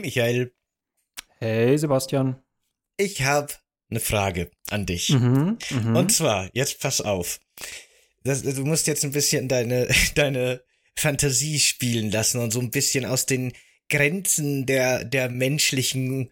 Michael. Hey Sebastian. Ich habe eine Frage an dich. Mhm, mh. Und zwar, jetzt pass auf. Das, du musst jetzt ein bisschen deine, deine Fantasie spielen lassen und so ein bisschen aus den Grenzen der, der menschlichen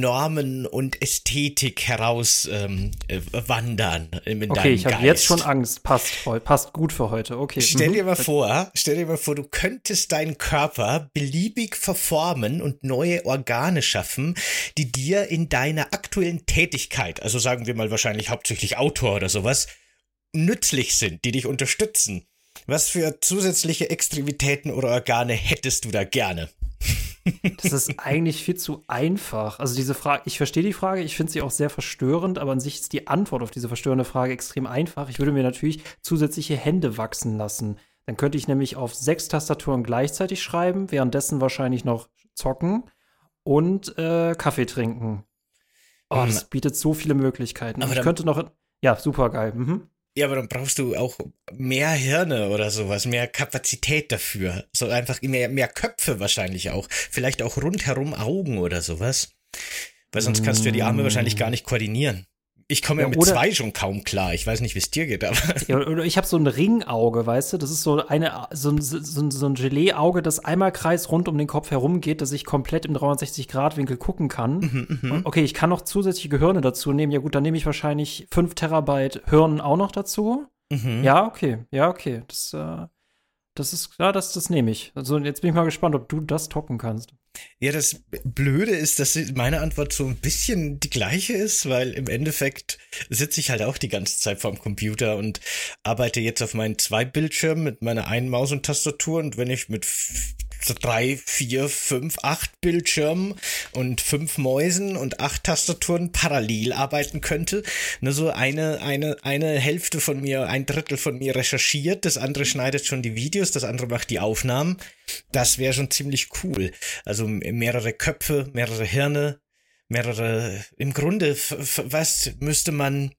Normen und Ästhetik heraus ähm, äh, wandern. In okay, ich habe jetzt schon Angst. Passt, passt gut für heute. Okay. Stell mhm. dir mal vor, stell dir mal vor, du könntest deinen Körper beliebig verformen und neue Organe schaffen, die dir in deiner aktuellen Tätigkeit, also sagen wir mal wahrscheinlich hauptsächlich Autor oder sowas, nützlich sind, die dich unterstützen. Was für zusätzliche Extremitäten oder Organe hättest du da gerne? Das ist eigentlich viel zu einfach. Also diese Frage, ich verstehe die Frage, ich finde sie auch sehr verstörend, aber an sich ist die Antwort auf diese verstörende Frage extrem einfach. Ich würde mir natürlich zusätzliche Hände wachsen lassen. Dann könnte ich nämlich auf sechs Tastaturen gleichzeitig schreiben, währenddessen wahrscheinlich noch zocken und äh, Kaffee trinken. Oh, das bietet so viele Möglichkeiten. Aber ich könnte noch. Ja, super geil. Mhm. Ja, aber dann brauchst du auch mehr Hirne oder sowas, mehr Kapazität dafür. So einfach mehr, mehr Köpfe wahrscheinlich auch. Vielleicht auch rundherum Augen oder sowas. Weil sonst kannst du ja die Arme wahrscheinlich gar nicht koordinieren. Ich komme ja, ja, mit zwei schon kaum klar. Ich weiß nicht, wie es dir geht, aber. Ja, oder ich habe so ein Ringauge, weißt du? Das ist so eine so, so, so ein Gelee-Auge, das einmal kreis rund um den Kopf herum geht, dass ich komplett im 360-Grad-Winkel gucken kann. Mhm, mhm, okay, ich kann noch zusätzliche Gehirne dazu nehmen. Ja gut, dann nehme ich wahrscheinlich 5 Terabyte Hirn auch noch dazu. Mhm. Ja, okay. Ja, okay. Das, äh, das ist, ja, das, das nehme ich. Also jetzt bin ich mal gespannt, ob du das toppen kannst. Ja, das Blöde ist, dass meine Antwort so ein bisschen die gleiche ist, weil im Endeffekt sitze ich halt auch die ganze Zeit vorm Computer und arbeite jetzt auf meinen zwei Bildschirmen mit meiner einen Maus und Tastatur und wenn ich mit drei, vier, fünf, acht Bildschirmen und fünf Mäusen und acht Tastaturen parallel arbeiten könnte. Nur so eine, eine, eine Hälfte von mir, ein Drittel von mir recherchiert, das andere schneidet schon die Videos, das andere macht die Aufnahmen. Das wäre schon ziemlich cool. Also mehrere Köpfe, mehrere Hirne, mehrere, im Grunde, was müsste man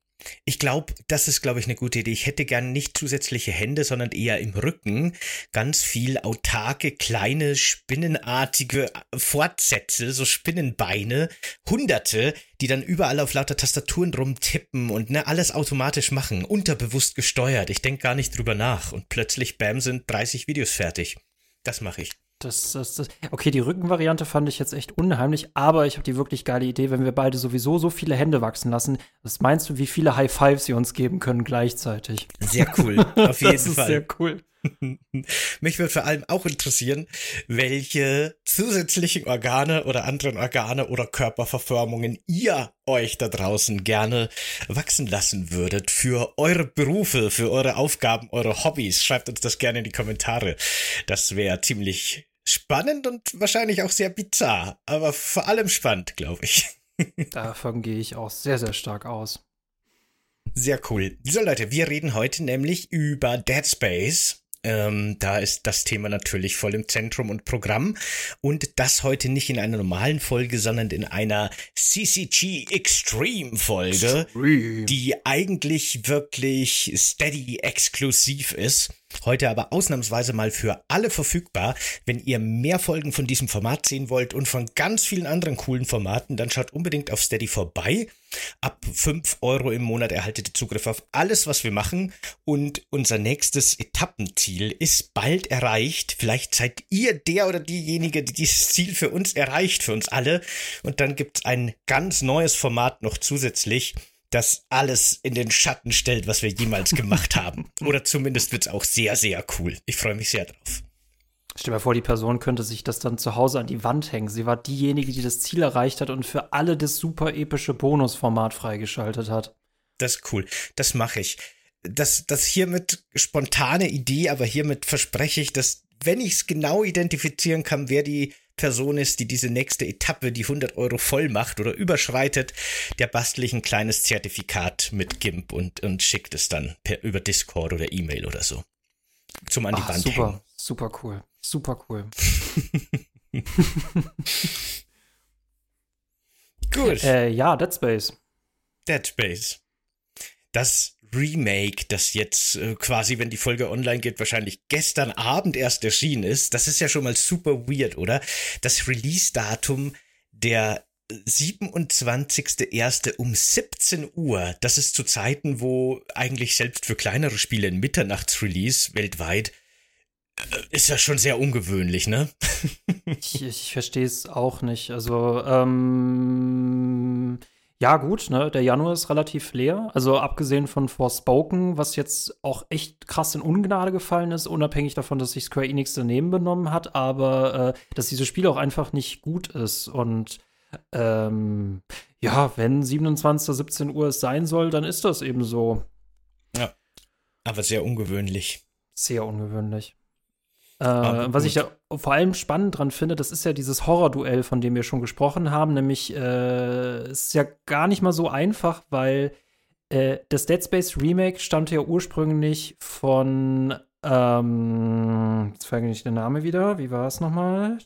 ich glaube, das ist, glaube ich, eine gute Idee. Ich hätte gern nicht zusätzliche Hände, sondern eher im Rücken ganz viel autarke, kleine, spinnenartige Fortsätze, so Spinnenbeine, Hunderte, die dann überall auf lauter Tastaturen rumtippen und ne, alles automatisch machen, unterbewusst gesteuert. Ich denke gar nicht drüber nach und plötzlich, bam, sind 30 Videos fertig. Das mache ich. Das, das, das, okay, die Rückenvariante fand ich jetzt echt unheimlich, aber ich habe die wirklich geile Idee, wenn wir beide sowieso so viele Hände wachsen lassen. Was meinst du, wie viele High Fives sie uns geben können gleichzeitig? Sehr cool, auf jeden das ist Fall. Sehr cool. Mich würde vor allem auch interessieren, welche zusätzlichen Organe oder anderen Organe oder Körperverformungen ihr euch da draußen gerne wachsen lassen würdet für eure Berufe, für eure Aufgaben, eure Hobbys. Schreibt uns das gerne in die Kommentare. Das wäre ziemlich spannend und wahrscheinlich auch sehr bizarr, aber vor allem spannend, glaube ich. Davon gehe ich auch sehr, sehr stark aus. Sehr cool. So Leute, wir reden heute nämlich über Dead Space. Ähm, da ist das Thema natürlich voll im Zentrum und Programm. Und das heute nicht in einer normalen Folge, sondern in einer CCG Extreme Folge, Extreme. die eigentlich wirklich steady exklusiv ist. Heute aber ausnahmsweise mal für alle verfügbar. Wenn ihr mehr Folgen von diesem Format sehen wollt und von ganz vielen anderen coolen Formaten, dann schaut unbedingt auf Steady vorbei. Ab 5 Euro im Monat erhaltet ihr Zugriff auf alles, was wir machen. Und unser nächstes Etappenziel ist bald erreicht. Vielleicht seid ihr der oder diejenige, die dieses Ziel für uns erreicht, für uns alle. Und dann gibt's ein ganz neues Format noch zusätzlich das alles in den Schatten stellt, was wir jemals gemacht haben. Oder zumindest wird es auch sehr, sehr cool. Ich freue mich sehr drauf. Stell dir mal vor, die Person könnte sich das dann zu Hause an die Wand hängen. Sie war diejenige, die das Ziel erreicht hat und für alle das super epische Bonusformat freigeschaltet hat. Das ist cool. Das mache ich. Das, das hiermit spontane Idee, aber hiermit verspreche ich, dass, wenn ich es genau identifizieren kann, wer die Person ist, die diese nächste Etappe, die 100 Euro voll macht oder überschreitet, der bastel ich ein kleines Zertifikat mit GIMP und, und schickt es dann per, über Discord oder E-Mail oder so. Zum an die Ach, Wand super, hängen. Super cool. Super cool. Gut. Äh, ja, Dead Space. Dead Space. Das Remake, das jetzt äh, quasi, wenn die Folge online geht, wahrscheinlich gestern Abend erst erschienen ist. Das ist ja schon mal super weird, oder? Das Release-Datum der 27.01. um 17 Uhr. Das ist zu Zeiten, wo eigentlich selbst für kleinere Spiele ein Mitternachtsrelease weltweit äh, ist ja schon sehr ungewöhnlich, ne? ich, ich verstehe es auch nicht. Also, ähm, ja, gut, ne? Der Januar ist relativ leer. Also, abgesehen von Forspoken, was jetzt auch echt krass in Ungnade gefallen ist, unabhängig davon, dass sich Square Enix daneben benommen hat, aber äh, dass dieses Spiel auch einfach nicht gut ist. Und ähm, ja, wenn 27. 17 Uhr es sein soll, dann ist das eben so. Ja. Aber sehr ungewöhnlich. Sehr ungewöhnlich. Äh, was ich da vor allem spannend dran finde, das ist ja dieses Horror-Duell, von dem wir schon gesprochen haben. Nämlich, äh, ist ja gar nicht mal so einfach, weil äh, das Dead Space Remake stammte ja ursprünglich von, ähm, jetzt frage ich den Namen wieder. Wie war es nochmal?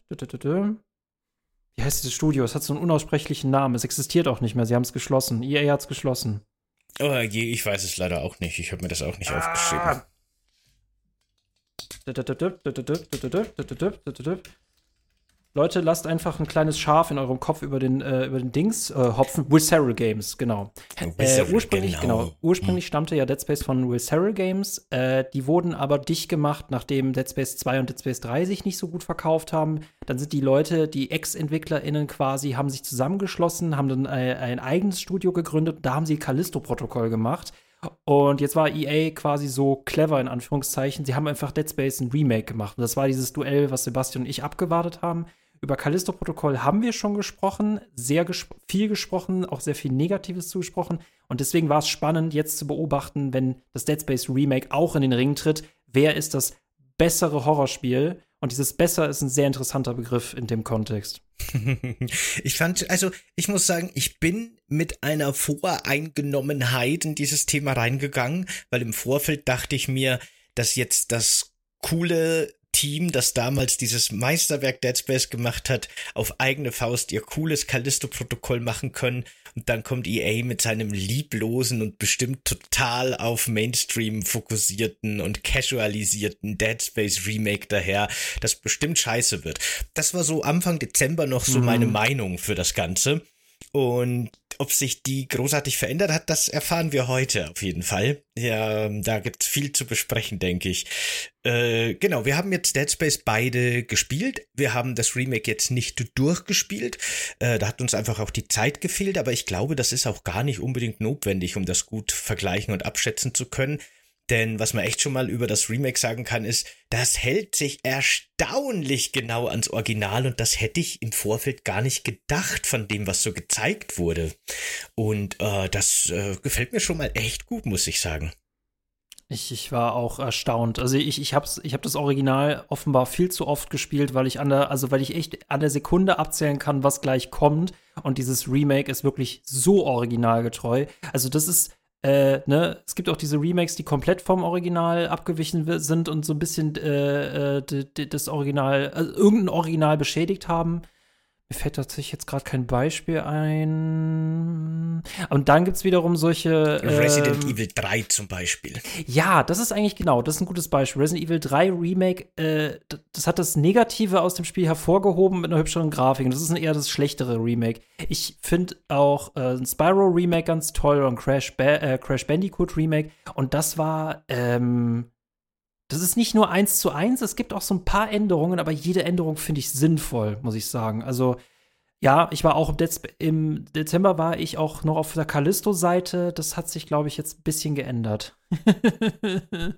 wie heißt dieses Studio? Es hat so einen unaussprechlichen Namen. Es existiert auch nicht mehr. Sie haben es geschlossen. EA hat es geschlossen. Oh ich weiß es leider auch nicht. Ich habe mir das auch nicht ah. aufgeschrieben. Leute, lasst einfach ein kleines Schaf in eurem Kopf über den, äh, über den Dings äh, hopfen. Will Serral Games, genau. Äh, ursprünglich, genau. genau. Ursprünglich hm. stammte ja Dead Space von Will Serral Games. Äh, die wurden aber dicht gemacht, nachdem Dead Space 2 und Dead Space 3 sich nicht so gut verkauft haben. Dann sind die Leute, die Ex-EntwicklerInnen quasi, haben sich zusammengeschlossen, haben dann ein, ein eigenes Studio gegründet. Da haben sie Callisto-Protokoll gemacht. Und jetzt war EA quasi so clever, in Anführungszeichen. Sie haben einfach Dead Space ein Remake gemacht. Und das war dieses Duell, was Sebastian und ich abgewartet haben. Über Callisto-Protokoll haben wir schon gesprochen, sehr gesp viel gesprochen, auch sehr viel Negatives zugesprochen. Und deswegen war es spannend, jetzt zu beobachten, wenn das Dead Space Remake auch in den Ring tritt, wer ist das bessere Horrorspiel? Und dieses besser ist ein sehr interessanter Begriff in dem Kontext. ich fand, also ich muss sagen, ich bin mit einer Voreingenommenheit in dieses Thema reingegangen, weil im Vorfeld dachte ich mir, dass jetzt das coole Team, das damals dieses Meisterwerk Dead Space gemacht hat, auf eigene Faust ihr cooles Callisto-Protokoll machen können. Und dann kommt EA mit seinem lieblosen und bestimmt total auf Mainstream fokussierten und casualisierten Dead Space Remake daher, das bestimmt scheiße wird. Das war so Anfang Dezember noch so mhm. meine Meinung für das Ganze. Und ob sich die großartig verändert hat, das erfahren wir heute auf jeden Fall. Ja, da gibt's viel zu besprechen, denke ich. Äh, genau, wir haben jetzt Dead Space beide gespielt. Wir haben das Remake jetzt nicht durchgespielt. Äh, da hat uns einfach auch die Zeit gefehlt, aber ich glaube, das ist auch gar nicht unbedingt notwendig, um das gut vergleichen und abschätzen zu können. Denn was man echt schon mal über das Remake sagen kann, ist, das hält sich erstaunlich genau ans Original und das hätte ich im Vorfeld gar nicht gedacht von dem, was so gezeigt wurde. Und äh, das äh, gefällt mir schon mal echt gut, muss ich sagen. Ich, ich war auch erstaunt. Also ich, ich habe ich hab das Original offenbar viel zu oft gespielt, weil ich an der, also weil ich echt an der Sekunde abzählen kann, was gleich kommt. Und dieses Remake ist wirklich so originalgetreu. Also das ist, äh, ne, es gibt auch diese Remakes, die komplett vom Original abgewichen sind und so ein bisschen äh, äh, das Original, also irgendein Original beschädigt haben. Mir fällt tatsächlich jetzt gerade kein Beispiel ein. Und dann gibt es wiederum solche. Resident ähm, Evil 3 zum Beispiel. Ja, das ist eigentlich genau, das ist ein gutes Beispiel. Resident Evil 3 Remake, äh, das hat das Negative aus dem Spiel hervorgehoben mit einer hübscheren Grafik. Und das ist ein eher das schlechtere Remake. Ich finde auch äh, ein Spyro Remake ganz toll und Crash, ba äh, Crash Bandicoot Remake. Und das war, ähm, das ist nicht nur eins zu eins, es gibt auch so ein paar Änderungen, aber jede Änderung finde ich sinnvoll, muss ich sagen. Also, ja, ich war auch im, Dez im Dezember war ich auch noch auf der Callisto-Seite. Das hat sich, glaube ich, jetzt ein bisschen geändert.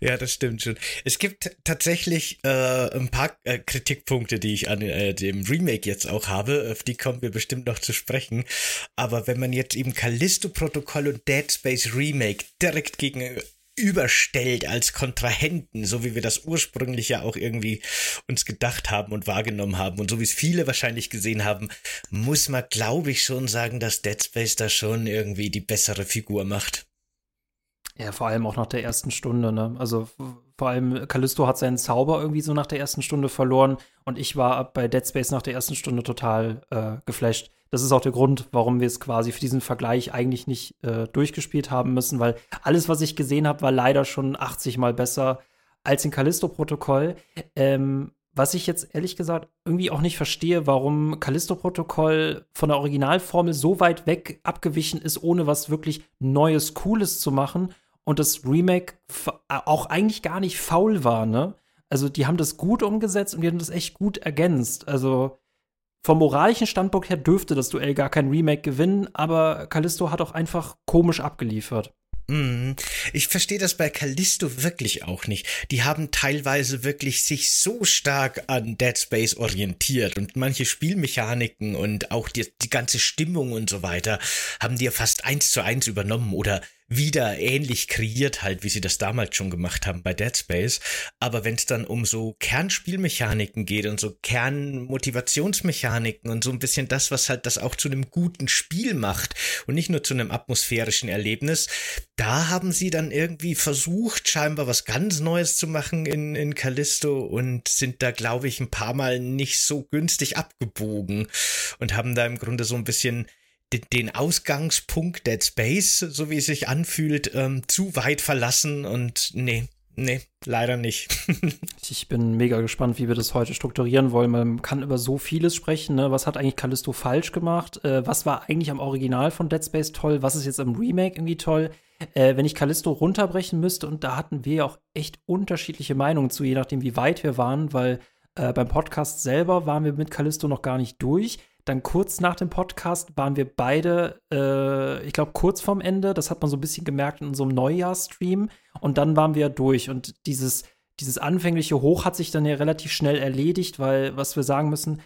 ja, das stimmt schon. Es gibt tatsächlich äh, ein paar äh, Kritikpunkte, die ich an äh, dem Remake jetzt auch habe. Auf die kommen wir bestimmt noch zu sprechen. Aber wenn man jetzt eben Callisto-Protokoll und Dead Space Remake direkt gegen überstellt als Kontrahenten, so wie wir das ursprünglich ja auch irgendwie uns gedacht haben und wahrgenommen haben und so wie es viele wahrscheinlich gesehen haben, muss man, glaube ich, schon sagen, dass Dead Space da schon irgendwie die bessere Figur macht. Ja, vor allem auch nach der ersten Stunde, ne? Also vor allem Callisto hat seinen Zauber irgendwie so nach der ersten Stunde verloren und ich war bei Dead Space nach der ersten Stunde total äh, geflasht. Das ist auch der Grund, warum wir es quasi für diesen Vergleich eigentlich nicht äh, durchgespielt haben müssen, weil alles, was ich gesehen habe, war leider schon 80 Mal besser als in Callisto-Protokoll. Ähm, was ich jetzt ehrlich gesagt irgendwie auch nicht verstehe, warum Callisto-Protokoll von der Originalformel so weit weg abgewichen ist, ohne was wirklich Neues, Cooles zu machen und das Remake auch eigentlich gar nicht faul war, ne? Also, die haben das gut umgesetzt und die haben das echt gut ergänzt. Also, vom moralischen Standpunkt her dürfte das Duell gar kein Remake gewinnen, aber Callisto hat auch einfach komisch abgeliefert. Mhm. Ich verstehe das bei Callisto wirklich auch nicht. Die haben teilweise wirklich sich so stark an Dead Space orientiert und manche Spielmechaniken und auch die, die ganze Stimmung und so weiter haben die ja fast eins zu eins übernommen oder wieder ähnlich kreiert halt, wie sie das damals schon gemacht haben bei Dead Space. Aber wenn es dann um so Kernspielmechaniken geht und so Kernmotivationsmechaniken und so ein bisschen das, was halt das auch zu einem guten Spiel macht und nicht nur zu einem atmosphärischen Erlebnis, da haben sie dann irgendwie versucht, scheinbar was ganz Neues zu machen in, in Callisto und sind da, glaube ich, ein paar Mal nicht so günstig abgebogen und haben da im Grunde so ein bisschen den Ausgangspunkt Dead Space, so wie es sich anfühlt, ähm, zu weit verlassen und nee, nee, leider nicht. ich bin mega gespannt, wie wir das heute strukturieren wollen. Man kann über so vieles sprechen. Ne? Was hat eigentlich Callisto falsch gemacht? Äh, was war eigentlich am Original von Dead Space toll? Was ist jetzt am Remake irgendwie toll? Äh, wenn ich Callisto runterbrechen müsste, und da hatten wir ja auch echt unterschiedliche Meinungen zu, je nachdem, wie weit wir waren, weil äh, beim Podcast selber waren wir mit Callisto noch gar nicht durch. Dann kurz nach dem Podcast waren wir beide, äh, ich glaube, kurz vorm Ende. Das hat man so ein bisschen gemerkt in unserem Neujahrsstream. Und dann waren wir durch. Und dieses, dieses anfängliche Hoch hat sich dann ja relativ schnell erledigt, weil, was wir sagen müssen,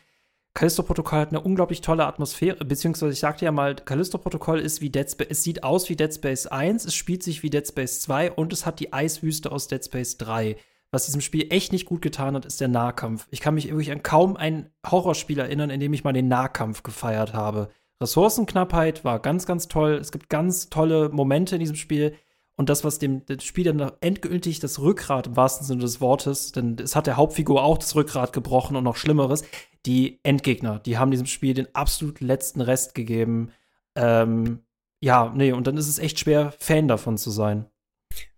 Callisto-Protokoll hat eine unglaublich tolle Atmosphäre, beziehungsweise ich sagte ja mal, Callisto-Protokoll ist wie Dead Space, es sieht aus wie Dead Space 1, es spielt sich wie Dead Space 2 und es hat die Eiswüste aus Dead Space 3 was diesem Spiel echt nicht gut getan hat, ist der Nahkampf. Ich kann mich wirklich an kaum ein Horrorspiel erinnern, in dem ich mal den Nahkampf gefeiert habe. Ressourcenknappheit war ganz, ganz toll. Es gibt ganz tolle Momente in diesem Spiel. Und das, was dem, dem Spiel dann endgültig das Rückgrat im wahrsten Sinne des Wortes, denn es hat der Hauptfigur auch das Rückgrat gebrochen und noch Schlimmeres, die Endgegner, die haben diesem Spiel den absolut letzten Rest gegeben. Ähm, ja, nee, und dann ist es echt schwer, Fan davon zu sein.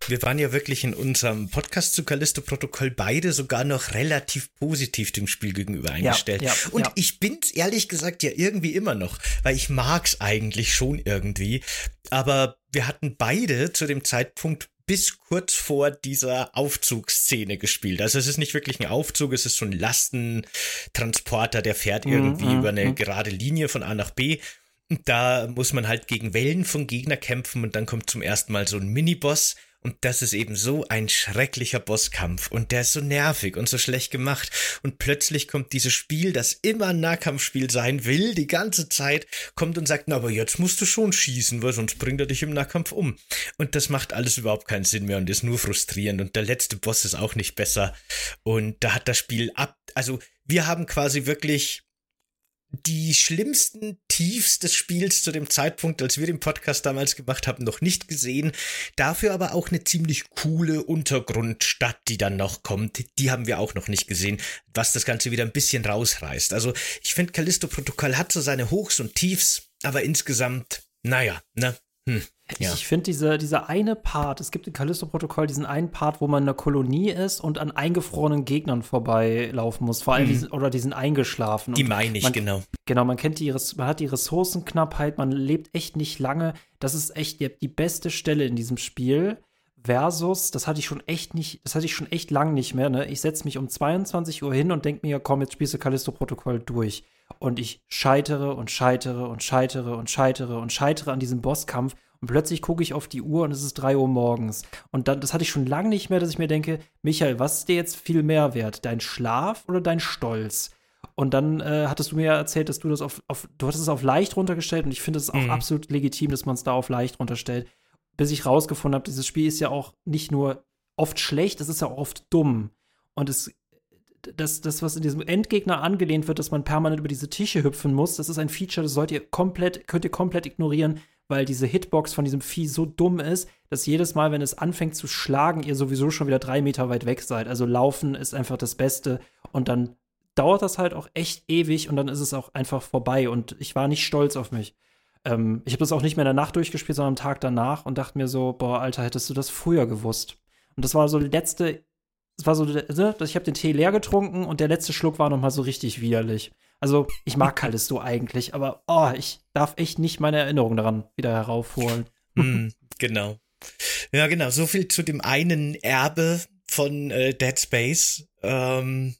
Wir waren ja wirklich in unserem Podcast zu Callisto-Protokoll beide sogar noch relativ positiv dem Spiel gegenüber eingestellt. Ja, ja, und ja. ich bin's ehrlich gesagt ja irgendwie immer noch, weil ich mag's eigentlich schon irgendwie. Aber wir hatten beide zu dem Zeitpunkt bis kurz vor dieser Aufzugsszene gespielt. Also es ist nicht wirklich ein Aufzug, es ist so ein Lastentransporter, der fährt mhm, irgendwie mm, über eine mm. gerade Linie von A nach B. Da muss man halt gegen Wellen von Gegner kämpfen und dann kommt zum ersten Mal so ein Miniboss und das ist eben so ein schrecklicher Bosskampf und der ist so nervig und so schlecht gemacht. Und plötzlich kommt dieses Spiel, das immer ein Nahkampfspiel sein will, die ganze Zeit, kommt und sagt, na, aber jetzt musst du schon schießen, weil sonst bringt er dich im Nahkampf um. Und das macht alles überhaupt keinen Sinn mehr und ist nur frustrierend. Und der letzte Boss ist auch nicht besser. Und da hat das Spiel ab, also wir haben quasi wirklich die schlimmsten Tiefs des Spiels zu dem Zeitpunkt, als wir den Podcast damals gemacht haben, noch nicht gesehen. Dafür aber auch eine ziemlich coole Untergrundstadt, die dann noch kommt. Die haben wir auch noch nicht gesehen, was das Ganze wieder ein bisschen rausreißt. Also ich finde, Callisto Protokoll hat so seine Hochs und Tiefs, aber insgesamt, naja, ne? Hm. Ja. Ich finde diese, dieser eine Part, es gibt im Callisto-Protokoll diesen einen Part, wo man in einer Kolonie ist und an eingefrorenen Gegnern vorbeilaufen muss, vor allem mhm. diesen, oder die sind eingeschlafen. Die meine ich, man, genau. Genau, man kennt die, man hat die Ressourcenknappheit, man lebt echt nicht lange. Das ist echt die, die beste Stelle in diesem Spiel. Versus, das hatte ich schon echt nicht, das hatte ich schon echt lang nicht mehr, ne? Ich setze mich um 22 Uhr hin und denke mir, komm, jetzt spielst du Callisto-Protokoll durch. Und ich scheitere und scheitere und scheitere und scheitere und scheitere an diesem Bosskampf und plötzlich gucke ich auf die Uhr und es ist 3 Uhr morgens. Und dann, das hatte ich schon lange nicht mehr, dass ich mir denke, Michael, was ist dir jetzt viel mehr wert? Dein Schlaf oder dein Stolz? Und dann äh, hattest du mir erzählt, dass du das auf, auf, du hattest es auf leicht runtergestellt und ich finde es auch mhm. absolut legitim, dass man es da auf leicht runterstellt. Bis ich rausgefunden habe, dieses Spiel ist ja auch nicht nur oft schlecht, es ist ja auch oft dumm. Und es, das, das, was in diesem Endgegner angelehnt wird, dass man permanent über diese Tische hüpfen muss, das ist ein Feature, das sollt ihr komplett, könnt ihr komplett ignorieren, weil diese Hitbox von diesem Vieh so dumm ist, dass jedes Mal, wenn es anfängt zu schlagen, ihr sowieso schon wieder drei Meter weit weg seid. Also laufen ist einfach das Beste und dann dauert das halt auch echt ewig und dann ist es auch einfach vorbei und ich war nicht stolz auf mich. Ähm, ich habe das auch nicht mehr in der Nacht durchgespielt, sondern am Tag danach und dachte mir so, boah, Alter, hättest du das früher gewusst. Und das war so die letzte, es war so, ne, ich habe den Tee leer getrunken und der letzte Schluck war noch mal so richtig widerlich. Also, ich mag Callisto eigentlich, aber oh, ich darf echt nicht meine Erinnerung daran wieder heraufholen. Mm, genau. Ja, genau. So viel zu dem einen Erbe von äh, Dead Space. Ähm,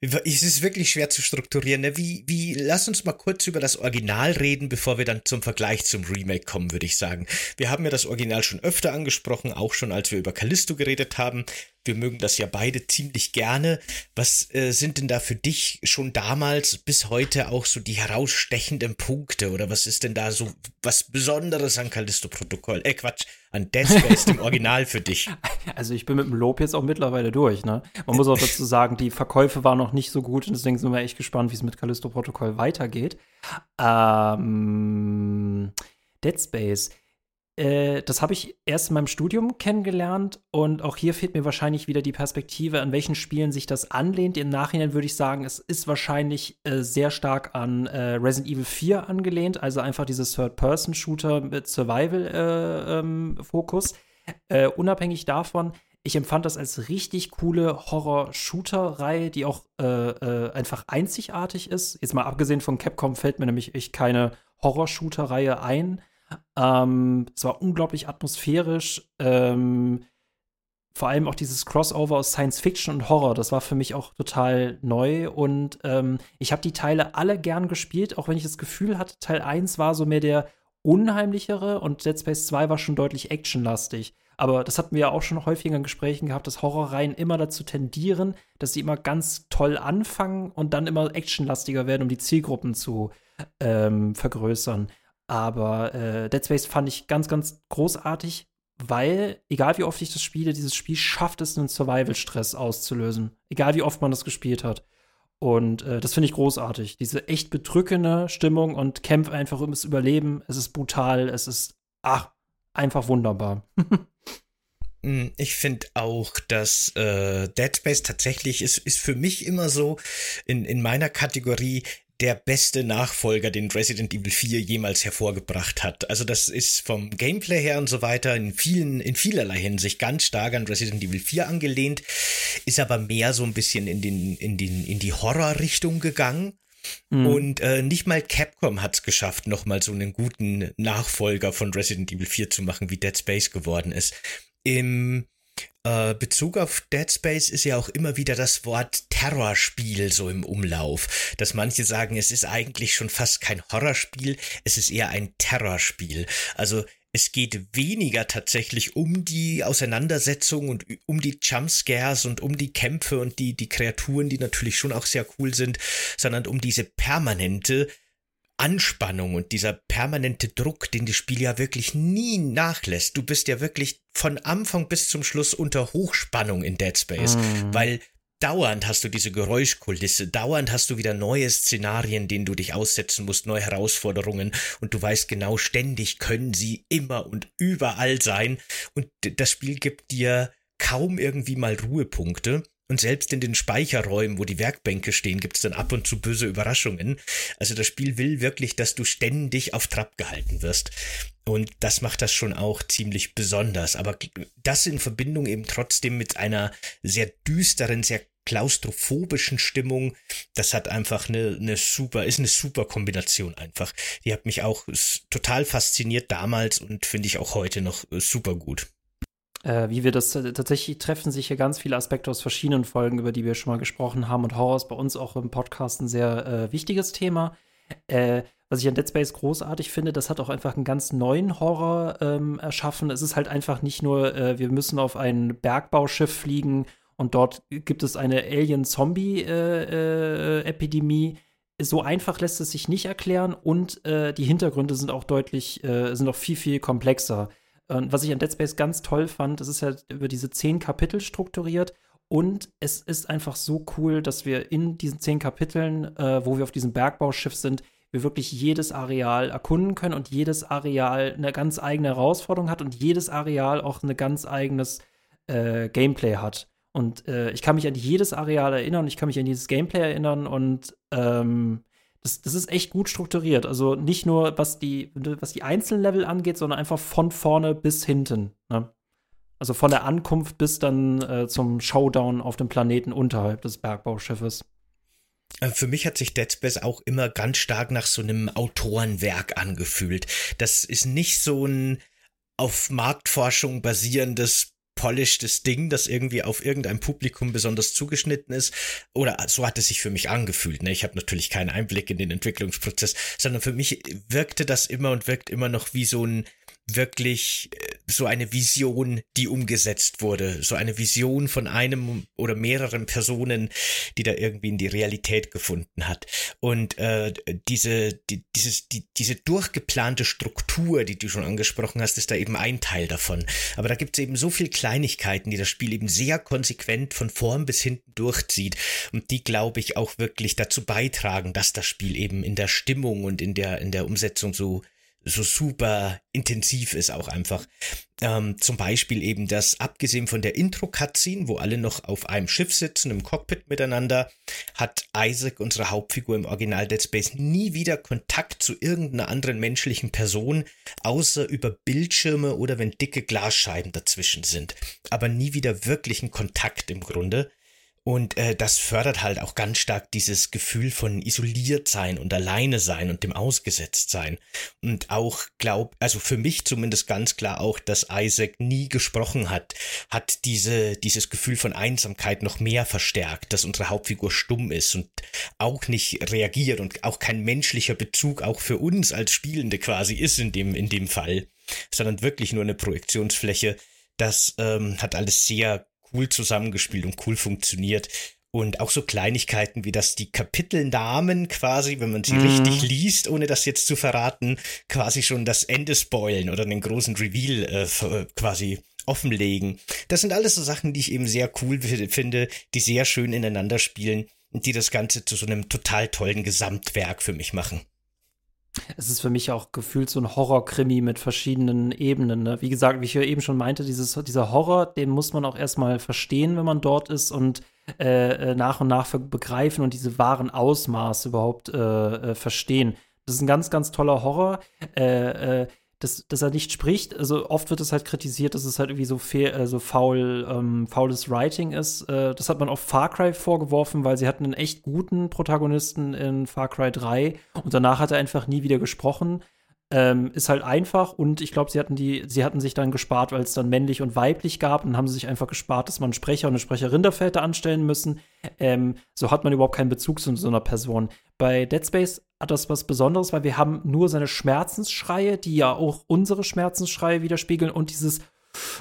es ist wirklich schwer zu strukturieren. Ne? Wie, wie, lass uns mal kurz über das Original reden, bevor wir dann zum Vergleich zum Remake kommen, würde ich sagen. Wir haben ja das Original schon öfter angesprochen, auch schon als wir über Callisto geredet haben. Wir mögen das ja beide ziemlich gerne. Was äh, sind denn da für dich schon damals bis heute auch so die herausstechenden Punkte? Oder was ist denn da so was Besonderes an Callisto-Protokoll? Äh, Quatsch, an Dead Space, dem Original für dich? Also ich bin mit dem Lob jetzt auch mittlerweile durch, ne? Man muss auch dazu sagen, die Verkäufe waren noch nicht so gut und deswegen sind wir echt gespannt, wie es mit Callisto-Protokoll weitergeht. Ähm, Dead Space äh, das habe ich erst in meinem Studium kennengelernt und auch hier fehlt mir wahrscheinlich wieder die Perspektive, an welchen Spielen sich das anlehnt. Im Nachhinein würde ich sagen, es ist wahrscheinlich äh, sehr stark an äh, Resident Evil 4 angelehnt, also einfach dieses Third-Person-Shooter mit Survival-Fokus. Äh, äh, unabhängig davon, ich empfand das als richtig coole Horror-Shooter-Reihe, die auch äh, einfach einzigartig ist. Jetzt mal abgesehen von Capcom fällt mir nämlich echt keine Horror-Shooter-Reihe ein. Ähm, es war unglaublich atmosphärisch. Ähm, vor allem auch dieses Crossover aus Science Fiction und Horror, das war für mich auch total neu. Und ähm, ich habe die Teile alle gern gespielt, auch wenn ich das Gefühl hatte, Teil 1 war so mehr der unheimlichere und Dead Space 2 war schon deutlich actionlastig. Aber das hatten wir ja auch schon häufiger in Gesprächen gehabt, dass Horrorreihen immer dazu tendieren, dass sie immer ganz toll anfangen und dann immer actionlastiger werden, um die Zielgruppen zu ähm, vergrößern. Aber äh, Dead Space fand ich ganz, ganz großartig, weil, egal wie oft ich das spiele, dieses Spiel schafft es, einen Survival-Stress auszulösen. Egal wie oft man das gespielt hat. Und äh, das finde ich großartig. Diese echt bedrückende Stimmung und kämpft einfach ums Überleben. Es ist brutal, es ist, ach, einfach wunderbar. Hm, ich finde auch, dass äh, Dead Space tatsächlich ist, ist für mich immer so in, in meiner Kategorie der beste Nachfolger, den Resident Evil 4 jemals hervorgebracht hat. Also das ist vom Gameplay her und so weiter in vielen, in vielerlei Hinsicht ganz stark an Resident Evil 4 angelehnt, ist aber mehr so ein bisschen in den, in den, in die Horror-Richtung gegangen. Mhm. Und äh, nicht mal Capcom hat es geschafft, nochmal so einen guten Nachfolger von Resident Evil 4 zu machen, wie Dead Space geworden ist. Im Bezug auf Dead Space ist ja auch immer wieder das Wort Terrorspiel so im Umlauf, dass manche sagen, es ist eigentlich schon fast kein Horrorspiel, es ist eher ein Terrorspiel. Also es geht weniger tatsächlich um die Auseinandersetzung und um die Jumpscares und um die Kämpfe und die, die Kreaturen, die natürlich schon auch sehr cool sind, sondern um diese permanente Anspannung und dieser permanente Druck, den das Spiel ja wirklich nie nachlässt. Du bist ja wirklich von Anfang bis zum Schluss unter Hochspannung in Dead Space, mm. weil dauernd hast du diese Geräuschkulisse, dauernd hast du wieder neue Szenarien, denen du dich aussetzen musst, neue Herausforderungen und du weißt genau, ständig können sie immer und überall sein und das Spiel gibt dir kaum irgendwie mal Ruhepunkte und selbst in den Speicherräumen, wo die Werkbänke stehen, gibt es dann ab und zu böse Überraschungen. Also das Spiel will wirklich, dass du ständig auf Trab gehalten wirst. Und das macht das schon auch ziemlich besonders. Aber das in Verbindung eben trotzdem mit einer sehr düsteren, sehr klaustrophobischen Stimmung, das hat einfach eine, eine super, ist eine super Kombination einfach. Die hat mich auch total fasziniert damals und finde ich auch heute noch äh, super gut äh, wie wir das tatsächlich treffen sich hier ganz viele Aspekte aus verschiedenen Folgen, über die wir schon mal gesprochen haben. Und Horror ist bei uns auch im Podcast ein sehr äh, wichtiges Thema. Äh, was ich an Dead Space großartig finde, das hat auch einfach einen ganz neuen Horror ähm, erschaffen. Es ist halt einfach nicht nur, äh, wir müssen auf ein Bergbauschiff fliegen und dort gibt es eine Alien-Zombie-Epidemie. Äh, äh, so einfach lässt es sich nicht erklären und die Hintergründe sind auch deutlich, sind auch viel, viel komplexer. Und was ich an Dead Space ganz toll fand, das ist ja über diese zehn Kapitel strukturiert. Und es ist einfach so cool, dass wir in diesen zehn Kapiteln, äh, wo wir auf diesem Bergbauschiff sind, wir wirklich jedes Areal erkunden können und jedes Areal eine ganz eigene Herausforderung hat und jedes Areal auch ein ganz eigenes äh, Gameplay hat. Und äh, ich kann mich an jedes Areal erinnern, ich kann mich an dieses Gameplay erinnern und ähm, das, das ist echt gut strukturiert. Also nicht nur, was die, was die einzelnen Level angeht, sondern einfach von vorne bis hinten. Ne? Also von der Ankunft bis dann äh, zum Showdown auf dem Planeten unterhalb des Bergbauschiffes. Äh, für mich hat sich Dead Space auch immer ganz stark nach so einem Autorenwerk angefühlt. Das ist nicht so ein auf Marktforschung basierendes polishtes Ding, das irgendwie auf irgendein Publikum besonders zugeschnitten ist. Oder so hat es sich für mich angefühlt. Ne? Ich habe natürlich keinen Einblick in den Entwicklungsprozess, sondern für mich wirkte das immer und wirkt immer noch wie so ein wirklich äh, so eine Vision, die umgesetzt wurde. So eine Vision von einem oder mehreren Personen, die da irgendwie in die Realität gefunden hat. Und äh, diese, die, dieses, die, diese durchgeplante Struktur, die du schon angesprochen hast, ist da eben ein Teil davon. Aber da gibt es eben so viel Kleinigkeiten, die das Spiel eben sehr konsequent von vorn bis hinten durchzieht. Und die, glaube ich, auch wirklich dazu beitragen, dass das Spiel eben in der Stimmung und in der, in der Umsetzung so so super intensiv ist auch einfach. Ähm, zum Beispiel eben das, abgesehen von der Intro-Cutscene, wo alle noch auf einem Schiff sitzen, im Cockpit miteinander, hat Isaac, unsere Hauptfigur im Original Dead Space, nie wieder Kontakt zu irgendeiner anderen menschlichen Person, außer über Bildschirme oder wenn dicke Glasscheiben dazwischen sind. Aber nie wieder wirklichen Kontakt im Grunde. Und äh, das fördert halt auch ganz stark dieses Gefühl von isoliert sein und alleine sein und dem ausgesetzt sein. Und auch glaub, also für mich zumindest ganz klar auch, dass Isaac nie gesprochen hat, hat diese, dieses Gefühl von Einsamkeit noch mehr verstärkt, dass unsere Hauptfigur stumm ist und auch nicht reagiert und auch kein menschlicher Bezug auch für uns als Spielende quasi ist in dem, in dem Fall, sondern wirklich nur eine Projektionsfläche. Das ähm, hat alles sehr cool zusammengespielt und cool funktioniert. Und auch so Kleinigkeiten wie dass die Kapitelnamen quasi, wenn man sie mhm. richtig liest, ohne das jetzt zu verraten, quasi schon das Ende spoilen oder einen großen Reveal äh, quasi offenlegen. Das sind alles so Sachen, die ich eben sehr cool finde, die sehr schön ineinander spielen und die das Ganze zu so einem total tollen Gesamtwerk für mich machen. Es ist für mich auch gefühlt so ein Horrorkrimi mit verschiedenen Ebenen. Ne? Wie gesagt, wie ich ja eben schon meinte, dieses, dieser Horror, den muss man auch erstmal verstehen, wenn man dort ist und äh, äh nach und nach begreifen und diese wahren Ausmaße überhaupt äh, äh, verstehen. Das ist ein ganz, ganz toller Horror. Dass, dass er nicht spricht. Also oft wird es halt kritisiert, dass es halt irgendwie so, äh, so faul, ähm, faules Writing ist. Äh, das hat man auch Far Cry vorgeworfen, weil sie hatten einen echt guten Protagonisten in Far Cry 3 und danach hat er einfach nie wieder gesprochen. Ähm, ist halt einfach und ich glaube, sie hatten die, sie hatten sich dann gespart, weil es dann männlich und weiblich gab und haben sie sich einfach gespart, dass man einen Sprecher und eine Sprecherin dafür hätte anstellen müssen. Ähm, so hat man überhaupt keinen Bezug zu so einer Person. Bei Dead Space hat das was Besonderes, weil wir haben nur seine Schmerzensschreie, die ja auch unsere Schmerzensschreie widerspiegeln und dieses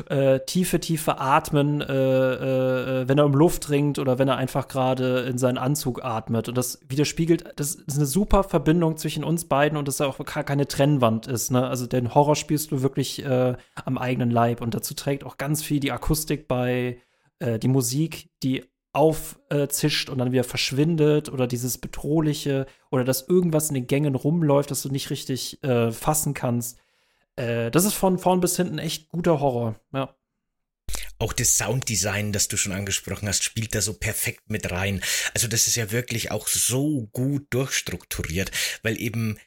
äh, tiefe, tiefe Atmen, äh, äh, wenn er um Luft ringt oder wenn er einfach gerade in seinen Anzug atmet. Und das widerspiegelt, das ist eine super Verbindung zwischen uns beiden und dass da auch keine Trennwand ist. Ne? Also den Horror spielst du wirklich äh, am eigenen Leib. Und dazu trägt auch ganz viel die Akustik bei, äh, die Musik, die aufzischt und dann wieder verschwindet oder dieses bedrohliche oder dass irgendwas in den Gängen rumläuft, das du nicht richtig äh, fassen kannst. Äh, das ist von vorn bis hinten echt guter Horror, ja. Auch das Sounddesign, das du schon angesprochen hast, spielt da so perfekt mit rein. Also das ist ja wirklich auch so gut durchstrukturiert, weil eben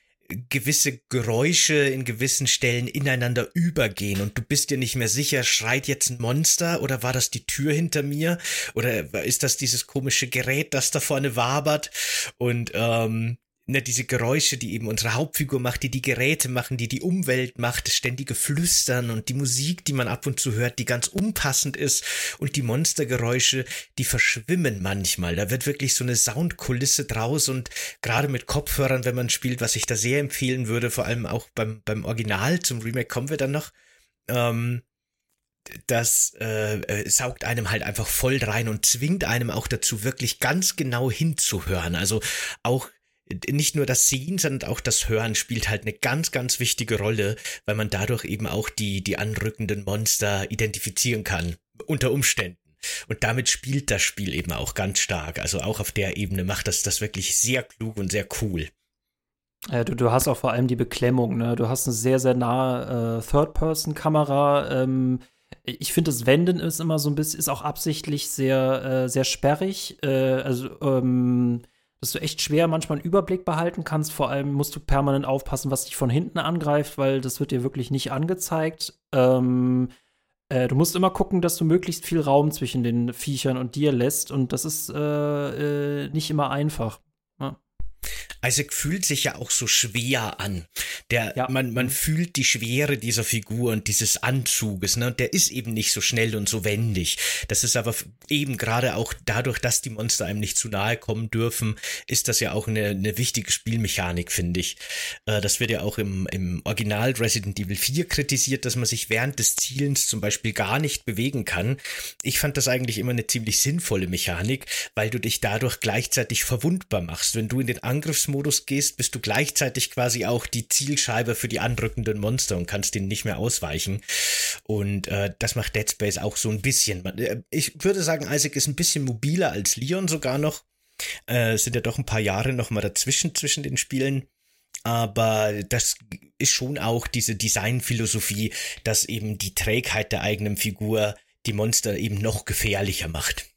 gewisse Geräusche in gewissen Stellen ineinander übergehen und du bist dir nicht mehr sicher, schreit jetzt ein Monster oder war das die Tür hinter mir oder ist das dieses komische Gerät, das da vorne wabert und ähm, ne, diese Geräusche, die eben unsere Hauptfigur macht, die die Geräte machen, die die Umwelt macht, das ständige Flüstern und die Musik, die man ab und zu hört, die ganz unpassend ist und die Monstergeräusche, die verschwimmen manchmal. Da wird wirklich so eine Soundkulisse draus und gerade mit Kopfhörern, wenn man spielt, was ich da sehr empfehlen würde, vor allem auch beim, beim Original, zum Remake kommen wir dann noch, ähm, das äh, äh, saugt einem halt einfach voll rein und zwingt einem auch dazu, wirklich ganz genau hinzuhören. Also auch nicht nur das Sehen, sondern auch das Hören spielt halt eine ganz, ganz wichtige Rolle, weil man dadurch eben auch die, die anrückenden Monster identifizieren kann, unter Umständen. Und damit spielt das Spiel eben auch ganz stark. Also auch auf der Ebene macht das das wirklich sehr klug und sehr cool. Ja, du, du hast auch vor allem die Beklemmung, ne? Du hast eine sehr, sehr nahe äh, Third-Person-Kamera. Ähm, ich finde, das Wenden ist immer so ein bisschen, ist auch absichtlich sehr, äh, sehr sperrig. Äh, also, ähm, dass du echt schwer manchmal einen Überblick behalten kannst. Vor allem musst du permanent aufpassen, was dich von hinten angreift, weil das wird dir wirklich nicht angezeigt. Ähm, äh, du musst immer gucken, dass du möglichst viel Raum zwischen den Viechern und dir lässt. Und das ist äh, äh, nicht immer einfach. Isaac fühlt sich ja auch so schwer an. Der, ja. man, man fühlt die Schwere dieser Figur und dieses Anzuges, ne? Und der ist eben nicht so schnell und so wendig. Das ist aber eben gerade auch dadurch, dass die Monster einem nicht zu nahe kommen dürfen, ist das ja auch eine, eine wichtige Spielmechanik, finde ich. Äh, das wird ja auch im, im Original Resident Evil 4 kritisiert, dass man sich während des Zielens zum Beispiel gar nicht bewegen kann. Ich fand das eigentlich immer eine ziemlich sinnvolle Mechanik, weil du dich dadurch gleichzeitig verwundbar machst. Wenn du in den Angriffsmodus gehst, bist du gleichzeitig quasi auch die Zielscheibe für die anrückenden Monster und kannst denen nicht mehr ausweichen. Und äh, das macht Dead Space auch so ein bisschen. Äh, ich würde sagen, Isaac ist ein bisschen mobiler als Leon sogar noch. Äh, sind ja doch ein paar Jahre noch mal dazwischen zwischen den Spielen. Aber das ist schon auch diese Designphilosophie, dass eben die Trägheit der eigenen Figur die Monster eben noch gefährlicher macht.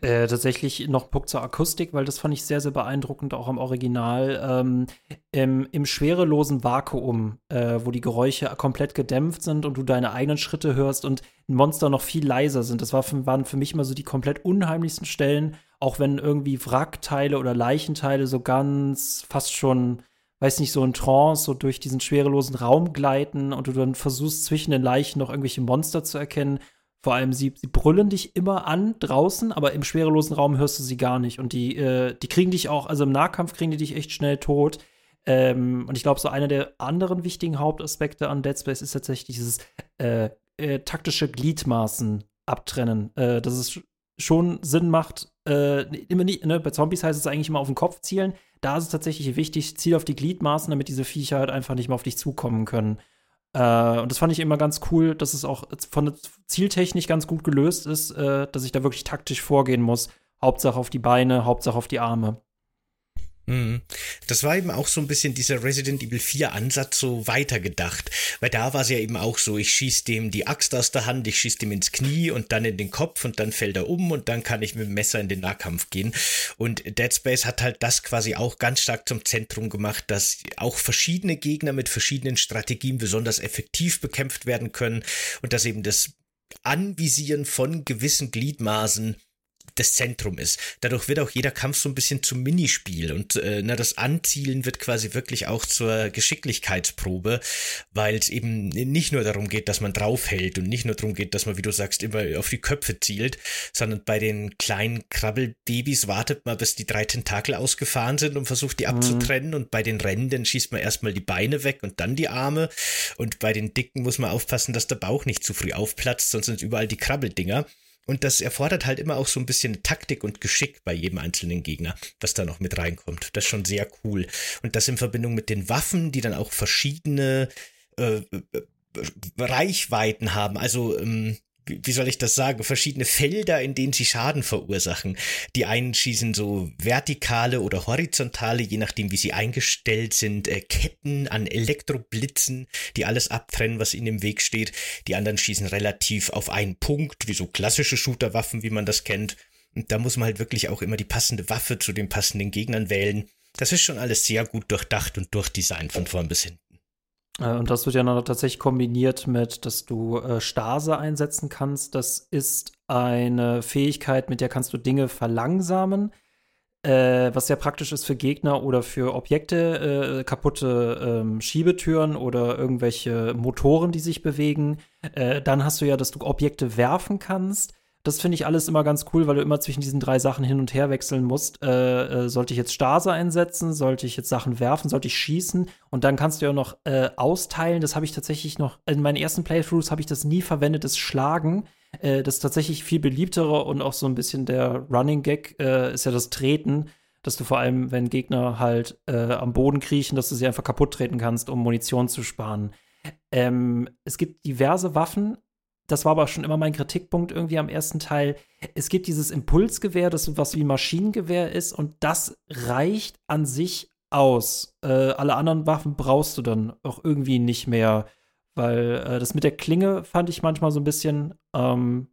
Äh, tatsächlich noch Punkt zur Akustik, weil das fand ich sehr, sehr beeindruckend, auch am Original. Ähm, im, Im schwerelosen Vakuum, äh, wo die Geräusche komplett gedämpft sind und du deine eigenen Schritte hörst und Monster noch viel leiser sind. Das war für, waren für mich immer so die komplett unheimlichsten Stellen, auch wenn irgendwie Wrackteile oder Leichenteile so ganz fast schon weiß nicht, so in Trance, so durch diesen schwerelosen Raum gleiten und du dann versuchst, zwischen den Leichen noch irgendwelche Monster zu erkennen. Vor allem, sie, sie brüllen dich immer an draußen, aber im schwerelosen Raum hörst du sie gar nicht. Und die, äh, die kriegen dich auch, also im Nahkampf kriegen die dich echt schnell tot. Ähm, und ich glaube, so einer der anderen wichtigen Hauptaspekte an Dead Space ist tatsächlich dieses äh, äh, taktische Gliedmaßen abtrennen. Äh, dass es schon Sinn macht, äh, immer nicht, ne, bei Zombies heißt es eigentlich immer auf den Kopf zielen. Da ist es tatsächlich wichtig, ziel auf die Gliedmaßen, damit diese Viecher halt einfach nicht mehr auf dich zukommen können. Äh, und das fand ich immer ganz cool, dass es auch von der Zieltechnik ganz gut gelöst ist, äh, dass ich da wirklich taktisch vorgehen muss. Hauptsache auf die Beine, Hauptsache auf die Arme. Mhm. Das war eben auch so ein bisschen dieser Resident Evil 4 Ansatz so weitergedacht, weil da war es ja eben auch so, ich schieß dem die Axt aus der Hand, ich schieß dem ins Knie und dann in den Kopf und dann fällt er um und dann kann ich mit dem Messer in den Nahkampf gehen. Und Dead Space hat halt das quasi auch ganz stark zum Zentrum gemacht, dass auch verschiedene Gegner mit verschiedenen Strategien besonders effektiv bekämpft werden können und dass eben das Anvisieren von gewissen Gliedmaßen das Zentrum ist. Dadurch wird auch jeder Kampf so ein bisschen zum Minispiel und äh, na, das Anzielen wird quasi wirklich auch zur Geschicklichkeitsprobe, weil es eben nicht nur darum geht, dass man draufhält und nicht nur darum geht, dass man, wie du sagst, immer auf die Köpfe zielt, sondern bei den kleinen Krabbelbabys wartet man, bis die drei Tentakel ausgefahren sind und versucht, die mhm. abzutrennen und bei den Rennenden schießt man erstmal die Beine weg und dann die Arme und bei den Dicken muss man aufpassen, dass der Bauch nicht zu früh aufplatzt, sonst sind überall die Krabbeldinger. Und das erfordert halt immer auch so ein bisschen Taktik und Geschick bei jedem einzelnen Gegner, was da noch mit reinkommt. Das ist schon sehr cool. Und das in Verbindung mit den Waffen, die dann auch verschiedene äh, äh Reichweiten haben. Also ähm, wie soll ich das sagen, verschiedene Felder, in denen sie Schaden verursachen. Die einen schießen so vertikale oder horizontale, je nachdem wie sie eingestellt sind, äh, Ketten an Elektroblitzen, die alles abtrennen, was ihnen im Weg steht. Die anderen schießen relativ auf einen Punkt, wie so klassische Shooterwaffen, wie man das kennt. Und da muss man halt wirklich auch immer die passende Waffe zu den passenden Gegnern wählen. Das ist schon alles sehr gut durchdacht und durchdesignt von vorn bis hinten. Äh, und das wird ja noch tatsächlich kombiniert mit, dass du äh, Stase einsetzen kannst. Das ist eine Fähigkeit, mit der kannst du Dinge verlangsamen, äh, was sehr praktisch ist für Gegner oder für Objekte, äh, kaputte ähm, Schiebetüren oder irgendwelche Motoren, die sich bewegen. Äh, dann hast du ja, dass du Objekte werfen kannst. Das finde ich alles immer ganz cool, weil du immer zwischen diesen drei Sachen hin und her wechseln musst. Äh, äh, sollte ich jetzt Stase einsetzen? Sollte ich jetzt Sachen werfen? Sollte ich schießen? Und dann kannst du ja noch äh, austeilen. Das habe ich tatsächlich noch, in meinen ersten Playthroughs habe ich das nie verwendet, das Schlagen. Äh, das tatsächlich viel beliebtere und auch so ein bisschen der Running Gag äh, ist ja das Treten dass du vor allem, wenn Gegner halt äh, am Boden kriechen, dass du sie einfach kaputt treten kannst, um Munition zu sparen. Ähm, es gibt diverse Waffen, das war aber schon immer mein Kritikpunkt irgendwie am ersten Teil. Es gibt dieses Impulsgewehr, das so was wie Maschinengewehr ist und das reicht an sich aus. Äh, alle anderen Waffen brauchst du dann auch irgendwie nicht mehr. Weil äh, das mit der Klinge fand ich manchmal so ein bisschen ähm,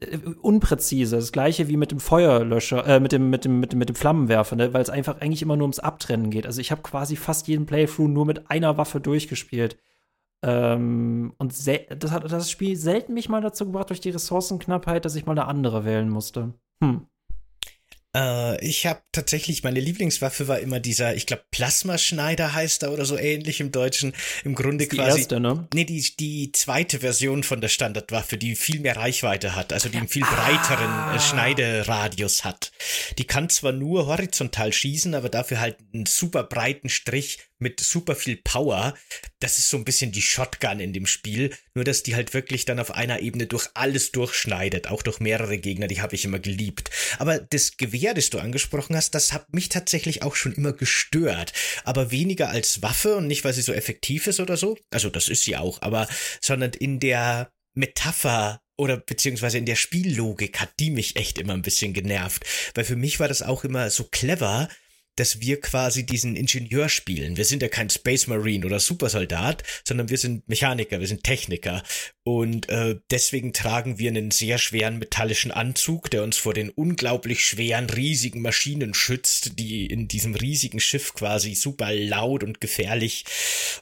äh, unpräzise. Das gleiche wie mit dem Feuerlöscher, äh, mit dem, mit dem, mit dem, mit dem Flammenwerfer, ne? weil es einfach eigentlich immer nur ums Abtrennen geht. Also ich habe quasi fast jeden Playthrough nur mit einer Waffe durchgespielt. Ähm, und das hat das Spiel selten mich mal dazu gebracht, durch die Ressourcenknappheit, dass ich mal eine andere wählen musste. Hm. Äh, ich habe tatsächlich, meine Lieblingswaffe war immer dieser, ich glaube, Plasmaschneider heißt er oder so ähnlich im Deutschen. Im Grunde die quasi. Erste, ne? Nee, die, die zweite Version von der Standardwaffe, die viel mehr Reichweite hat, also die einen viel breiteren äh, ah. Schneideradius hat. Die kann zwar nur horizontal schießen, aber dafür halt einen super breiten Strich mit super viel Power. Das ist so ein bisschen die Shotgun in dem Spiel, nur dass die halt wirklich dann auf einer Ebene durch alles durchschneidet, auch durch mehrere Gegner, die habe ich immer geliebt. Aber das Gewehr, das du angesprochen hast, das hat mich tatsächlich auch schon immer gestört, aber weniger als Waffe und nicht, weil sie so effektiv ist oder so. Also das ist sie auch, aber sondern in der Metapher oder beziehungsweise in der Spiellogik hat die mich echt immer ein bisschen genervt, weil für mich war das auch immer so clever, dass wir quasi diesen Ingenieur spielen. Wir sind ja kein Space Marine oder Supersoldat, sondern wir sind Mechaniker, wir sind Techniker. Und äh, deswegen tragen wir einen sehr schweren metallischen Anzug, der uns vor den unglaublich schweren, riesigen Maschinen schützt, die in diesem riesigen Schiff quasi super laut und gefährlich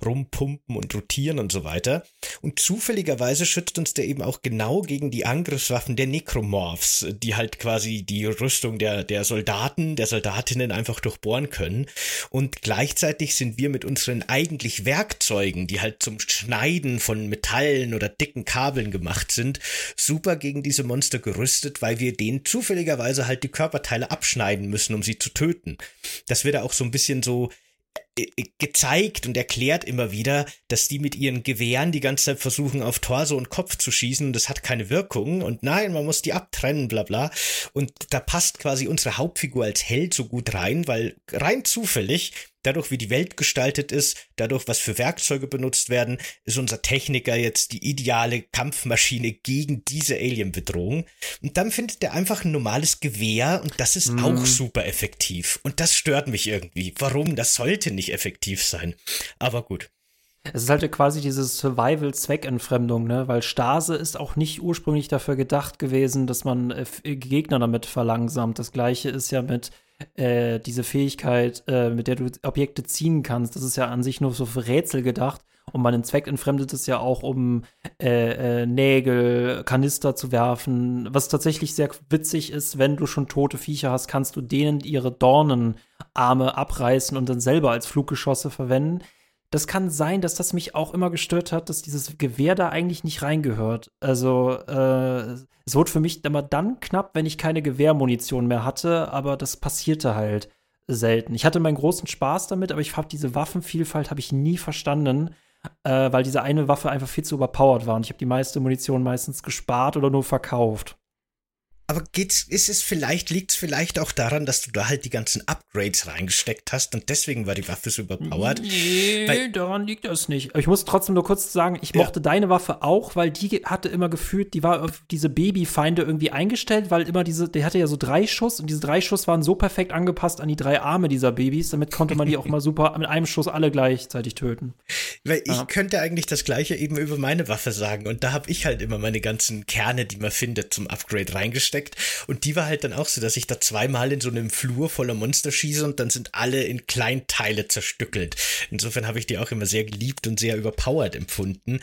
rumpumpen und rotieren und so weiter. Und zufälligerweise schützt uns der eben auch genau gegen die Angriffswaffen der Necromorphs, die halt quasi die Rüstung der, der Soldaten, der Soldatinnen einfach durchbohren können. Und gleichzeitig sind wir mit unseren eigentlich Werkzeugen, die halt zum Schneiden von Metallen oder dicken Kabeln gemacht sind, super gegen diese Monster gerüstet, weil wir denen zufälligerweise halt die Körperteile abschneiden müssen, um sie zu töten. Das wird auch so ein bisschen so gezeigt und erklärt immer wieder, dass die mit ihren Gewehren die ganze Zeit versuchen, auf Torso und Kopf zu schießen und das hat keine Wirkung und nein, man muss die abtrennen, bla bla. Und da passt quasi unsere Hauptfigur als Held so gut rein, weil rein zufällig dadurch, wie die Welt gestaltet ist, dadurch, was für Werkzeuge benutzt werden, ist unser Techniker jetzt die ideale Kampfmaschine gegen diese Alien-Bedrohung. Und dann findet er einfach ein normales Gewehr und das ist mhm. auch super effektiv. Und das stört mich irgendwie. Warum? Das sollte nicht effektiv sein. Aber gut. Es ist halt quasi diese Survival-Zweckentfremdung, ne? Weil Stase ist auch nicht ursprünglich dafür gedacht gewesen, dass man äh, Gegner damit verlangsamt. Das gleiche ist ja mit äh, diese Fähigkeit, äh, mit der du Objekte ziehen kannst, das ist ja an sich nur so für Rätsel gedacht. Und man entfremdet es ja auch, um äh, äh, Nägel, Kanister zu werfen. Was tatsächlich sehr witzig ist, wenn du schon tote Viecher hast, kannst du denen ihre Dornenarme abreißen und dann selber als Fluggeschosse verwenden das kann sein, dass das mich auch immer gestört hat, dass dieses Gewehr da eigentlich nicht reingehört. Also äh, es wurde für mich immer dann knapp, wenn ich keine Gewehrmunition mehr hatte, aber das passierte halt selten. Ich hatte meinen großen Spaß damit, aber ich habe diese Waffenvielfalt habe ich nie verstanden, äh, weil diese eine Waffe einfach viel zu überpowered war und ich habe die meiste Munition meistens gespart oder nur verkauft. Aber geht's, ist es vielleicht, liegt es vielleicht auch daran, dass du da halt die ganzen Upgrades reingesteckt hast und deswegen war die Waffe so überpowered? Nee, weil, daran liegt das nicht. Ich muss trotzdem nur kurz sagen, ich mochte ja. deine Waffe auch, weil die hatte immer gefühlt, die war auf diese Babyfeinde irgendwie eingestellt, weil immer diese, der hatte ja so drei Schuss und diese drei Schuss waren so perfekt angepasst an die drei Arme dieser Babys, damit konnte man die auch mal super mit einem Schuss alle gleichzeitig töten. Weil ja. ich könnte eigentlich das gleiche eben über meine Waffe sagen und da habe ich halt immer meine ganzen Kerne, die man findet, zum Upgrade reingestellt reingesteckt. Und die war halt dann auch so, dass ich da zweimal in so einem Flur voller Monster schieße und dann sind alle in Kleinteile zerstückelt. Insofern habe ich die auch immer sehr geliebt und sehr überpowered empfunden.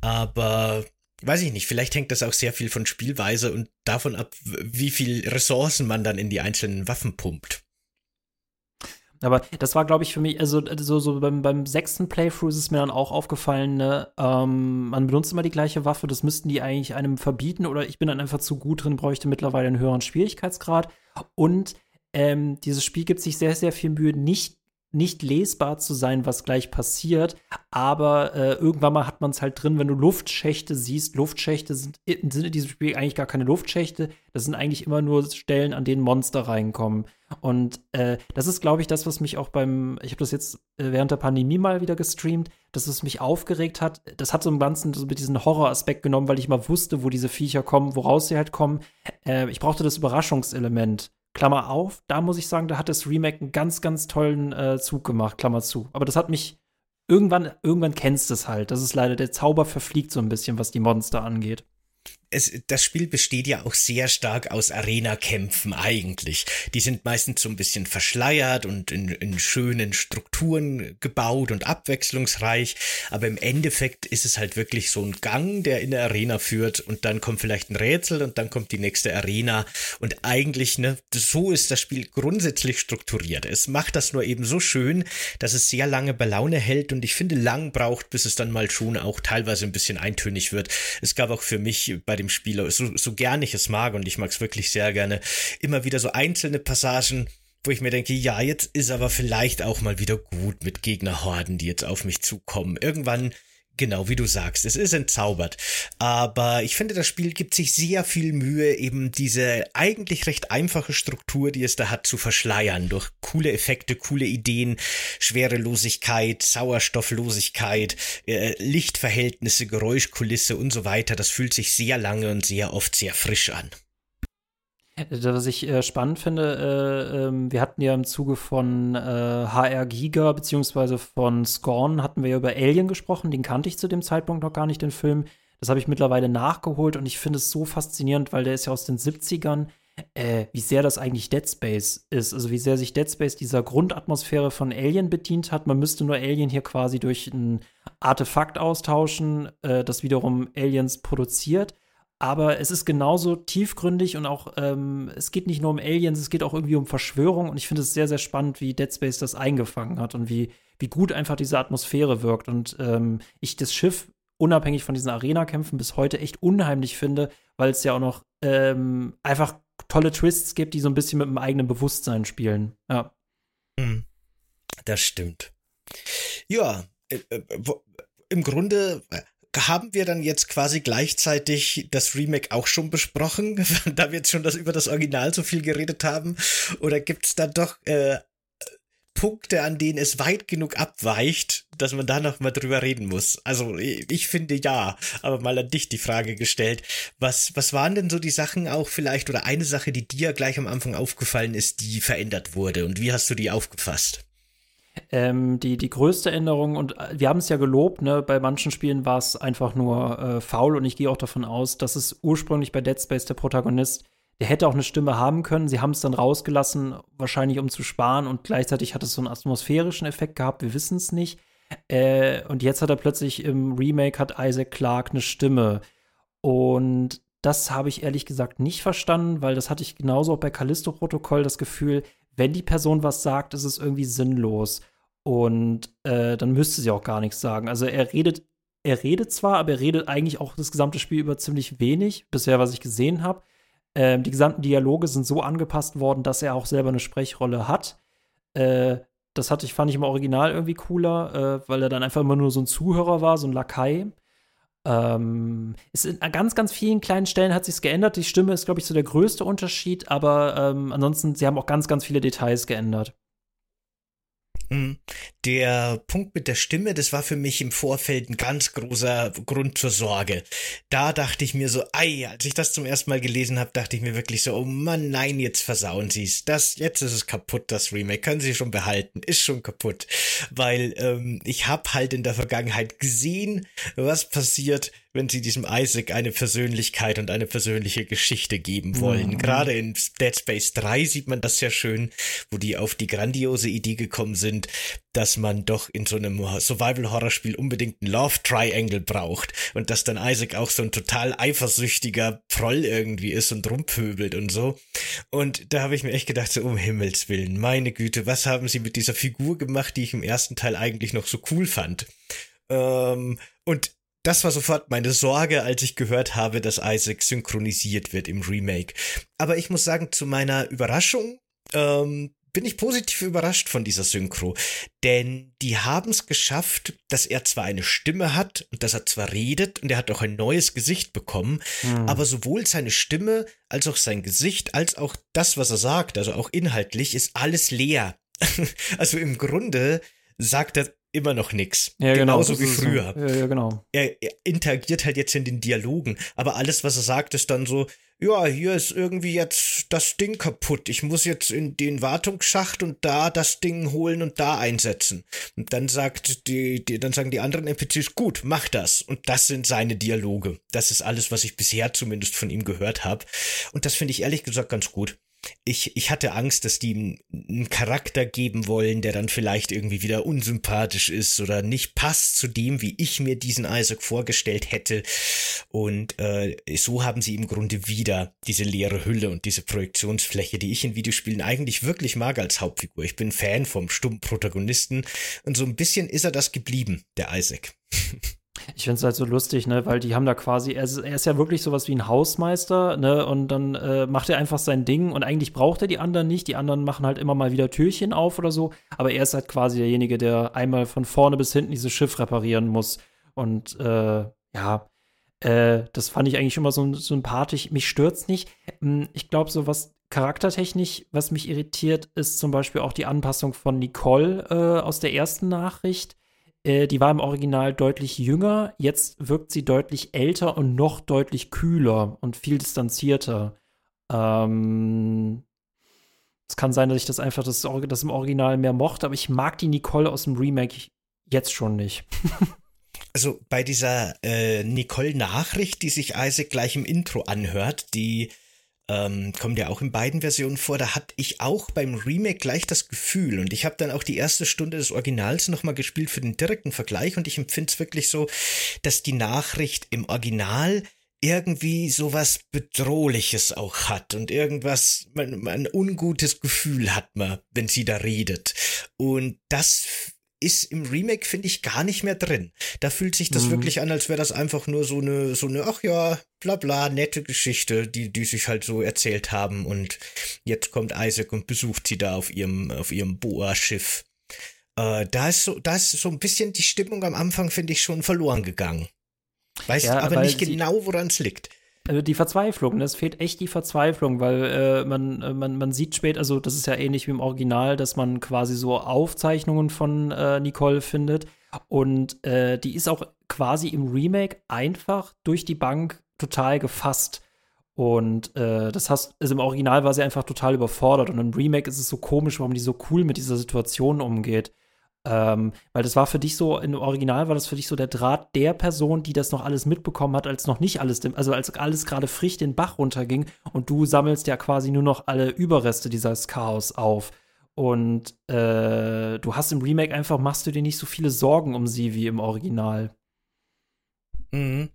Aber weiß ich nicht, vielleicht hängt das auch sehr viel von Spielweise und davon ab, wie viel Ressourcen man dann in die einzelnen Waffen pumpt. Aber das war, glaube ich, für mich, also so, so beim, beim sechsten Playthrough ist es mir dann auch aufgefallen, ne, ähm, man benutzt immer die gleiche Waffe, das müssten die eigentlich einem verbieten oder ich bin dann einfach zu gut drin, bräuchte mittlerweile einen höheren Schwierigkeitsgrad. Und ähm, dieses Spiel gibt sich sehr, sehr viel Mühe, nicht nicht lesbar zu sein, was gleich passiert, aber äh, irgendwann mal hat man es halt drin, wenn du Luftschächte siehst. Luftschächte sind im Sinne dieses Spiels eigentlich gar keine Luftschächte, das sind eigentlich immer nur Stellen, an denen Monster reinkommen. Und äh, das ist, glaube ich, das, was mich auch beim, ich habe das jetzt äh, während der Pandemie mal wieder gestreamt, dass es mich aufgeregt hat. Das hat so im Ganzen so mit diesem Horroraspekt genommen, weil ich mal wusste, wo diese Viecher kommen, woraus sie halt kommen. Äh, ich brauchte das Überraschungselement Klammer auf, da muss ich sagen, da hat das Remake einen ganz, ganz tollen äh, Zug gemacht, Klammer zu. Aber das hat mich irgendwann, irgendwann kennst du es halt. Das ist leider, der Zauber verfliegt so ein bisschen, was die Monster angeht es, das Spiel besteht ja auch sehr stark aus Arena-Kämpfen eigentlich. Die sind meistens so ein bisschen verschleiert und in, in schönen Strukturen gebaut und abwechslungsreich. Aber im Endeffekt ist es halt wirklich so ein Gang, der in der Arena führt und dann kommt vielleicht ein Rätsel und dann kommt die nächste Arena. Und eigentlich, ne, so ist das Spiel grundsätzlich strukturiert. Es macht das nur eben so schön, dass es sehr lange bei Laune hält und ich finde, lang braucht, bis es dann mal schon auch teilweise ein bisschen eintönig wird. Es gab auch für mich bei dem Spiel, so, so gern ich es mag und ich mag es wirklich sehr gerne, immer wieder so einzelne Passagen, wo ich mir denke, ja, jetzt ist aber vielleicht auch mal wieder gut mit Gegnerhorden, die jetzt auf mich zukommen. Irgendwann Genau, wie du sagst, es ist entzaubert. Aber ich finde, das Spiel gibt sich sehr viel Mühe, eben diese eigentlich recht einfache Struktur, die es da hat, zu verschleiern. Durch coole Effekte, coole Ideen, Schwerelosigkeit, Sauerstofflosigkeit, äh, Lichtverhältnisse, Geräuschkulisse und so weiter. Das fühlt sich sehr lange und sehr oft sehr frisch an. Was ich äh, spannend finde, äh, äh, wir hatten ja im Zuge von HR äh, Giga beziehungsweise von Scorn hatten wir ja über Alien gesprochen, den kannte ich zu dem Zeitpunkt noch gar nicht, den Film. Das habe ich mittlerweile nachgeholt und ich finde es so faszinierend, weil der ist ja aus den 70ern, äh, wie sehr das eigentlich Dead Space ist. Also wie sehr sich Dead Space dieser Grundatmosphäre von Alien bedient hat. Man müsste nur Alien hier quasi durch ein Artefakt austauschen, äh, das wiederum Aliens produziert aber es ist genauso tiefgründig und auch, ähm, es geht nicht nur um Aliens, es geht auch irgendwie um Verschwörung und ich finde es sehr, sehr spannend, wie Dead Space das eingefangen hat und wie, wie gut einfach diese Atmosphäre wirkt und ähm, ich das Schiff unabhängig von diesen Arena-Kämpfen bis heute echt unheimlich finde, weil es ja auch noch ähm, einfach tolle Twists gibt, die so ein bisschen mit dem eigenen Bewusstsein spielen. Ja. Hm. Das stimmt. Ja, äh, äh, im Grunde haben wir dann jetzt quasi gleichzeitig das Remake auch schon besprochen, da wir jetzt schon das, über das Original so viel geredet haben? Oder gibt es da doch äh, Punkte, an denen es weit genug abweicht, dass man da noch mal drüber reden muss? Also ich, ich finde ja, aber mal an dich die Frage gestellt. Was, was waren denn so die Sachen auch vielleicht oder eine Sache, die dir gleich am Anfang aufgefallen ist, die verändert wurde? Und wie hast du die aufgefasst? Ähm, die, die größte Änderung, und äh, wir haben es ja gelobt, ne, bei manchen Spielen war es einfach nur äh, faul und ich gehe auch davon aus, dass es ursprünglich bei Dead Space der Protagonist, der hätte auch eine Stimme haben können. Sie haben es dann rausgelassen, wahrscheinlich um zu sparen und gleichzeitig hat es so einen atmosphärischen Effekt gehabt, wir wissen es nicht. Äh, und jetzt hat er plötzlich im Remake hat Isaac Clarke eine Stimme. Und das habe ich ehrlich gesagt nicht verstanden, weil das hatte ich genauso auch bei Callisto-Protokoll das Gefühl, wenn die Person was sagt, ist es irgendwie sinnlos. Und äh, dann müsste sie auch gar nichts sagen. Also er redet, er redet zwar, aber er redet eigentlich auch das gesamte Spiel über ziemlich wenig, bisher, was ich gesehen habe. Ähm, die gesamten Dialoge sind so angepasst worden, dass er auch selber eine Sprechrolle hat. Äh, das hatte ich, fand ich im Original irgendwie cooler, äh, weil er dann einfach immer nur so ein Zuhörer war, so ein Lakai. Ähm, es in ganz, ganz vielen kleinen Stellen hat sich geändert. Die Stimme ist, glaube ich, so der größte Unterschied, aber ähm, ansonsten, sie haben auch ganz, ganz viele Details geändert. Der Punkt mit der Stimme, das war für mich im Vorfeld ein ganz großer Grund zur Sorge. Da dachte ich mir so, ei, als ich das zum ersten Mal gelesen habe, dachte ich mir wirklich so, oh Mann, nein, jetzt versauen sie es. Das, jetzt ist es kaputt, das Remake. Können sie schon behalten, ist schon kaputt. Weil ähm, ich habe halt in der Vergangenheit gesehen, was passiert, wenn sie diesem Isaac eine Persönlichkeit und eine persönliche Geschichte geben wollen. Mhm. Gerade in Dead Space 3 sieht man das sehr schön, wo die auf die grandiose Idee gekommen sind, dass man doch in so einem Survival-Horror-Spiel unbedingt ein Love Triangle braucht und dass dann Isaac auch so ein total eifersüchtiger Proll irgendwie ist und rumpöbelt und so. Und da habe ich mir echt gedacht, so um Himmels Willen, meine Güte, was haben sie mit dieser Figur gemacht, die ich im ersten Teil eigentlich noch so cool fand? Ähm, und das war sofort meine Sorge, als ich gehört habe, dass Isaac synchronisiert wird im Remake. Aber ich muss sagen, zu meiner Überraschung ähm, bin ich positiv überrascht von dieser Synchro. Denn die haben es geschafft, dass er zwar eine Stimme hat und dass er zwar redet und er hat auch ein neues Gesicht bekommen, hm. aber sowohl seine Stimme als auch sein Gesicht, als auch das, was er sagt, also auch inhaltlich, ist alles leer. also im Grunde sagt er immer noch nix. Ja, genau. Genauso wie früher. Ja, ja, genau. Er, er interagiert halt jetzt in den Dialogen, aber alles, was er sagt, ist dann so, ja, hier ist irgendwie jetzt das Ding kaputt. Ich muss jetzt in den Wartungsschacht und da das Ding holen und da einsetzen. Und dann sagt die, die dann sagen die anderen NPCs, gut, mach das. Und das sind seine Dialoge. Das ist alles, was ich bisher zumindest von ihm gehört habe. Und das finde ich ehrlich gesagt ganz gut ich, ich hatte Angst, dass die einen Charakter geben wollen, der dann vielleicht irgendwie wieder unsympathisch ist oder nicht passt zu dem, wie ich mir diesen Isaac vorgestellt hätte. Und äh, so haben sie im Grunde wieder diese leere Hülle und diese Projektionsfläche, die ich in Videospielen eigentlich wirklich mag als Hauptfigur. Ich bin Fan vom stummen Protagonisten und so ein bisschen ist er das geblieben, der Isaac. Ich finde es halt so lustig, ne, weil die haben da quasi, er ist, er ist ja wirklich sowas wie ein Hausmeister, ne, und dann äh, macht er einfach sein Ding und eigentlich braucht er die anderen nicht. Die anderen machen halt immer mal wieder Türchen auf oder so, aber er ist halt quasi derjenige, der einmal von vorne bis hinten dieses Schiff reparieren muss. Und äh, ja, äh, das fand ich eigentlich immer so sympathisch. Mich stört's nicht. Hm, ich glaube, so was charaktertechnisch, was mich irritiert, ist zum Beispiel auch die Anpassung von Nicole äh, aus der ersten Nachricht äh, die war im Original deutlich jünger, jetzt wirkt sie deutlich älter und noch deutlich kühler und viel distanzierter. Ähm, es kann sein, dass ich das einfach das, das im Original mehr mochte, aber ich mag die Nicole aus dem Remake jetzt schon nicht. also bei dieser äh, Nicole-Nachricht, die sich Isaac gleich im Intro anhört, die ähm, kommt ja auch in beiden Versionen vor. Da hatte ich auch beim Remake gleich das Gefühl und ich habe dann auch die erste Stunde des Originals nochmal gespielt für den direkten Vergleich und ich empfinde es wirklich so, dass die Nachricht im Original irgendwie sowas Bedrohliches auch hat und irgendwas, man, ein ungutes Gefühl hat man, wenn sie da redet. Und das ist im Remake, finde ich, gar nicht mehr drin. Da fühlt sich das mhm. wirklich an, als wäre das einfach nur so eine, so eine, ach ja, bla bla, nette Geschichte, die, die sich halt so erzählt haben und jetzt kommt Isaac und besucht sie da auf ihrem, auf ihrem Boa-Schiff. Äh, da ist so, da ist so ein bisschen die Stimmung am Anfang, finde ich, schon verloren gegangen. Weiß ja, aber nicht genau, woran es liegt. Also die Verzweiflung, es fehlt echt die Verzweiflung, weil äh, man, äh, man, man sieht später, also das ist ja ähnlich wie im Original, dass man quasi so Aufzeichnungen von äh, Nicole findet. Und äh, die ist auch quasi im Remake einfach durch die Bank total gefasst. Und äh, das hast, also im Original war sie einfach total überfordert. Und im Remake ist es so komisch, warum die so cool mit dieser Situation umgeht. Ähm, weil das war für dich so, im Original war das für dich so der Draht der Person, die das noch alles mitbekommen hat, als noch nicht alles, also als alles gerade frisch den Bach runterging und du sammelst ja quasi nur noch alle Überreste dieses Chaos auf. Und äh, du hast im Remake einfach, machst du dir nicht so viele Sorgen um sie wie im Original. Mhm.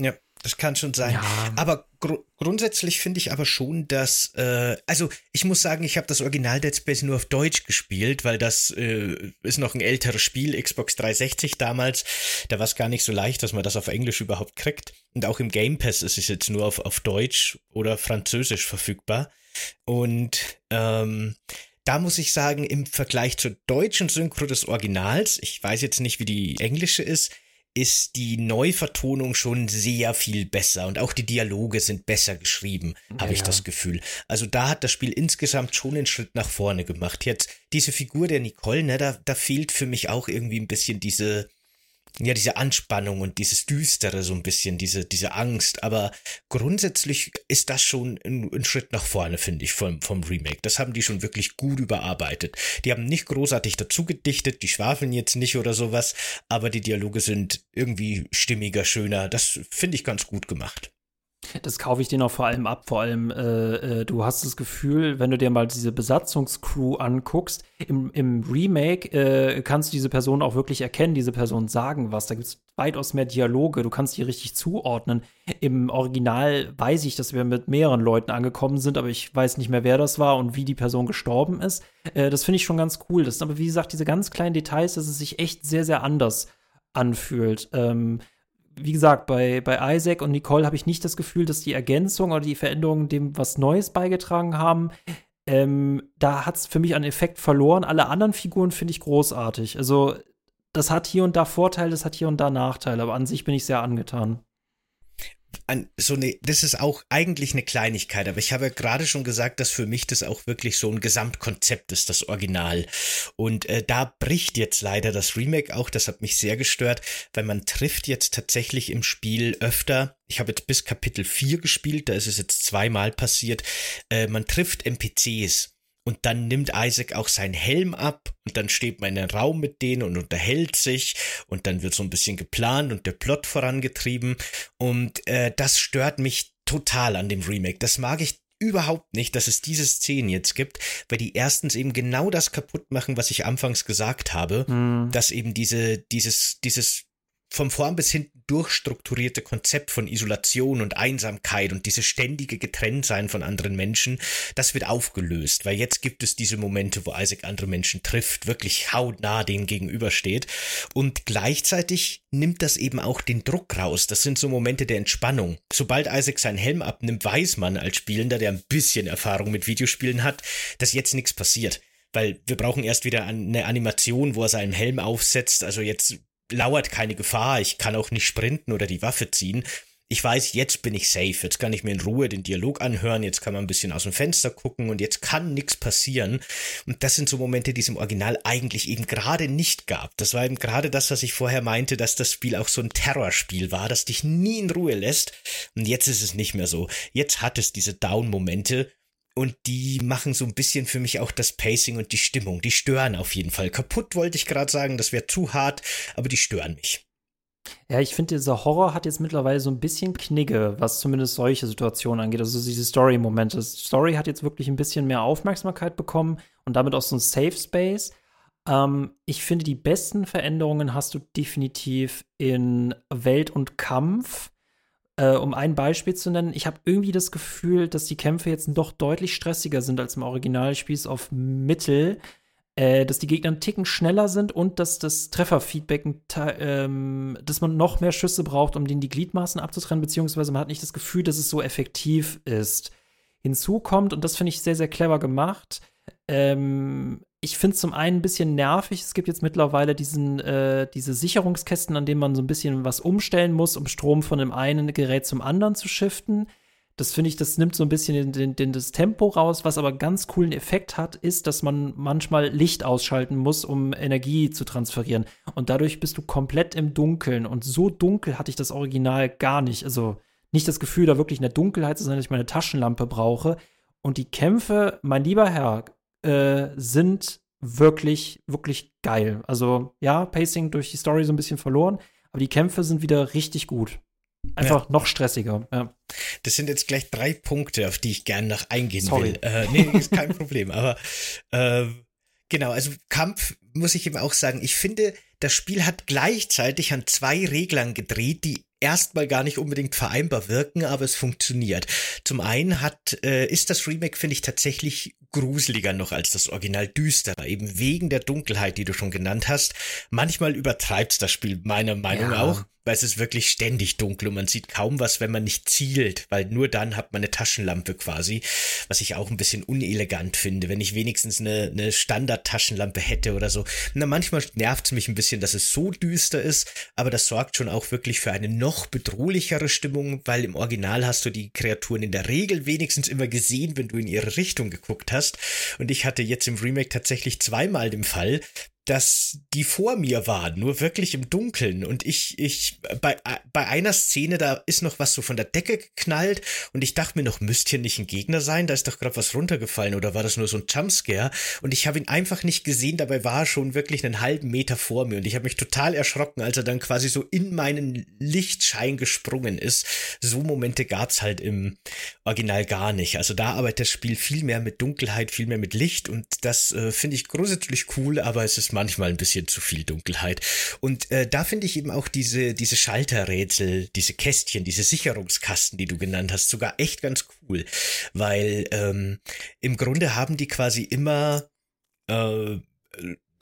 Ja. Das kann schon sein. Ja. Aber gr grundsätzlich finde ich aber schon, dass, äh, also ich muss sagen, ich habe das Original Dead Space nur auf Deutsch gespielt, weil das äh, ist noch ein älteres Spiel, Xbox 360 damals. Da war es gar nicht so leicht, dass man das auf Englisch überhaupt kriegt. Und auch im Game Pass ist es jetzt nur auf, auf Deutsch oder Französisch verfügbar. Und ähm, da muss ich sagen, im Vergleich zur deutschen Synchro des Originals, ich weiß jetzt nicht, wie die englische ist, ist die Neuvertonung schon sehr viel besser und auch die Dialoge sind besser geschrieben, habe ja, ich das Gefühl. Also da hat das Spiel insgesamt schon einen Schritt nach vorne gemacht. Jetzt diese Figur der Nicole, ne, da, da fehlt für mich auch irgendwie ein bisschen diese ja, diese Anspannung und dieses Düstere so ein bisschen, diese, diese Angst. Aber grundsätzlich ist das schon ein, ein Schritt nach vorne, finde ich, vom, vom Remake. Das haben die schon wirklich gut überarbeitet. Die haben nicht großartig dazu gedichtet, die schwafeln jetzt nicht oder sowas, aber die Dialoge sind irgendwie stimmiger, schöner. Das finde ich ganz gut gemacht. Das kaufe ich denen auch vor allem ab. Vor allem, äh, äh, du hast das Gefühl, wenn du dir mal diese Besatzungscrew anguckst, im, im Remake äh, kannst du diese Person auch wirklich erkennen, diese Person sagen was. Da gibt es weitaus mehr Dialoge, du kannst die richtig zuordnen. Im Original weiß ich, dass wir mit mehreren Leuten angekommen sind, aber ich weiß nicht mehr, wer das war und wie die Person gestorben ist. Äh, das finde ich schon ganz cool. Das sind aber, wie gesagt, diese ganz kleinen Details, dass es sich echt sehr, sehr anders anfühlt. Ähm, wie gesagt, bei, bei Isaac und Nicole habe ich nicht das Gefühl, dass die Ergänzung oder die Veränderung dem was Neues beigetragen haben. Ähm, da hat es für mich einen Effekt verloren. Alle anderen Figuren finde ich großartig. Also, das hat hier und da Vorteile, das hat hier und da Nachteile, aber an sich bin ich sehr angetan. An so eine, das ist auch eigentlich eine Kleinigkeit, aber ich habe ja gerade schon gesagt, dass für mich das auch wirklich so ein Gesamtkonzept ist, das Original. Und äh, da bricht jetzt leider das Remake auch, das hat mich sehr gestört, weil man trifft jetzt tatsächlich im Spiel öfter, ich habe jetzt bis Kapitel 4 gespielt, da ist es jetzt zweimal passiert, äh, man trifft NPCs und dann nimmt Isaac auch seinen Helm ab und dann steht man in einem Raum mit denen und unterhält sich und dann wird so ein bisschen geplant und der Plot vorangetrieben und äh, das stört mich total an dem Remake. Das mag ich überhaupt nicht, dass es diese Szenen jetzt gibt, weil die erstens eben genau das kaputt machen, was ich anfangs gesagt habe, mm. dass eben diese, dieses, dieses vom vorn bis hinten durchstrukturierte Konzept von Isolation und Einsamkeit und dieses ständige Getrenntsein von anderen Menschen, das wird aufgelöst, weil jetzt gibt es diese Momente, wo Isaac andere Menschen trifft, wirklich hautnah denen gegenübersteht und gleichzeitig nimmt das eben auch den Druck raus. Das sind so Momente der Entspannung. Sobald Isaac seinen Helm abnimmt, weiß man als Spielender, der ein bisschen Erfahrung mit Videospielen hat, dass jetzt nichts passiert weil wir brauchen erst wieder eine Animation, wo er seinen Helm aufsetzt. Also jetzt lauert keine Gefahr, ich kann auch nicht sprinten oder die Waffe ziehen. Ich weiß, jetzt bin ich safe, jetzt kann ich mir in Ruhe den Dialog anhören, jetzt kann man ein bisschen aus dem Fenster gucken und jetzt kann nichts passieren. Und das sind so Momente, die es im Original eigentlich eben gerade nicht gab. Das war eben gerade das, was ich vorher meinte, dass das Spiel auch so ein Terrorspiel war, das dich nie in Ruhe lässt. Und jetzt ist es nicht mehr so. Jetzt hat es diese Down-Momente, und die machen so ein bisschen für mich auch das Pacing und die Stimmung. Die stören auf jeden Fall. Kaputt wollte ich gerade sagen, das wäre zu hart, aber die stören mich. Ja, ich finde, dieser Horror hat jetzt mittlerweile so ein bisschen Knigge, was zumindest solche Situationen angeht. Also diese Story-Momente. Story hat jetzt wirklich ein bisschen mehr Aufmerksamkeit bekommen und damit auch so ein Safe Space. Ähm, ich finde, die besten Veränderungen hast du definitiv in Welt und Kampf äh, um ein Beispiel zu nennen, ich habe irgendwie das Gefühl, dass die Kämpfe jetzt doch deutlich stressiger sind als im Originalspiel auf Mittel. Äh, dass die Gegner einen Ticken schneller sind und dass das Trefferfeedback, ähm, dass man noch mehr Schüsse braucht, um denen die Gliedmaßen abzutrennen, beziehungsweise man hat nicht das Gefühl, dass es so effektiv ist. Hinzu kommt, und das finde ich sehr, sehr clever gemacht, ähm, ich finde es zum einen ein bisschen nervig. Es gibt jetzt mittlerweile diesen, äh, diese Sicherungskästen, an denen man so ein bisschen was umstellen muss, um Strom von dem einen Gerät zum anderen zu shiften. Das finde ich, das nimmt so ein bisschen den, den, den, das Tempo raus. Was aber ganz coolen Effekt hat, ist, dass man manchmal Licht ausschalten muss, um Energie zu transferieren. Und dadurch bist du komplett im Dunkeln. Und so dunkel hatte ich das Original gar nicht. Also nicht das Gefühl, da wirklich in der Dunkelheit zu sein, dass ich meine Taschenlampe brauche. Und die Kämpfe, mein lieber Herr, äh, sind wirklich, wirklich geil. Also ja, Pacing durch die Story so ein bisschen verloren, aber die Kämpfe sind wieder richtig gut. Einfach ja. noch stressiger. Ja. Das sind jetzt gleich drei Punkte, auf die ich gerne noch eingehen Sorry. will. Äh, nee, ist kein Problem. Aber äh, genau, also Kampf muss ich eben auch sagen, ich finde, das Spiel hat gleichzeitig an zwei Reglern gedreht, die erstmal gar nicht unbedingt vereinbar wirken, aber es funktioniert. Zum einen hat, äh, ist das Remake, finde ich, tatsächlich gruseliger noch als das Original düsterer, eben wegen der Dunkelheit, die du schon genannt hast. Manchmal übertreibt das Spiel meiner Meinung ja. auch weil es ist wirklich ständig dunkel und man sieht kaum was, wenn man nicht zielt, weil nur dann hat man eine Taschenlampe quasi, was ich auch ein bisschen unelegant finde, wenn ich wenigstens eine, eine Standard-Taschenlampe hätte oder so. Na, manchmal nervt es mich ein bisschen, dass es so düster ist, aber das sorgt schon auch wirklich für eine noch bedrohlichere Stimmung, weil im Original hast du die Kreaturen in der Regel wenigstens immer gesehen, wenn du in ihre Richtung geguckt hast. Und ich hatte jetzt im Remake tatsächlich zweimal den Fall, dass die vor mir waren, nur wirklich im Dunkeln. Und ich, ich, bei, bei einer Szene, da ist noch was so von der Decke geknallt und ich dachte mir noch, müsste hier nicht ein Gegner sein? Da ist doch gerade was runtergefallen oder war das nur so ein Jumpscare? Und ich habe ihn einfach nicht gesehen, dabei war er schon wirklich einen halben Meter vor mir und ich habe mich total erschrocken, als er dann quasi so in meinen Lichtschein gesprungen ist. So Momente gab's halt im Original gar nicht. Also da arbeitet das Spiel viel mehr mit Dunkelheit, viel mehr mit Licht und das äh, finde ich grundsätzlich cool, aber es ist manchmal ein bisschen zu viel Dunkelheit. Und äh, da finde ich eben auch diese, diese Schalterrätsel, diese Kästchen, diese Sicherungskasten, die du genannt hast, sogar echt ganz cool. Weil ähm, im Grunde haben die quasi immer äh,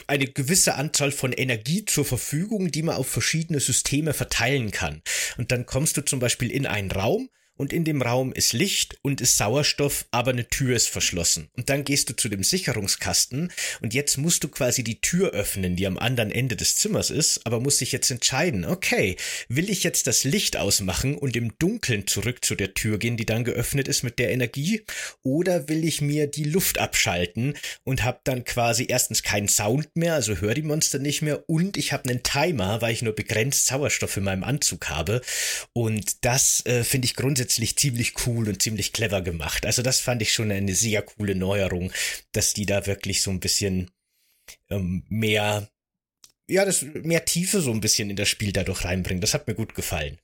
eine gewisse Anzahl von Energie zur Verfügung, die man auf verschiedene Systeme verteilen kann. Und dann kommst du zum Beispiel in einen Raum und in dem Raum ist Licht und ist Sauerstoff, aber eine Tür ist verschlossen. Und dann gehst du zu dem Sicherungskasten und jetzt musst du quasi die Tür öffnen, die am anderen Ende des Zimmers ist, aber musst dich jetzt entscheiden, okay, will ich jetzt das Licht ausmachen und im Dunkeln zurück zu der Tür gehen, die dann geöffnet ist mit der Energie, oder will ich mir die Luft abschalten und hab dann quasi erstens keinen Sound mehr, also höre die Monster nicht mehr und ich habe einen Timer, weil ich nur begrenzt Sauerstoff in meinem Anzug habe und das äh, finde ich grundsätzlich grundsätzlich ziemlich cool und ziemlich clever gemacht. Also das fand ich schon eine sehr coole Neuerung, dass die da wirklich so ein bisschen ähm, mehr, ja, das mehr Tiefe so ein bisschen in das Spiel dadurch reinbringen. Das hat mir gut gefallen.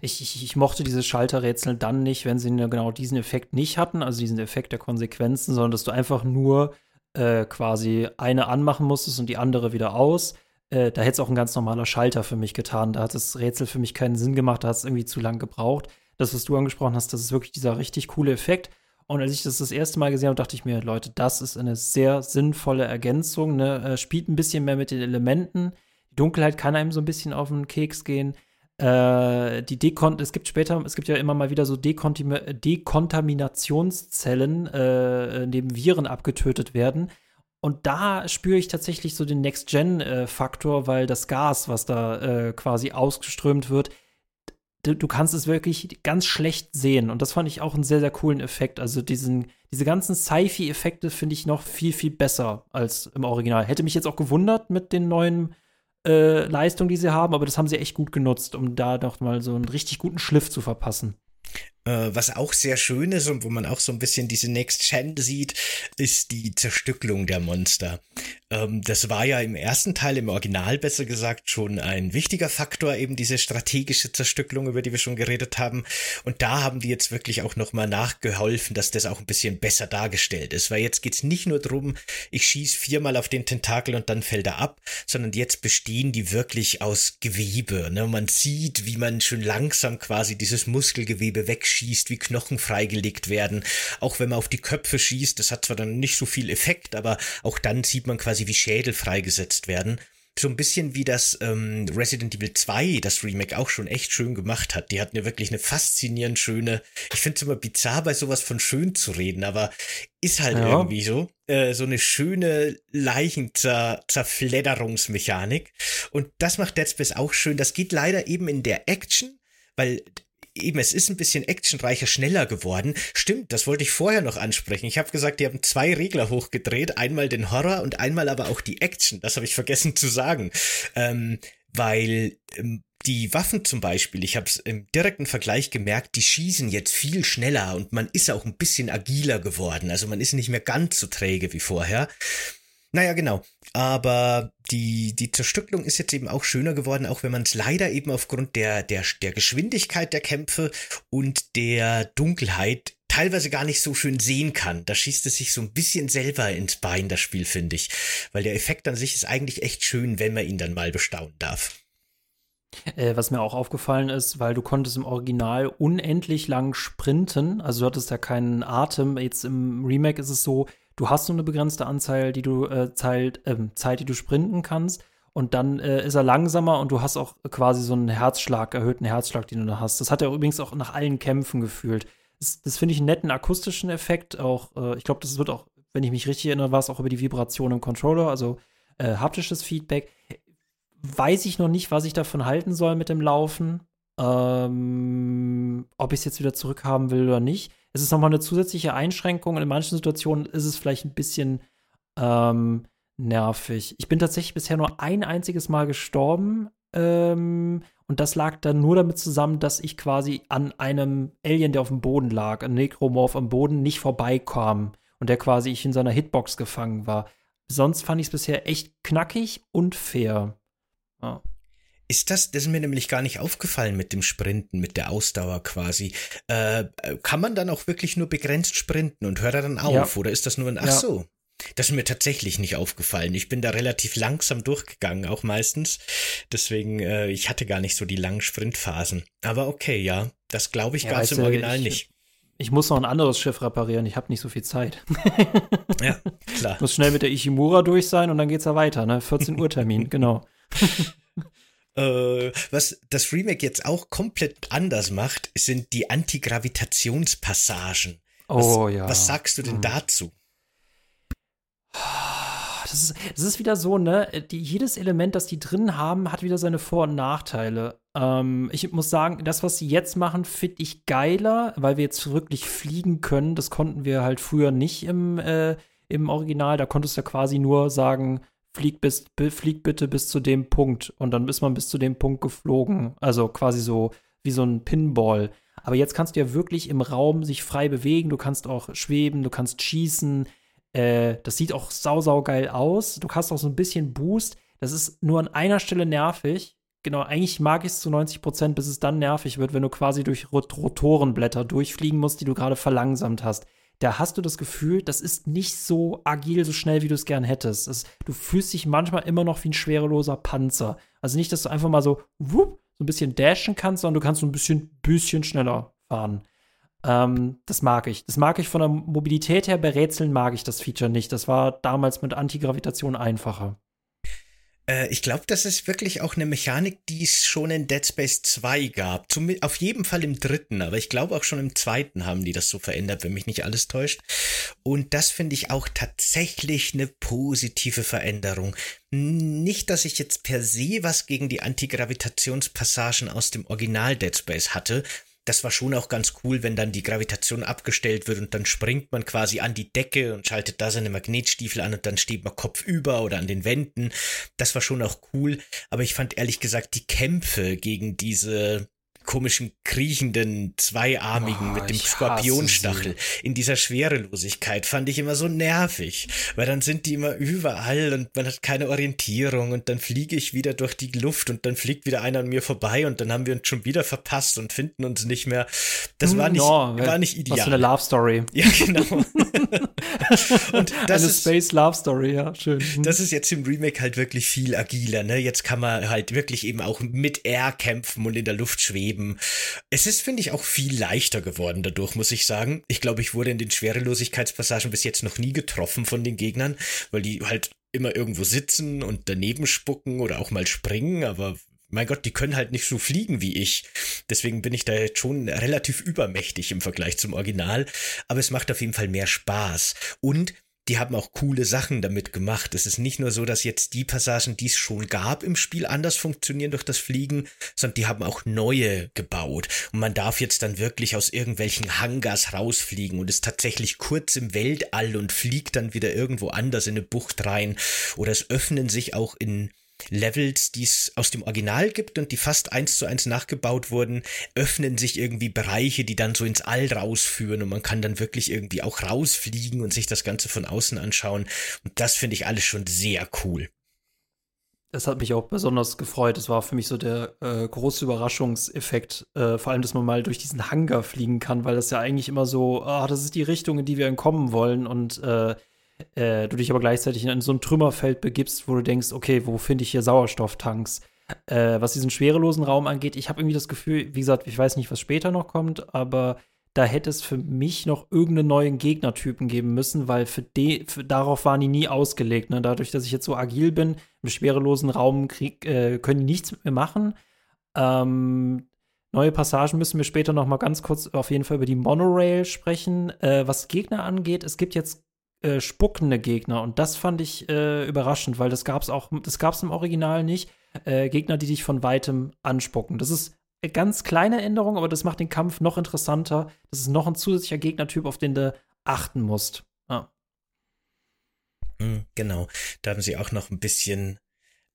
Ich, ich, ich, mochte diese Schalterrätsel dann nicht, wenn sie genau diesen Effekt nicht hatten, also diesen Effekt der Konsequenzen, sondern dass du einfach nur äh, quasi eine anmachen musstest und die andere wieder aus. Äh, da hätte es auch ein ganz normaler Schalter für mich getan. Da hat das Rätsel für mich keinen Sinn gemacht, da hat es irgendwie zu lang gebraucht das, was du angesprochen hast, das ist wirklich dieser richtig coole Effekt. Und als ich das das erste Mal gesehen habe, dachte ich mir, Leute, das ist eine sehr sinnvolle Ergänzung. Ne? Äh, spielt ein bisschen mehr mit den Elementen. Die Dunkelheit kann einem so ein bisschen auf den Keks gehen. Äh, die Dekont es gibt später, es gibt ja immer mal wieder so Dekontim Dekontaminationszellen, äh, in denen Viren abgetötet werden. Und da spüre ich tatsächlich so den Next-Gen-Faktor, äh, weil das Gas, was da äh, quasi ausgeströmt wird, du, kannst es wirklich ganz schlecht sehen. Und das fand ich auch einen sehr, sehr coolen Effekt. Also diesen, diese ganzen Sci-Fi-Effekte finde ich noch viel, viel besser als im Original. Hätte mich jetzt auch gewundert mit den neuen äh, Leistungen, die sie haben, aber das haben sie echt gut genutzt, um da doch mal so einen richtig guten Schliff zu verpassen. Äh, was auch sehr schön ist und wo man auch so ein bisschen diese Next Gen sieht, ist die Zerstückelung der Monster. Ähm, das war ja im ersten Teil, im Original besser gesagt, schon ein wichtiger Faktor, eben diese strategische Zerstückelung, über die wir schon geredet haben. Und da haben die jetzt wirklich auch nochmal nachgeholfen, dass das auch ein bisschen besser dargestellt ist. Weil jetzt geht's nicht nur drum, ich schieß viermal auf den Tentakel und dann fällt er ab, sondern jetzt bestehen die wirklich aus Gewebe. Ne? Man sieht, wie man schon langsam quasi dieses Muskelgewebe wegschießt schießt, wie Knochen freigelegt werden. Auch wenn man auf die Köpfe schießt, das hat zwar dann nicht so viel Effekt, aber auch dann sieht man quasi, wie Schädel freigesetzt werden so ein bisschen wie das ähm, Resident Evil 2, das Remake auch schon echt schön gemacht hat. Die hatten ja wirklich eine faszinierend schöne, ich finde es immer bizarr, bei sowas von schön zu reden, aber ist halt ja. irgendwie so, äh, so eine schöne Leichenzerfledderungsmechanik. Und das macht Dead Space auch schön. Das geht leider eben in der Action, weil eben, es ist ein bisschen actionreicher, schneller geworden. Stimmt, das wollte ich vorher noch ansprechen. Ich habe gesagt, die haben zwei Regler hochgedreht, einmal den Horror und einmal aber auch die Action. Das habe ich vergessen zu sagen. Ähm, weil ähm, die Waffen zum Beispiel, ich habe es im direkten Vergleich gemerkt, die schießen jetzt viel schneller und man ist auch ein bisschen agiler geworden. Also man ist nicht mehr ganz so träge wie vorher. Naja, genau. Aber die, die Zerstückelung ist jetzt eben auch schöner geworden, auch wenn man es leider eben aufgrund der, der, der Geschwindigkeit der Kämpfe und der Dunkelheit teilweise gar nicht so schön sehen kann. Da schießt es sich so ein bisschen selber ins Bein, das Spiel, finde ich. Weil der Effekt an sich ist eigentlich echt schön, wenn man ihn dann mal bestaunen darf. Äh, was mir auch aufgefallen ist, weil du konntest im Original unendlich lang sprinten, also du hattest ja keinen Atem. Jetzt im Remake ist es so, du hast nur eine begrenzte Anzahl, die du äh, Zeit, äh, Zeit, die du sprinten kannst. Und dann äh, ist er langsamer und du hast auch quasi so einen Herzschlag, erhöhten Herzschlag, den du da hast. Das hat er übrigens auch nach allen Kämpfen gefühlt. Das, das finde ich einen netten akustischen Effekt. Auch, äh, ich glaube, das wird auch, wenn ich mich richtig erinnere, war es auch über die Vibration im Controller, also äh, haptisches Feedback. Weiß ich noch nicht, was ich davon halten soll mit dem Laufen. Ähm, ob ich es jetzt wieder zurückhaben will oder nicht es ist nochmal eine zusätzliche Einschränkung und in manchen Situationen ist es vielleicht ein bisschen ähm, nervig. Ich bin tatsächlich bisher nur ein einziges Mal gestorben ähm, und das lag dann nur damit zusammen, dass ich quasi an einem Alien, der auf dem Boden lag, ein Necromorph am Boden, nicht vorbeikam und der quasi ich in seiner Hitbox gefangen war. Sonst fand ich es bisher echt knackig und fair. Ja. Ist das, das ist mir nämlich gar nicht aufgefallen mit dem Sprinten, mit der Ausdauer quasi. Äh, kann man dann auch wirklich nur begrenzt sprinten und hört er dann auf? Ja. Oder ist das nur ein, ach ja. so. Das ist mir tatsächlich nicht aufgefallen. Ich bin da relativ langsam durchgegangen, auch meistens. Deswegen, äh, ich hatte gar nicht so die langen Sprintphasen. Aber okay, ja, das glaube ich ja, gab es im Original ich, nicht. Ich muss noch ein anderes Schiff reparieren, ich habe nicht so viel Zeit. ja, klar. muss schnell mit der Ishimura durch sein und dann geht's ja weiter, ne? 14 Uhr Termin, genau. Äh, was das Remake jetzt auch komplett anders macht, sind die Antigravitationspassagen. Oh was, ja. Was sagst du denn Hm. dazu? Das ist, das ist wieder so, ne? Die, jedes Element, das die drin haben, hat wieder seine Vor- und Nachteile. Ähm, ich muss sagen, das, was sie jetzt machen, finde ich geiler, weil wir jetzt wirklich fliegen können. Das konnten wir halt früher nicht im, äh, im Original. Da konntest du ja quasi nur sagen, flieg, bis, bi- flieg bitte bis zu dem Punkt. Und dann ist man bis zu dem Punkt geflogen. Also quasi so wie so ein Pinball. Aber jetzt kannst du ja wirklich im Raum sich frei bewegen. Du kannst auch schweben, du kannst schießen. Äh, das sieht auch sau, sau geil aus. Du hast auch so ein bisschen Boost. Das ist nur an einer Stelle nervig. Genau, eigentlich mag ich es zu 90 Prozent, bis es dann nervig wird, wenn du quasi durch Rot Rotorenblätter durchfliegen musst, die du gerade verlangsamt hast. Da hast du das Gefühl, das ist nicht so agil, so schnell, wie du es gern hättest. Es, du fühlst dich manchmal immer noch wie ein schwereloser Panzer. Also nicht, dass du einfach mal so, wupp, so ein bisschen dashen kannst, sondern du kannst so ein bisschen, bisschen schneller fahren. Ähm, das mag ich. Das mag ich von der Mobilität her. Bei Rätseln mag ich das Feature nicht. Das war damals mit Antigravitation einfacher. Äh, ich glaube, das ist wirklich auch eine Mechanik, die es schon in Dead Space 2 gab. Zum, auf jeden Fall im dritten, aber ich glaube auch schon im zweiten haben die das so verändert, wenn mich nicht alles täuscht. Und das finde ich auch tatsächlich eine positive Veränderung. Nicht, dass ich jetzt per se was gegen die Antigravitationspassagen aus dem Original Dead Space hatte. Das war schon auch ganz cool, wenn dann die Gravitation abgestellt wird und dann springt man quasi an die Decke und schaltet da seine Magnetstiefel an und dann steht man kopfüber oder an den Wänden. Das war schon auch cool, aber ich fand ehrlich gesagt die Kämpfe gegen diese komischen kriechenden zweiarmigen Oh, mit dem Skorpionstachel in dieser Schwerelosigkeit fand ich immer so nervig, weil dann sind die immer überall und man hat keine Orientierung und dann fliege ich wieder durch die Luft und dann fliegt wieder einer an mir vorbei und dann haben wir uns schon wieder verpasst und finden uns nicht mehr. Das war nicht, Ja, war nicht Was für eine ideal. Love Story. Ja, genau. und das eine ist, Space Love Story, ja, schön. das ist jetzt im Remake halt wirklich viel agiler, ne? Jetzt kann man halt wirklich eben auch mit Air kämpfen und in der Luft schweben. Es ist, finde ich, auch viel leichter geworden dadurch, muss ich sagen. Ich glaube, ich wurde in den Schwerelosigkeitspassagen bis jetzt noch nie getroffen von den Gegnern, weil die halt immer irgendwo sitzen und daneben spucken oder auch mal springen, aber mein Gott, die können halt nicht so fliegen wie ich. Deswegen bin ich da jetzt schon relativ übermächtig im Vergleich zum Original. Aber es macht auf jeden Fall mehr Spaß. Und die haben auch coole Sachen damit gemacht. Es ist nicht nur so, dass jetzt die Passagen, die es schon gab im Spiel, anders funktionieren durch das Fliegen, sondern die haben auch neue gebaut. Und man darf jetzt dann wirklich aus irgendwelchen Hangars rausfliegen und ist tatsächlich kurz im Weltall und fliegt dann wieder irgendwo anders in eine Bucht rein. Oder es öffnen sich auch in Levels, die es aus dem Original gibt und die fast eins zu eins nachgebaut wurden, öffnen sich irgendwie Bereiche, die dann so ins All rausführen und man kann dann wirklich irgendwie auch rausfliegen und sich das Ganze von außen anschauen. Und das finde ich alles schon sehr cool. Das hat mich auch besonders gefreut. Das war für mich so der äh, große Überraschungseffekt. Äh, vor allem, dass man mal durch diesen Hangar fliegen kann, weil das ja eigentlich immer so, ah, das ist die Richtung, in die wir entkommen wollen. Und äh, äh, du dich aber gleichzeitig in so ein Trümmerfeld begibst, wo du denkst, okay, wo finde ich hier Sauerstofftanks? Äh, was diesen schwerelosen Raum angeht, ich habe irgendwie das Gefühl, wie gesagt, ich weiß nicht, was später noch kommt, aber da hätte es für mich noch irgendeinen neuen Gegnertypen geben müssen, weil für, de, für darauf waren die nie ausgelegt. Ne? Dadurch, dass ich jetzt so agil bin, im schwerelosen Raum krieg, äh, können die nichts mit mir machen. Ähm, neue Passagen müssen wir später noch mal ganz kurz auf jeden Fall über die Monorail sprechen. Äh, was Gegner angeht, es gibt jetzt äh, spuckende Gegner und das fand ich äh, überraschend, weil das gab es auch, das gab es im Original nicht. Äh, Gegner, die dich von weitem anspucken. Das ist eine ganz kleine Änderung, aber das macht den Kampf noch interessanter. Das ist noch ein zusätzlicher Gegnertyp, auf den du achten musst. Ja. Hm, genau, da haben sie auch noch ein bisschen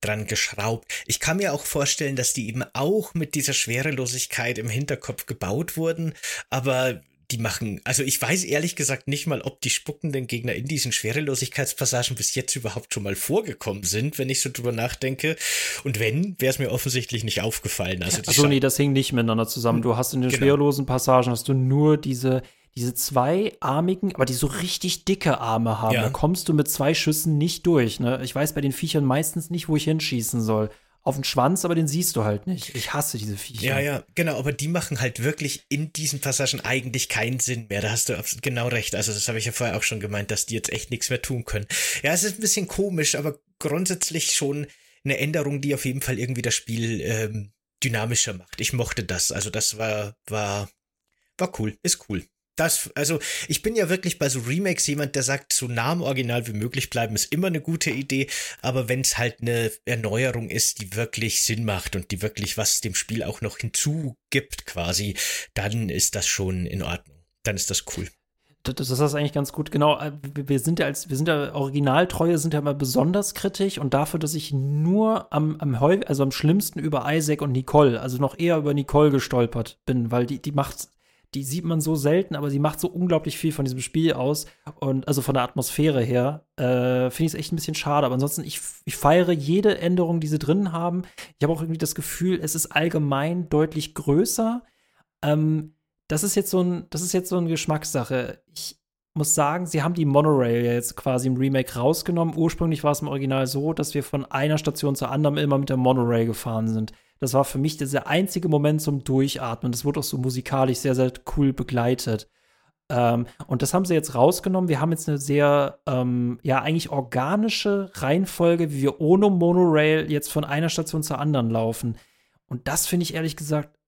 dran geschraubt. Ich kann mir auch vorstellen, dass die eben auch mit dieser Schwerelosigkeit im Hinterkopf gebaut wurden, aber die machen, also ich weiß ehrlich gesagt nicht mal, ob die spuckenden Gegner in diesen Schwerelosigkeitspassagen bis jetzt überhaupt schon mal vorgekommen sind, wenn ich so drüber nachdenke. Und wenn, wäre es mir offensichtlich nicht aufgefallen. Also Achso, nee, das hing nicht miteinander zusammen. Du hast in den Genau. schwerelosen Passagen hast du nur diese, diese zweiarmigen, aber die so richtig dicke Arme haben. Ja. Da kommst du mit zwei Schüssen nicht durch. Ne? Ich weiß bei den Viechern meistens nicht, wo ich hinschießen soll. Auf den Schwanz, aber den siehst du halt nicht. Ich hasse diese Viecher. Ja, ja, genau, aber die machen halt wirklich in diesen Passagen eigentlich keinen Sinn mehr. Da hast du genau recht. Also das habe ich ja vorher auch schon gemeint, dass die jetzt echt nichts mehr tun können. Ja, es ist ein bisschen komisch, aber grundsätzlich schon eine Änderung, die auf jeden Fall irgendwie das Spiel ähm, dynamischer macht. Ich mochte das. Also das war, war, war cool, ist cool. Das, also ich bin ja wirklich bei so Remakes jemand, der sagt, so nah am Original wie möglich bleiben ist immer eine gute Idee, aber wenn es halt eine Erneuerung ist, die wirklich Sinn macht und die wirklich was dem Spiel auch noch hinzugibt quasi, dann ist das schon in Ordnung. Dann ist das cool. Das, das ist eigentlich ganz gut. Genau, äh, wir sind ja als, wir sind ja Originaltreue, sind ja immer besonders kritisch und dafür, dass ich nur am, am also am schlimmsten über Isaac und Nicole, also noch eher über Nicole gestolpert bin, weil die, die macht die sieht man so selten, aber sie macht so unglaublich viel von diesem Spiel aus. Und also von der Atmosphäre her, äh, finde ich es echt ein bisschen schade. Aber ansonsten, ich, ich feiere jede Änderung, die sie drin haben. Ich habe auch irgendwie das Gefühl, es ist allgemein deutlich größer. Ähm, das ist jetzt so ein, das ist jetzt so eine Geschmackssache. Ich muss sagen, sie haben die Monorail jetzt quasi im Remake rausgenommen. Ursprünglich war es im Original so, dass wir von einer Station zur anderen immer mit der Monorail gefahren sind. Das war für mich der einzige Moment zum Durchatmen. Das wurde auch so musikalisch sehr, sehr cool begleitet. Ähm, und das haben sie jetzt rausgenommen. Wir haben jetzt eine sehr, ähm, ja, eigentlich organische Reihenfolge, wie wir ohne Monorail jetzt von einer Station zur anderen laufen. Und das finde ich ehrlich gesagt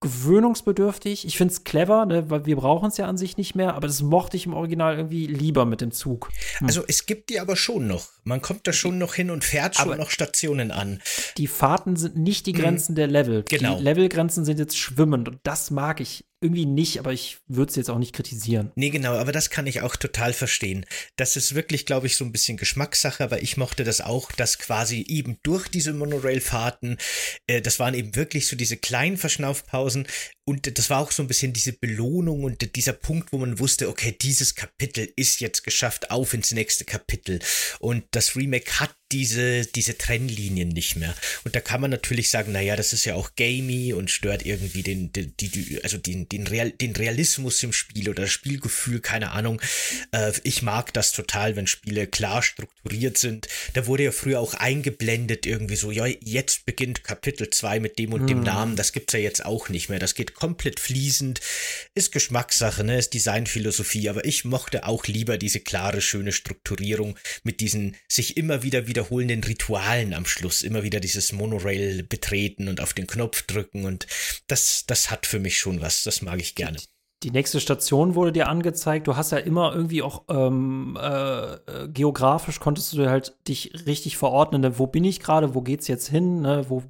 gewöhnungsbedürftig. Ich finde es clever, ne, weil wir brauchen es ja an sich nicht mehr, aber das mochte ich im Original irgendwie lieber mit dem Zug. Hm. Also es gibt die aber schon noch. Man kommt da schon noch hin und fährt schon aber noch Stationen an. Die Fahrten sind nicht die hm. Grenzen hm. der Level. Genau. Die Levelgrenzen sind jetzt schwimmend und das mag ich irgendwie nicht, aber ich würde es jetzt auch nicht kritisieren. Nee, genau, aber das kann ich auch total verstehen. Das ist wirklich, glaube ich, so ein bisschen Geschmackssache, aber ich mochte das auch, dass quasi eben durch diese Monorail-Fahrten, äh, das waren eben wirklich so diese kleinen Verschnaufpausen und das war auch so ein bisschen diese Belohnung und dieser Punkt, wo man wusste, okay, dieses Kapitel ist jetzt geschafft, auf ins nächste Kapitel. Und das Remake hat diese, diese Trennlinien nicht mehr. Und da kann man natürlich sagen, naja, das ist ja auch gamey und stört irgendwie den, den, die, also den, den, Real, den Realismus im Spiel oder das Spielgefühl, keine Ahnung. Äh, ich mag das total, wenn Spiele klar strukturiert sind. Da wurde ja früher auch eingeblendet irgendwie so, ja, jetzt beginnt Kapitel 2 mit dem und dem mhm. Namen. Das gibt's ja jetzt auch nicht mehr. Das geht komplett fließend. Ist Geschmackssache, ne? Ist Designphilosophie. Aber ich mochte auch lieber diese klare, schöne Strukturierung mit diesen sich immer wieder wieder wiederholenden Ritualen am Schluss. Immer wieder dieses Monorail betreten und auf den Knopf drücken und das, das hat für mich schon was. Das mag ich gerne. Die nächste Station wurde dir angezeigt. Du hast ja immer irgendwie auch ähm, äh, geografisch konntest du halt dich richtig verordnen. Ne? Wo bin ich gerade? Wo geht's jetzt hin? Ne? Wo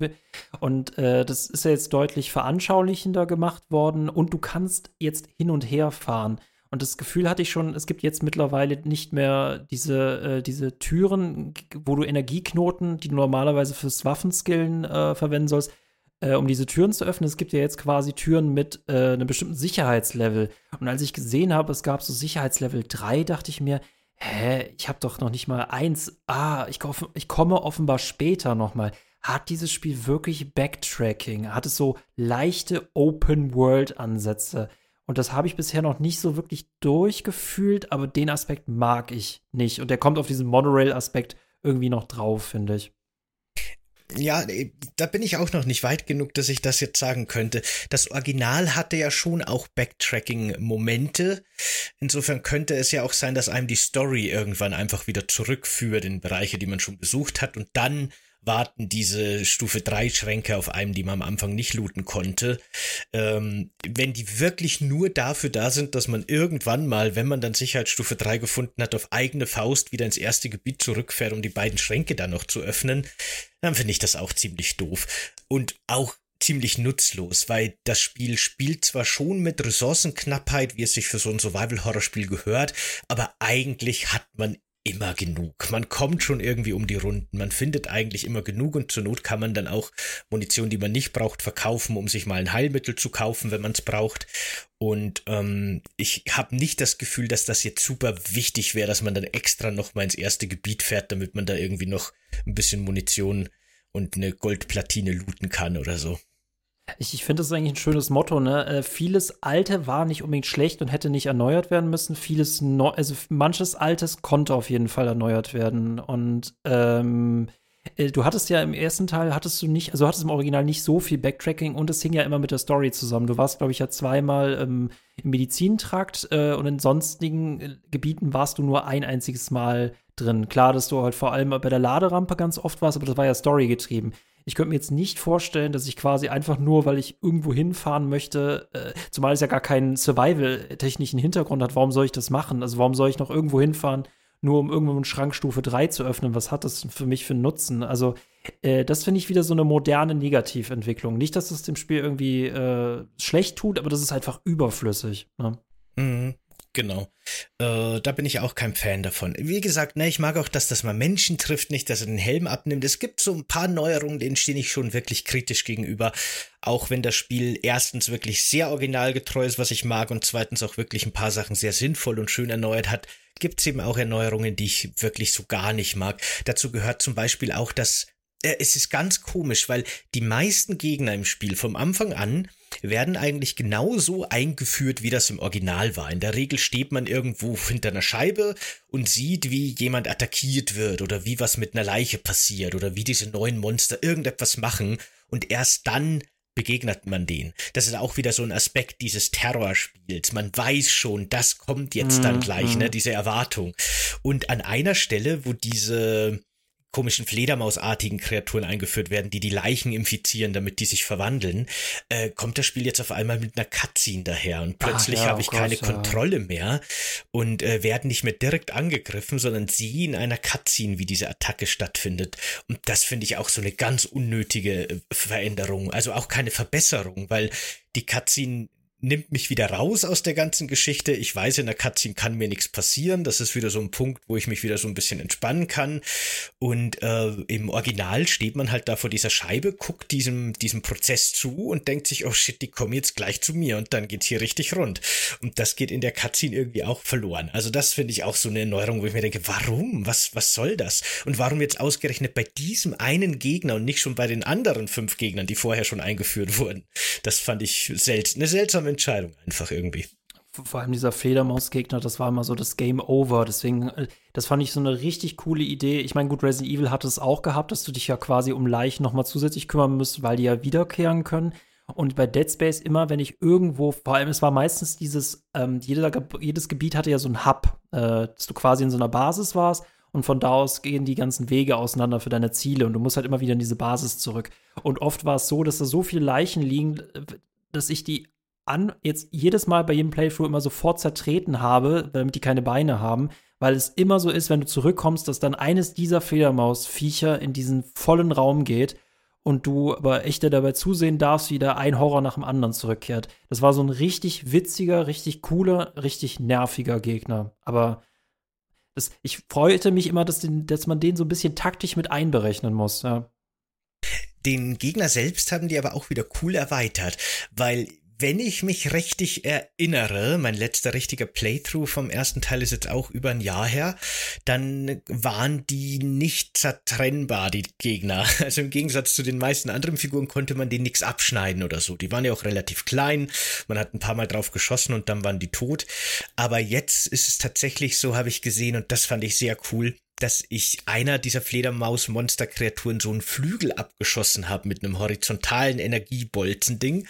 und äh, das ist ja jetzt deutlich veranschaulichender gemacht worden. Und du kannst jetzt hin und her fahren. Und das Gefühl hatte ich schon, es gibt jetzt mittlerweile nicht mehr diese, äh, diese Türen, wo du Energieknoten, die du normalerweise fürs Waffenskillen äh, verwenden sollst, äh, um diese Türen zu öffnen. Es gibt ja jetzt quasi Türen mit äh, einem bestimmten Sicherheitslevel. Und als ich gesehen habe, es gab so Sicherheitslevel 3, dachte ich mir, hä, ich habe doch noch nicht mal eins. Ah, ich, ich komme offenbar später noch mal. Hat dieses Spiel wirklich Backtracking? Hat es so leichte Open-World-Ansätze? Und das habe ich bisher noch nicht so wirklich durchgefühlt, aber den Aspekt mag ich nicht. Und der kommt auf diesen Monorail-Aspekt irgendwie noch drauf, finde ich. Ja, da bin ich auch noch nicht weit genug, dass ich das jetzt sagen könnte. Das Original hatte ja schon auch Backtracking-Momente. Insofern könnte es ja auch sein, dass einem die Story irgendwann einfach wieder zurückführt in Bereiche, die man schon besucht hat und dann warten diese Stufe 3 Schränke auf einem, die man am Anfang nicht looten konnte. Ähm, wenn die wirklich nur dafür da sind, dass man irgendwann mal, wenn man dann Sicherheitsstufe 3 gefunden hat, auf eigene Faust wieder ins erste Gebiet zurückfährt, um die beiden Schränke dann noch zu öffnen, dann finde ich das auch ziemlich doof. Und auch ziemlich nutzlos, weil das Spiel spielt zwar schon mit Ressourcenknappheit, wie es sich für so ein Survival-Horror-Spiel gehört, aber eigentlich hat man immer genug. Man kommt schon irgendwie um die Runden. Man findet eigentlich immer genug und zur Not kann man dann auch Munition, die man nicht braucht, verkaufen, um sich mal ein Heilmittel zu kaufen, wenn man es braucht. Und ähm, ich habe nicht das Gefühl, dass das jetzt super wichtig wäre, dass man dann extra noch mal ins erste Gebiet fährt, damit man da irgendwie noch ein bisschen Munition und eine Goldplatine looten kann oder so. Ich, ich finde das eigentlich ein schönes Motto, ne? Äh, vieles Alte war nicht unbedingt schlecht und hätte nicht erneuert werden müssen. Vieles neu, also manches Altes konnte auf jeden Fall erneuert werden. Und ähm, äh, du hattest ja im ersten Teil, hattest du nicht, also hattest im Original nicht so viel Backtracking und es hing ja immer mit der Story zusammen. Du warst, glaube ich, ja zweimal ähm, im Medizintrakt äh, und in sonstigen äh, Gebieten warst du nur ein einziges Mal drin. Klar, dass du halt vor allem bei der Laderampe ganz oft warst, aber das war ja Story getrieben. Ich könnte mir jetzt nicht vorstellen, dass ich quasi einfach nur, weil ich irgendwo hinfahren möchte, äh, zumal es ja gar keinen Survival-technischen Hintergrund hat, warum soll ich das machen? Also warum soll ich noch irgendwo hinfahren, nur um irgendwo eine Schrankstufe 3 zu öffnen? Was hat das für mich für einen Nutzen? Also äh, das finde ich wieder so eine moderne Negativentwicklung. Nicht, dass es dem Spiel irgendwie äh, schlecht tut, aber das ist einfach überflüssig. Ne? Mhm. Genau. Äh, da bin ich auch kein Fan davon. Wie gesagt, ne, ich mag auch, dass das mal Menschen trifft, nicht, dass er den Helm abnimmt. Es gibt so ein paar Neuerungen, denen stehe ich schon wirklich kritisch gegenüber. Auch wenn das Spiel erstens wirklich sehr originalgetreu ist, was ich mag, und zweitens auch wirklich ein paar Sachen sehr sinnvoll und schön erneuert hat, gibt es eben auch Erneuerungen, die ich wirklich so gar nicht mag. Dazu gehört zum Beispiel auch, dass äh, es ist ganz komisch, weil die meisten Gegner im Spiel vom Anfang an werden eigentlich genauso eingeführt, wie das im Original war. In der Regel steht man irgendwo hinter einer Scheibe und sieht, wie jemand attackiert wird oder wie was mit einer Leiche passiert oder wie diese neuen Monster irgendetwas machen und erst dann begegnet man denen. Das ist auch wieder so ein Aspekt dieses Terrorspiels. Man weiß schon, das kommt jetzt dann mhm, gleich, ne, mhm. diese Erwartung. Und an einer Stelle, wo diese komischen Fledermausartigen Kreaturen eingeführt werden, die die Leichen infizieren, damit die sich verwandeln, äh, kommt das Spiel jetzt auf einmal mit einer Cutscene daher und plötzlich ja, habe ich oh keine Gott, Kontrolle mehr und äh, werden nicht mehr direkt angegriffen, sondern sie in einer Cutscene, wie diese Attacke stattfindet. Und das finde ich auch so eine ganz unnötige äh, Veränderung, also auch keine Verbesserung, weil die Cutscene nimmt mich wieder raus aus der ganzen Geschichte. Ich weiß, in der Cutscene kann mir nichts passieren. Das ist wieder so ein Punkt, wo ich mich wieder so ein bisschen entspannen kann. Und äh, im Original steht man halt da vor dieser Scheibe, guckt diesem, diesem Prozess zu und denkt sich, oh shit, die kommen jetzt gleich zu mir und dann geht's hier richtig rund. Und das geht in der Cutscene irgendwie auch verloren. Also das finde ich auch so eine Erneuerung, wo ich mir denke, warum? Was, was soll das? Und warum jetzt ausgerechnet bei diesem einen Gegner und nicht schon bei den anderen fünf Gegnern, die vorher schon eingeführt wurden? Das fand ich seltsam, eine seltsame Entscheidung einfach irgendwie. Vor allem dieser Fledermausgegner, das war immer so das Game Over. Deswegen, äh, das fand ich so eine richtig coole Idee. Ich meine, gut, Resident Evil hat es auch gehabt, dass du dich ja quasi um Leichen nochmal zusätzlich kümmern musst, weil die ja wiederkehren können. Und bei Dead Space immer, wenn ich irgendwo, vor allem es war meistens dieses, ähm, jeder, jedes Gebiet hatte ja so ein Hub, äh, dass du quasi in so einer Basis warst und von da aus gehen die ganzen Wege auseinander für deine Ziele und du musst halt immer wieder in diese Basis zurück. Und oft war es so, dass da so viele Leichen liegen, äh, dass ich die an, jetzt jedes Mal bei jedem Playthrough immer sofort zertreten habe, damit die keine Beine haben, weil es immer so ist, wenn du zurückkommst, dass dann eines dieser Fledermausviecher in diesen vollen Raum geht und du aber echt dabei zusehen darfst, wie da ein Horror nach dem anderen zurückkehrt. Das war so ein richtig witziger, richtig cooler, richtig nerviger Gegner. Aber das, ich freute mich immer, dass, den, dass man den so ein bisschen taktisch mit einberechnen muss. Ja. Den Gegner selbst haben die aber auch wieder cool erweitert, weil wenn ich mich richtig erinnere, mein letzter richtiger Playthrough vom ersten Teil ist jetzt auch über ein Jahr her, dann waren die nicht zertrennbar, die Gegner. Also im Gegensatz zu den meisten anderen Figuren konnte man denen nichts abschneiden oder so. Die waren ja auch relativ klein, man hat ein paar Mal drauf geschossen und dann waren die tot. Aber jetzt ist es tatsächlich so, habe ich gesehen, und das fand ich sehr cool, dass ich einer dieser Fledermaus-Monster-Kreaturen so einen Flügel abgeschossen habe mit einem horizontalen Energiebolzen-Ding.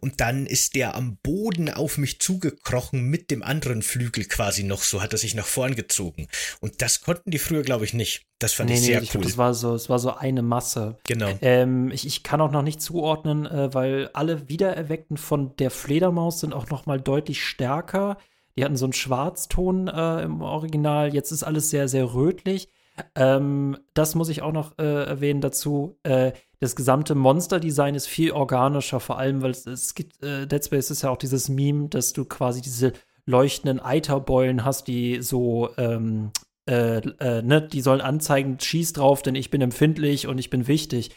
Und dann ist der am Boden auf mich zugekrochen mit dem anderen Flügel quasi noch. So hat er sich nach vorn gezogen. Und das konnten die früher, glaube ich, nicht. Das fand nee, ich sehr nee, ich cool. Glaub, das war so, es war so eine Masse. Genau. Ähm, ich, ich kann auch noch nicht zuordnen, äh, weil alle Wiedererweckten von der Fledermaus sind auch noch mal deutlich stärker. Die hatten so einen Schwarzton äh, im Original. Jetzt ist alles sehr, sehr rötlich. Ähm, das muss ich auch noch äh, erwähnen dazu. Äh, das gesamte Monster-Design ist viel organischer, vor allem, weil es, es gibt, äh, Dead Space ist ja auch dieses Meme, dass du quasi diese leuchtenden Eiterbeulen hast, die so, ähm, äh, äh, ne, die sollen anzeigen, schieß drauf, denn ich bin empfindlich und ich bin wichtig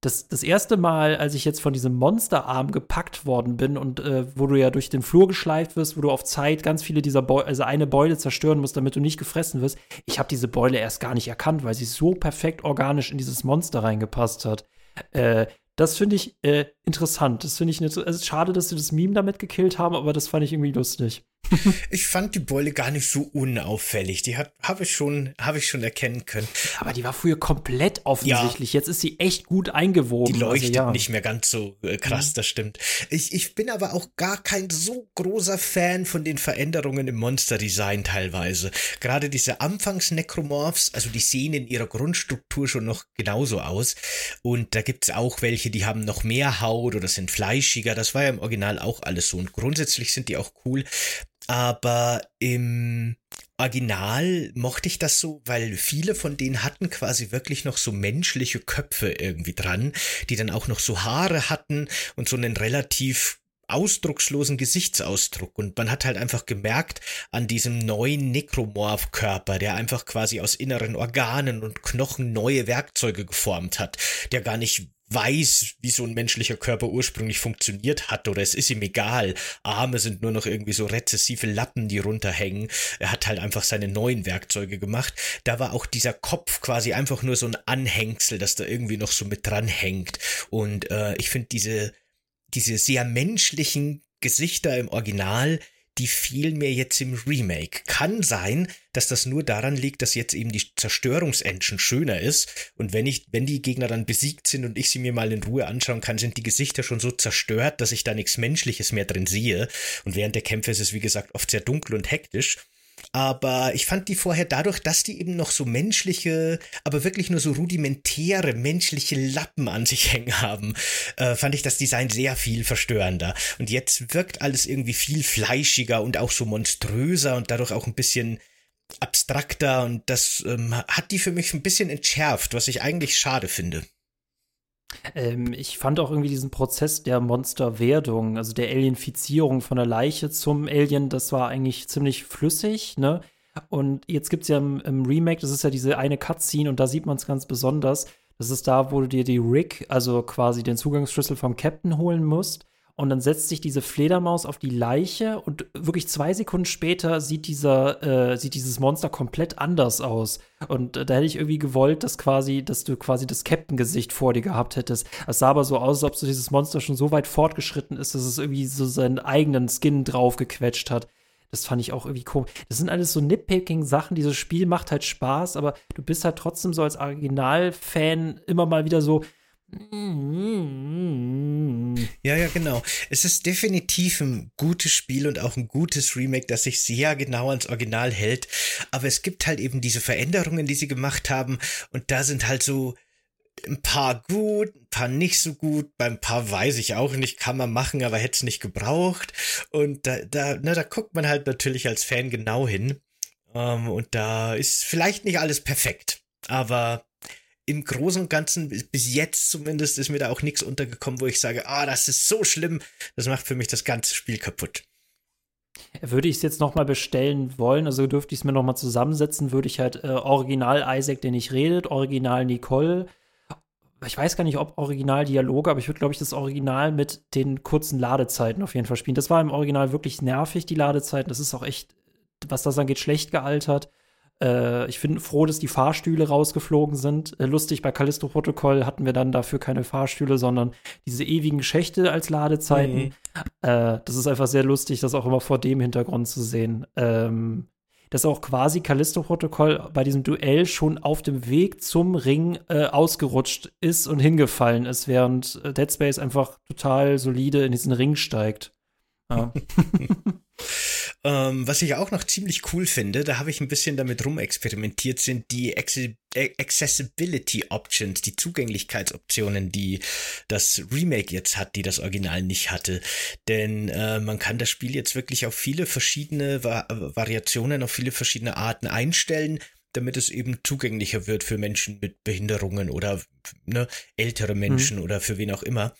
das, das erste Mal, als ich jetzt von diesem Monsterarm gepackt worden bin und äh, wo du ja durch den Flur geschleift wirst, wo du auf Zeit ganz viele dieser Beule, also eine Beule zerstören musst, damit du nicht gefressen wirst, ich habe diese Beule erst gar nicht erkannt, weil sie so perfekt organisch in dieses Monster reingepasst hat. Äh, das finde ich äh, interessant. Das finde ich nicht so. Also, es ist schade, dass sie das Meme damit gekillt haben, aber das fand ich irgendwie lustig. ich fand die Beule gar nicht so unauffällig. Die habe ich schon, habe ich schon erkennen können. Aber die war früher komplett offensichtlich. Ja. Jetzt ist sie echt gut eingewoben. Die also leuchtet also, ja. nicht mehr ganz so äh, krass, mhm. das stimmt. Ich, ich bin aber auch gar kein so großer Fan von den Veränderungen im Monsterdesign teilweise. Gerade diese Anfangs-Necromorphs, also die sehen in ihrer Grundstruktur schon noch genauso aus. Und da gibt's auch welche, die haben noch mehr Haut oder sind fleischiger. Das war ja im Original auch alles so. Und grundsätzlich sind die auch cool. Aber im Original mochte ich das so, weil viele von denen hatten quasi wirklich noch so menschliche Köpfe irgendwie dran, die dann auch noch so Haare hatten und so einen relativ ausdruckslosen Gesichtsausdruck. Und man hat halt einfach gemerkt an diesem neuen Nekromorph-Körper, der einfach quasi aus inneren Organen und Knochen neue Werkzeuge geformt hat, der gar nicht weiß, wie so ein menschlicher Körper ursprünglich funktioniert hat oder es ist ihm egal. Arme sind nur noch irgendwie so rezessive Lappen, die runterhängen. Er hat halt einfach seine neuen Werkzeuge gemacht. Da war auch dieser Kopf quasi einfach nur so ein Anhängsel, das da irgendwie noch so mit dran hängt. Und äh, ich finde diese, diese sehr menschlichen Gesichter im Original, die fehlen mir jetzt im Remake. Kann sein, dass das nur daran liegt, dass jetzt eben die Zerstörungsengine schöner ist. Und wenn ich, wenn die Gegner dann besiegt sind und ich sie mir mal in Ruhe anschauen kann, sind die Gesichter schon so zerstört, dass ich da nichts Menschliches mehr drin sehe. Und während der Kämpfe ist es wie gesagt oft sehr dunkel und hektisch aber ich fand die vorher dadurch, dass die eben noch so menschliche, aber wirklich nur so rudimentäre menschliche Lappen an sich hängen haben, äh, fand ich das Design sehr viel verstörender. Und jetzt wirkt alles irgendwie viel fleischiger und auch so monströser und dadurch auch ein bisschen abstrakter und das ähm, hat die für mich ein bisschen entschärft, was ich eigentlich schade finde. Ähm, ich fand auch irgendwie diesen Prozess der Monsterwerdung, also der Alienfizierung von der Leiche zum Alien, das war eigentlich ziemlich flüssig, ne? Und jetzt gibt es ja im, im, Remake, das ist ja diese eine Cutscene und da sieht man es ganz besonders. Das ist da, wo du dir die Rig, also quasi den Zugangsschlüssel vom Captain holen musst. Und dann setzt sich diese Fledermaus auf die Leiche und wirklich zwei Sekunden später sieht dieser, äh, sieht dieses Monster komplett anders aus. Und äh, da hätte ich irgendwie gewollt, dass quasi, dass du quasi das Captain-Gesicht vor dir gehabt hättest. Es sah aber so aus, als ob so dieses Monster schon so weit fortgeschritten ist, dass es irgendwie so seinen eigenen Skin draufgequetscht hat. Das fand ich auch irgendwie komisch. Das sind alles so Nitpicking-Sachen. Dieses Spiel macht halt Spaß, aber du bist halt trotzdem so als Original-Fan immer mal wieder so, ja, ja, genau. Es ist definitiv ein gutes Spiel und auch ein gutes Remake, das sich sehr genau ans Original hält. Aber es gibt halt eben diese Veränderungen, die sie gemacht haben. Und da sind halt so ein paar gut, ein paar nicht so gut. Beim paar weiß ich auch nicht, kann man machen, aber hätte es nicht gebraucht. Und da, da, na, da guckt man halt natürlich als Fan genau hin. Ähm, und da ist vielleicht nicht alles perfekt. Aber im Großen und Ganzen, bis jetzt zumindest, ist mir da auch nichts untergekommen, wo ich sage, ah, das ist so schlimm, das macht für mich das ganze Spiel kaputt. Würde ich es jetzt nochmal bestellen wollen, also dürfte ich es mir nochmal zusammensetzen, würde ich halt äh, Original Isaac, der nicht redet, Original Nicole. Ich weiß gar nicht, ob Original Dialoge, aber ich würde, glaube ich, das Original mit den kurzen Ladezeiten auf jeden Fall spielen. Das war im Original wirklich nervig, die Ladezeiten. Das ist auch echt, was das angeht, schlecht gealtert. Äh, ich bin froh, dass die Fahrstühle rausgeflogen sind. Äh, lustig, bei Callisto-Protokoll hatten wir dann dafür keine Fahrstühle, sondern diese ewigen Schächte als Ladezeiten. Mhm. Äh, das ist einfach sehr lustig, das auch immer vor dem Hintergrund zu sehen. Ähm, dass auch quasi Callisto-Protokoll bei diesem Duell schon auf dem Weg zum Ring äh, ausgerutscht ist und hingefallen ist, während äh, Dead Space einfach total solide in diesen Ring steigt. Ja. Ähm, was ich auch noch ziemlich cool finde, da habe ich ein bisschen damit rumexperimentiert, sind die Accessibility Options, die Zugänglichkeitsoptionen, die das Remake jetzt hat, die das Original nicht hatte. Denn äh, man kann das Spiel jetzt wirklich auf viele verschiedene Va Variationen, auf viele verschiedene Arten einstellen damit es eben zugänglicher wird für Menschen mit Behinderungen oder ne, ältere mhm. Menschen mhm. oder für wen auch immer.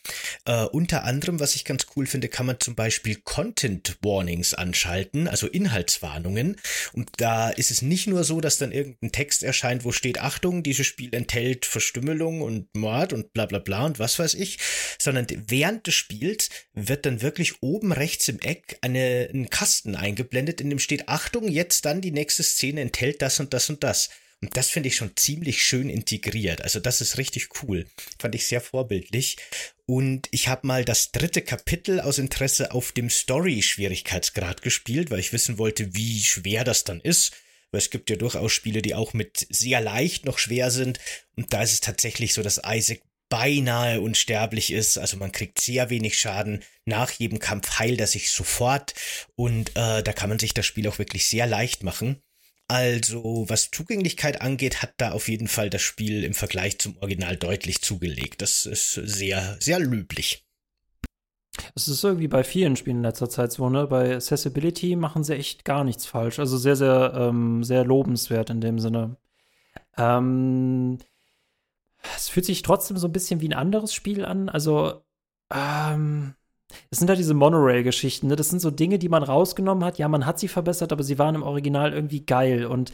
Äh, unter anderem, was ich ganz cool finde, kann man zum Beispiel Content Warnings anschalten, also Inhaltswarnungen. Und da ist es nicht nur so, dass dann irgendein Text erscheint, wo steht, Achtung, dieses Spiel enthält Verstümmelung und Mord und bla bla bla und was weiß ich, sondern während des Spiels wird dann wirklich oben rechts im Eck eine, ein Kasten eingeblendet, in dem steht, Achtung, jetzt dann die nächste Szene enthält das und das und das. Und das finde ich schon ziemlich schön integriert. Also das ist richtig cool. Fand ich sehr vorbildlich. Und ich habe mal das dritte Kapitel aus Interesse auf dem Story-Schwierigkeitsgrad gespielt, weil ich wissen wollte, wie schwer das dann ist. Weil es gibt ja durchaus Spiele, die auch mit sehr leicht noch schwer sind. Und da ist es tatsächlich so, dass Isaac beinahe unsterblich ist. Also man kriegt sehr wenig Schaden. Nach jedem Kampf heilt er sich sofort. Und äh, da kann man sich das Spiel auch wirklich sehr leicht machen. Also, was Zugänglichkeit angeht, hat da auf jeden Fall das Spiel im Vergleich zum Original deutlich zugelegt. Das ist sehr, sehr löblich. Es ist irgendwie bei vielen Spielen in letzter Zeit so, ne? Bei Accessibility machen sie echt gar nichts falsch. Also sehr, sehr, ähm, sehr lobenswert in dem Sinne. Ähm, es fühlt sich trotzdem so ein bisschen wie ein anderes Spiel an. Also, ähm, es sind halt diese Monorail-Geschichten, ne? Das sind so Dinge, die man rausgenommen hat. Ja, man hat sie verbessert, aber sie waren im Original irgendwie geil. Und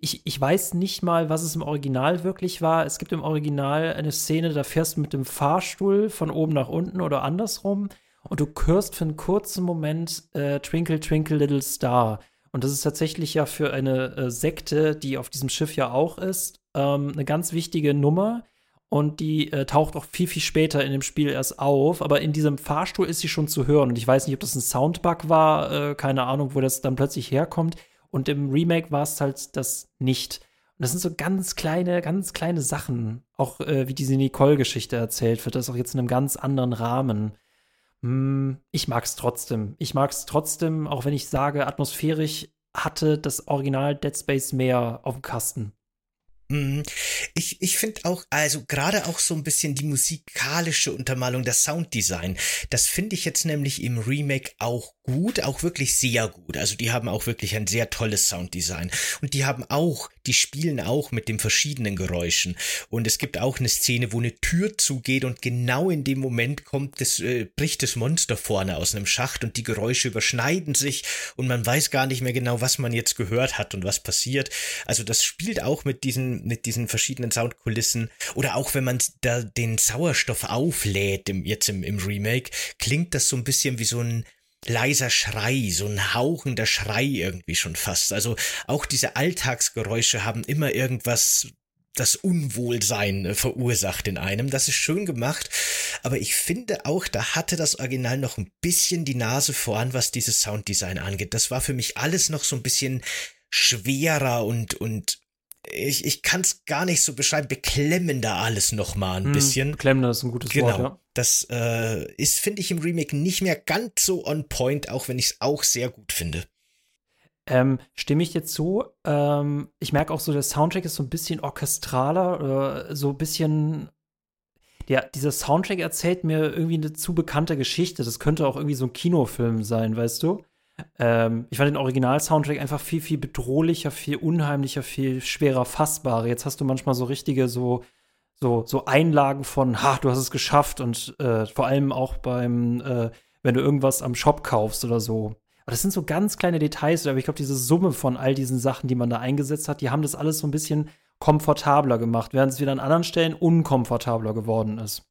ich, ich weiß nicht mal, was es im Original wirklich war. Es gibt im Original eine Szene, da fährst du mit dem Fahrstuhl von oben nach unten oder andersrum und du hörst für einen kurzen Moment äh, Twinkle, Twinkle, Little Star. Und das ist tatsächlich ja für eine äh, Sekte, die auf diesem Schiff ja auch ist, ähm, eine ganz wichtige Nummer und die äh, taucht auch viel, viel später in dem Spiel erst auf. Aber in diesem Fahrstuhl ist sie schon zu hören. Und ich weiß nicht, ob das ein Soundbug war, äh, keine Ahnung, wo das dann plötzlich herkommt. Und im Remake war es halt das nicht. Und das sind so ganz kleine, ganz kleine Sachen. Auch äh, wie diese Nicole-Geschichte erzählt wird, das auch jetzt in einem ganz anderen Rahmen. Hm, ich mag es trotzdem. Ich mag es trotzdem, auch wenn ich sage, atmosphärisch hatte das Original Dead Space mehr auf dem Kasten. Mhm. Ich, ich finde auch, also gerade auch so ein bisschen die musikalische Untermalung, das Sounddesign, das finde ich jetzt nämlich im Remake auch gut, auch wirklich sehr gut. Also die haben auch wirklich ein sehr tolles Sounddesign. Und die haben auch, die spielen auch mit den verschiedenen Geräuschen. Und es gibt auch eine Szene, wo eine Tür zugeht und genau in dem Moment kommt das, äh, bricht das Monster vorne aus einem Schacht und die Geräusche überschneiden sich und man weiß gar nicht mehr genau, was man jetzt gehört hat und was passiert. Also das spielt auch mit diesen, mit diesen verschiedenen Soundkulissen. Oder auch wenn man da den Sauerstoff auflädt, im, jetzt im, im Remake, klingt das so ein bisschen wie so ein leiser Schrei, so ein hauchender Schrei irgendwie schon fast. Also auch diese Alltagsgeräusche haben immer irgendwas das Unwohlsein äh, verursacht in einem. Das ist schön gemacht, aber ich finde auch, da hatte das Original noch ein bisschen die Nase vorn, was dieses Sounddesign angeht. Das war für mich alles noch so ein bisschen schwerer und und ich, ich kann es gar nicht so beschreiben, beklemmender alles nochmal ein hm, bisschen. Beklemmender ist ein gutes genau. Wort, ja. Das äh, ist, finde ich, im Remake nicht mehr ganz so on point, auch wenn ich es auch sehr gut finde. Ähm, stimme ich jetzt zu? Ähm, ich merke auch so, der Soundtrack ist so ein bisschen orchestraler oder so ein bisschen. Ja, dieser Soundtrack erzählt mir irgendwie eine zu bekannte Geschichte. Das könnte auch irgendwie so ein Kinofilm sein, weißt du? Ähm, ich fand den Original-Soundtrack einfach viel, viel bedrohlicher, viel unheimlicher, viel schwerer fassbarer. Jetzt hast du manchmal so richtige, so, so, so Einlagen von, ha, du hast es geschafft und äh, vor allem auch beim, äh, wenn du irgendwas am Shop kaufst oder so. Aber das sind so ganz kleine Details, aber ich glaube, diese Summe von all diesen Sachen, die man da eingesetzt hat, die haben das alles so ein bisschen komfortabler gemacht, während es wieder an anderen Stellen unkomfortabler geworden ist.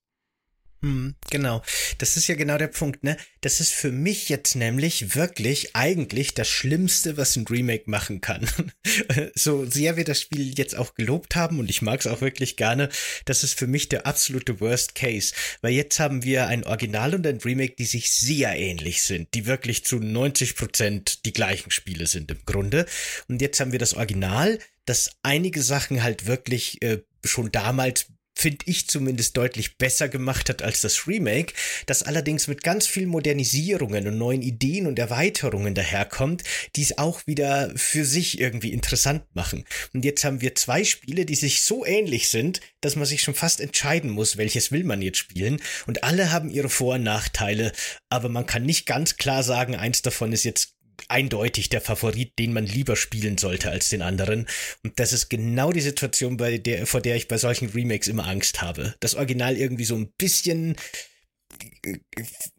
Hm, genau. Das ist ja genau der Punkt, ne? Das ist für mich jetzt nämlich wirklich eigentlich das Schlimmste, was ein Remake machen kann. so sehr wir das Spiel jetzt auch gelobt haben und ich mag es auch wirklich gerne, das ist für mich der absolute Worst Case. Weil jetzt haben wir ein Original und ein Remake, die sich sehr ähnlich sind, die wirklich zu 90 Prozent die gleichen Spiele sind im Grunde. Und jetzt haben wir das Original, das einige Sachen halt wirklich äh, schon damals finde ich zumindest deutlich besser gemacht hat als das Remake, das allerdings mit ganz vielen Modernisierungen und neuen Ideen und Erweiterungen daherkommt, die es auch wieder für sich irgendwie interessant machen. Und jetzt haben wir zwei Spiele, die sich so ähnlich sind, dass man sich schon fast entscheiden muss, welches will man jetzt spielen. Und alle haben ihre Vor- und Nachteile, aber man kann nicht ganz klar sagen, eins davon ist jetzt eindeutig der Favorit, den man lieber spielen sollte als den anderen. Und das ist genau die Situation, bei der, vor der ich bei solchen Remakes immer Angst habe. Das Original irgendwie so ein bisschen,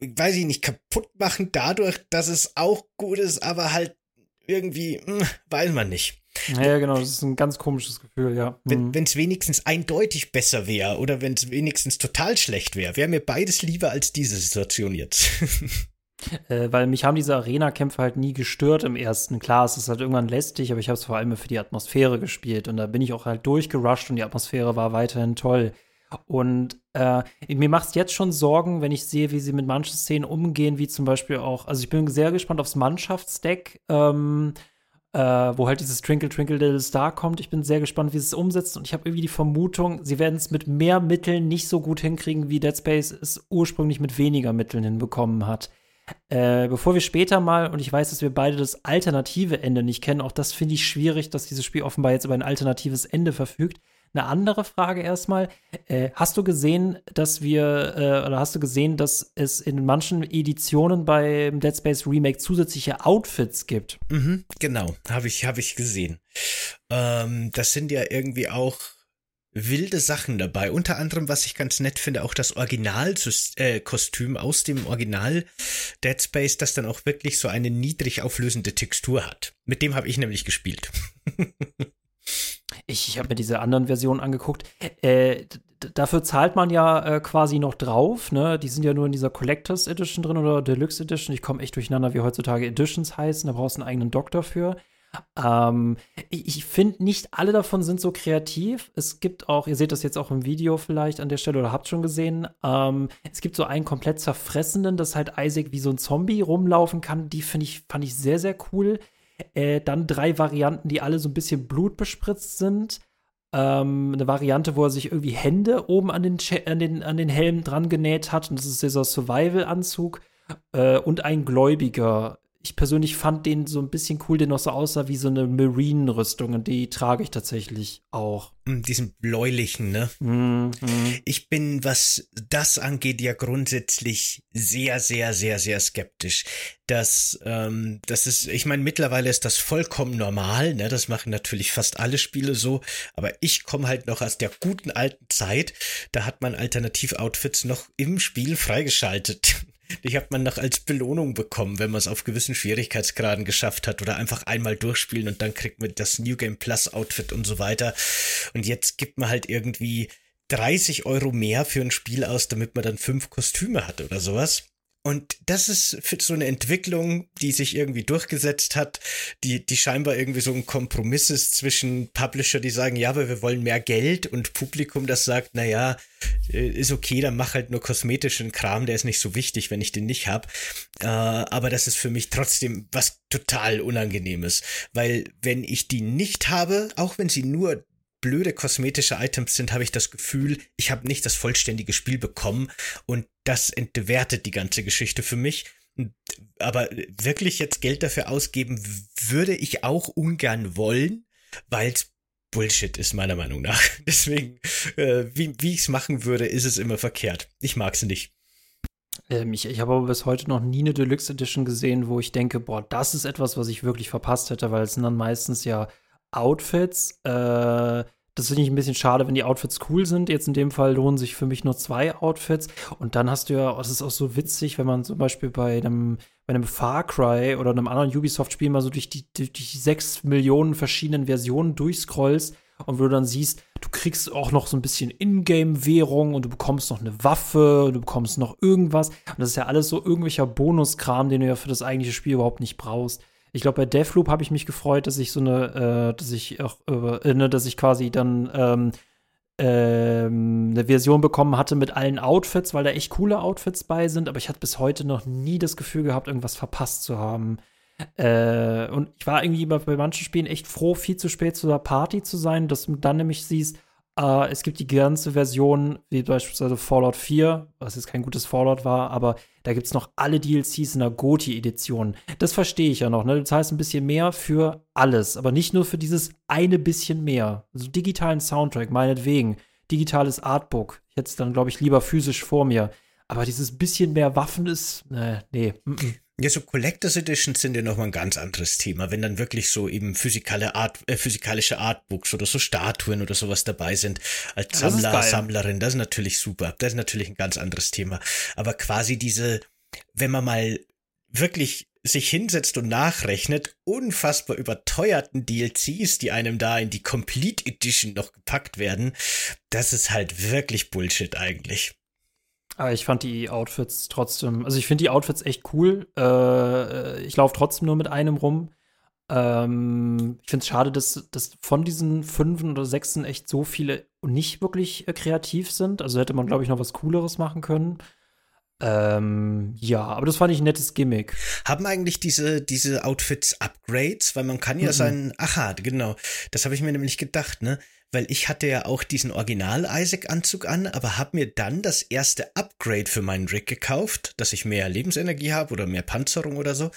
weiß ich nicht, kaputt machen dadurch, dass es auch gut ist, aber halt irgendwie, hm, weiß man nicht. Ja, genau, das ist ein ganz komisches Gefühl, ja. Wenn mhm. es wenigstens eindeutig besser wäre oder wenn es wenigstens total schlecht wäre, wäre mir beides lieber als diese Situation jetzt. Äh, weil mich haben diese Arena-Kämpfe halt nie gestört im ersten. Klar, es ist halt irgendwann lästig, aber ich habe es vor allem für die Atmosphäre gespielt. Und da bin ich auch halt durchgerusht und die Atmosphäre war weiterhin toll. Und äh, mir macht es jetzt schon Sorgen, wenn ich sehe, wie sie mit manchen Szenen umgehen, wie zum Beispiel auch, also ich bin sehr gespannt aufs Mannschaftsdeck, ähm, äh, wo halt dieses Twinkle Twinkle Little Star kommt. Ich bin sehr gespannt, wie sie es umsetzt und ich habe irgendwie die Vermutung, sie werden es mit mehr Mitteln nicht so gut hinkriegen, wie Dead Space es ursprünglich mit weniger Mitteln hinbekommen hat. Äh, bevor wir später mal, und ich weiß, dass wir beide das alternative Ende nicht kennen, auch das finde ich schwierig, dass dieses Spiel offenbar jetzt über ein alternatives Ende verfügt. Eine andere Frage erstmal. Äh, hast du gesehen, dass wir, äh, oder hast du gesehen, dass es in manchen Editionen beim Dead Space Remake zusätzliche Outfits gibt? Mhm, genau, habe ich, hab ich gesehen. Ähm, das sind ja irgendwie auch wilde Sachen dabei. Unter anderem, was ich ganz nett finde, auch das Originalkostüm äh, aus dem Original Dead Space, das dann auch wirklich so eine niedrig auflösende Textur hat. Mit dem habe ich nämlich gespielt. ich ich habe mir diese anderen Versionen angeguckt. Äh, dafür zahlt man ja äh, quasi noch drauf. Ne? Die sind ja nur in dieser Collectors Edition drin oder Deluxe Edition. Ich komme echt durcheinander, wie heutzutage Editions heißen. Da brauchst du einen eigenen Doktor für. Ähm, ich finde, nicht alle davon sind so kreativ. Es gibt auch, ihr seht das jetzt auch im Video vielleicht an der Stelle oder habt schon gesehen, ähm, es gibt so einen komplett zerfressenen, dass halt Isaac wie so ein Zombie rumlaufen kann. Die finde ich, fand ich sehr, sehr cool. Äh, dann drei Varianten, die alle so ein bisschen blutbespritzt sind. Ähm, eine Variante, wo er sich irgendwie Hände oben an den, an den, an den Helm dran genäht hat. Und das ist dieser Survival-Anzug. Äh, und ein Gläubiger ich persönlich fand den so ein bisschen cool, der noch so aussah wie so eine Marine-Rüstung und die trage ich tatsächlich auch. Mm, diesen bläulichen, ne? Mm, mm. Ich bin, was das angeht, ja grundsätzlich sehr, sehr, sehr, sehr skeptisch. Das, ähm, das ist, ich meine, mittlerweile ist das vollkommen normal, ne? Das machen natürlich fast alle Spiele so, aber ich komme halt noch aus der guten alten Zeit, da hat man Alternativ-Outfits noch im Spiel freigeschaltet. Die hat man noch als Belohnung bekommen, wenn man es auf gewissen Schwierigkeitsgraden geschafft hat oder einfach einmal durchspielen und dann kriegt man das New Game Plus Outfit und so weiter. Und jetzt gibt man halt irgendwie 30 Euro mehr für ein Spiel aus, damit man dann fünf Kostüme hat oder sowas. Und das ist für so eine Entwicklung, die sich irgendwie durchgesetzt hat, die, die scheinbar irgendwie so ein Kompromiss ist zwischen Publisher, die sagen, ja, aber wir wollen mehr Geld und Publikum, das sagt, na ja, äh, ist okay, dann mach halt nur kosmetischen Kram, der ist nicht so wichtig, wenn ich den nicht hab. Äh, aber das ist für mich trotzdem was total Unangenehmes, weil wenn ich die nicht habe, auch wenn sie nur blöde kosmetische Items sind, habe ich das Gefühl, ich habe nicht das vollständige Spiel bekommen und das entwertet die ganze Geschichte für mich. Aber wirklich jetzt Geld dafür ausgeben, würde ich auch ungern wollen, weil es Bullshit ist, meiner Meinung nach. Deswegen, äh, wie, wie ich es machen würde, ist es immer verkehrt. Ich mag es nicht. Ähm, ich ich habe aber bis heute noch nie eine Deluxe Edition gesehen, wo ich denke, boah, das ist etwas, was ich wirklich verpasst hätte, weil es sind dann meistens ja Outfits, äh, das finde ich ein bisschen schade, wenn die Outfits cool sind. Jetzt in dem Fall lohnen sich für mich nur zwei Outfits. Und dann hast du ja, das ist auch so witzig, wenn man zum Beispiel bei einem, bei einem Far Cry oder einem anderen Ubisoft-Spiel mal so durch die, durch die sechs Millionen verschiedenen Versionen durchscrollst und wo du dann siehst, du kriegst auch noch so ein bisschen Ingame-Währung und du bekommst noch eine Waffe, und du bekommst noch irgendwas. Und das ist ja alles so irgendwelcher Bonuskram, den du ja für das eigentliche Spiel überhaupt nicht brauchst. Ich glaube, bei Deathloop habe ich mich gefreut, dass ich so eine, äh, dass ich auch, äh, ne, dass ich quasi dann ähm, ähm, eine Version bekommen hatte mit allen Outfits, weil da echt coole Outfits bei sind, aber ich hatte bis heute noch nie das Gefühl gehabt, irgendwas verpasst zu haben. Äh, und ich war irgendwie bei manchen Spielen echt froh, viel zu spät zu der Party zu sein, dass du dann nämlich siehst, äh, es gibt die ganze Version, wie beispielsweise Fallout 4, was jetzt kein gutes Fallout war, aber da gibt es noch alle DLCs in der GOTI-Edition. Das verstehe ich ja noch. Ne? Du zahlst ein bisschen mehr für alles, aber nicht nur für dieses eine bisschen mehr. Also digitalen Soundtrack, meinetwegen. Digitales Artbook. Es dann, glaube ich, lieber physisch vor mir. Aber dieses bisschen mehr Waffen ist, äh, nee. -mm. Ja, so Collectors Editions sind ja nochmal ein ganz anderes Thema. Wenn dann wirklich so eben physikale Art, äh, physikalische Artbooks oder so Statuen oder sowas dabei sind, als ja, Sammler, Sammlerin, das ist natürlich super. Das ist natürlich ein ganz anderes Thema. Aber quasi diese, wenn man mal wirklich sich hinsetzt und nachrechnet, unfassbar überteuerten DLCs, die einem da in die Complete Edition noch gepackt werden, das ist halt wirklich Bullshit eigentlich. Aber ich fand die Outfits trotzdem, also ich finde die Outfits echt cool. Äh, ich laufe trotzdem nur mit einem rum. Ähm, ich finde es schade, dass, dass von diesen fünfen oder sechsen echt so viele nicht wirklich äh, kreativ sind. Also hätte man, glaube ich, noch was Cooleres machen können. Ähm, ja, aber das fand ich ein nettes Gimmick. Haben eigentlich diese, diese Outfits Upgrades? Weil man kann ja mhm. sein, aha, genau, das habe ich mir nämlich gedacht, ne? weil ich hatte ja auch diesen Original-Isaac-Anzug an, aber habe mir dann das erste Upgrade für meinen Rig gekauft, dass ich mehr Lebensenergie habe oder mehr Panzerung oder so.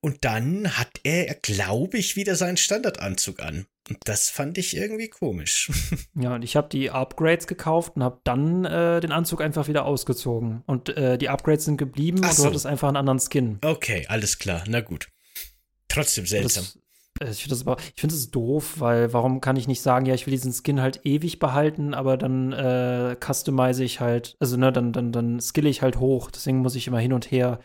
Und dann hat er, glaube ich, wieder seinen Standardanzug an. Und das fand ich irgendwie komisch. Ja, und ich habe die Upgrades gekauft und habe dann äh, den Anzug einfach wieder ausgezogen. Und äh, die Upgrades sind geblieben Ach und du hattest einfach einen anderen Skin. Okay, alles klar. Na gut. Trotzdem seltsam. Das, äh, ich finde das aber, ich finde es doof, weil warum kann ich nicht sagen, ja, ich will diesen Skin halt ewig behalten, aber dann äh, customize ich halt, also ne, dann, dann, dann skill ich halt hoch. Deswegen muss ich immer hin und her.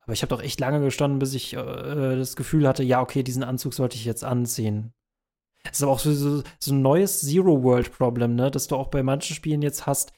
Aber ich habe doch echt lange gestanden, bis ich äh, das Gefühl hatte, ja, okay, diesen Anzug sollte ich jetzt anziehen. Das ist aber auch so, so, so ein neues Zero-World-Problem, ne, dass du auch bei manchen Spielen jetzt hast,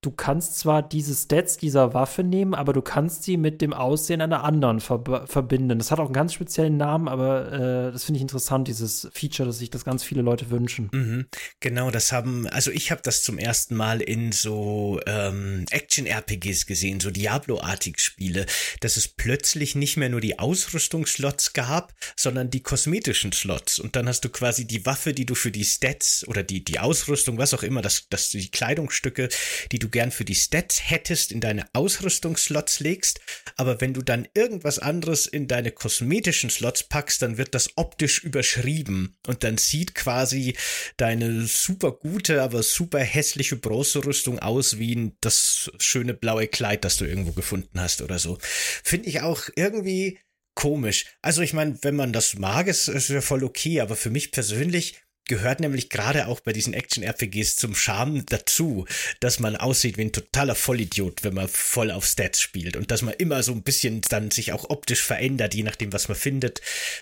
du kannst zwar diese Stats dieser Waffe nehmen, aber du kannst sie mit dem Aussehen einer anderen ver verbinden. Das hat auch einen ganz speziellen Namen, aber äh, das finde ich interessant, dieses Feature, dass sich das ganz viele Leute wünschen. Mhm. Genau, das haben, also ich habe das zum ersten Mal in so ähm, Action-RPGs gesehen, so Diablo-artig Spiele, dass es plötzlich nicht mehr nur die Ausrüstungsslots gab, sondern die kosmetischen Slots. Und dann hast du quasi die Waffe, die du für die Stats oder die, die Ausrüstung, was auch immer, das, das die Kleidungsstücke, die du gern für die Stats hättest, in deine Ausrüstungsslots legst, aber wenn du dann irgendwas anderes in deine kosmetischen Slots packst, dann wird das optisch überschrieben und dann sieht quasi deine super gute, aber super hässliche Bronzerüstung aus wie das schöne blaue Kleid, das du irgendwo gefunden hast oder so. Finde ich auch irgendwie komisch. Also ich meine, wenn man das mag, ist es ja voll okay, aber für mich persönlich gehört nämlich gerade auch bei diesen Action-RPGs zum Charme dazu, dass man aussieht wie ein totaler Vollidiot, wenn man voll auf Stats spielt und dass man immer so ein bisschen dann sich auch optisch verändert, je nachdem, was man findet,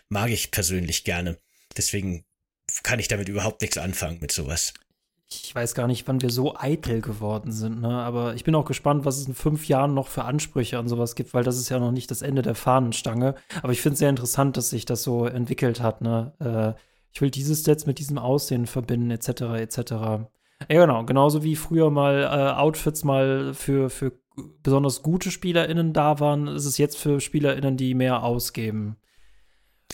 mag ich persönlich gerne. Deswegen kann ich damit überhaupt nichts anfangen mit sowas. Ich weiß gar nicht, wann wir so eitel geworden sind, ne? Aber ich bin auch gespannt, was es in fünf Jahren noch für Ansprüche an sowas gibt, weil das ist ja noch nicht das Ende der Fahnenstange. Aber ich finde es sehr interessant, dass sich das so entwickelt hat, ne? Äh, ich will diese Stats mit diesem Aussehen verbinden, etc., etc. Ja, genau, genauso wie früher mal äh, Outfits mal für, für besonders gute SpielerInnen da waren, ist es jetzt für SpielerInnen, die mehr ausgeben.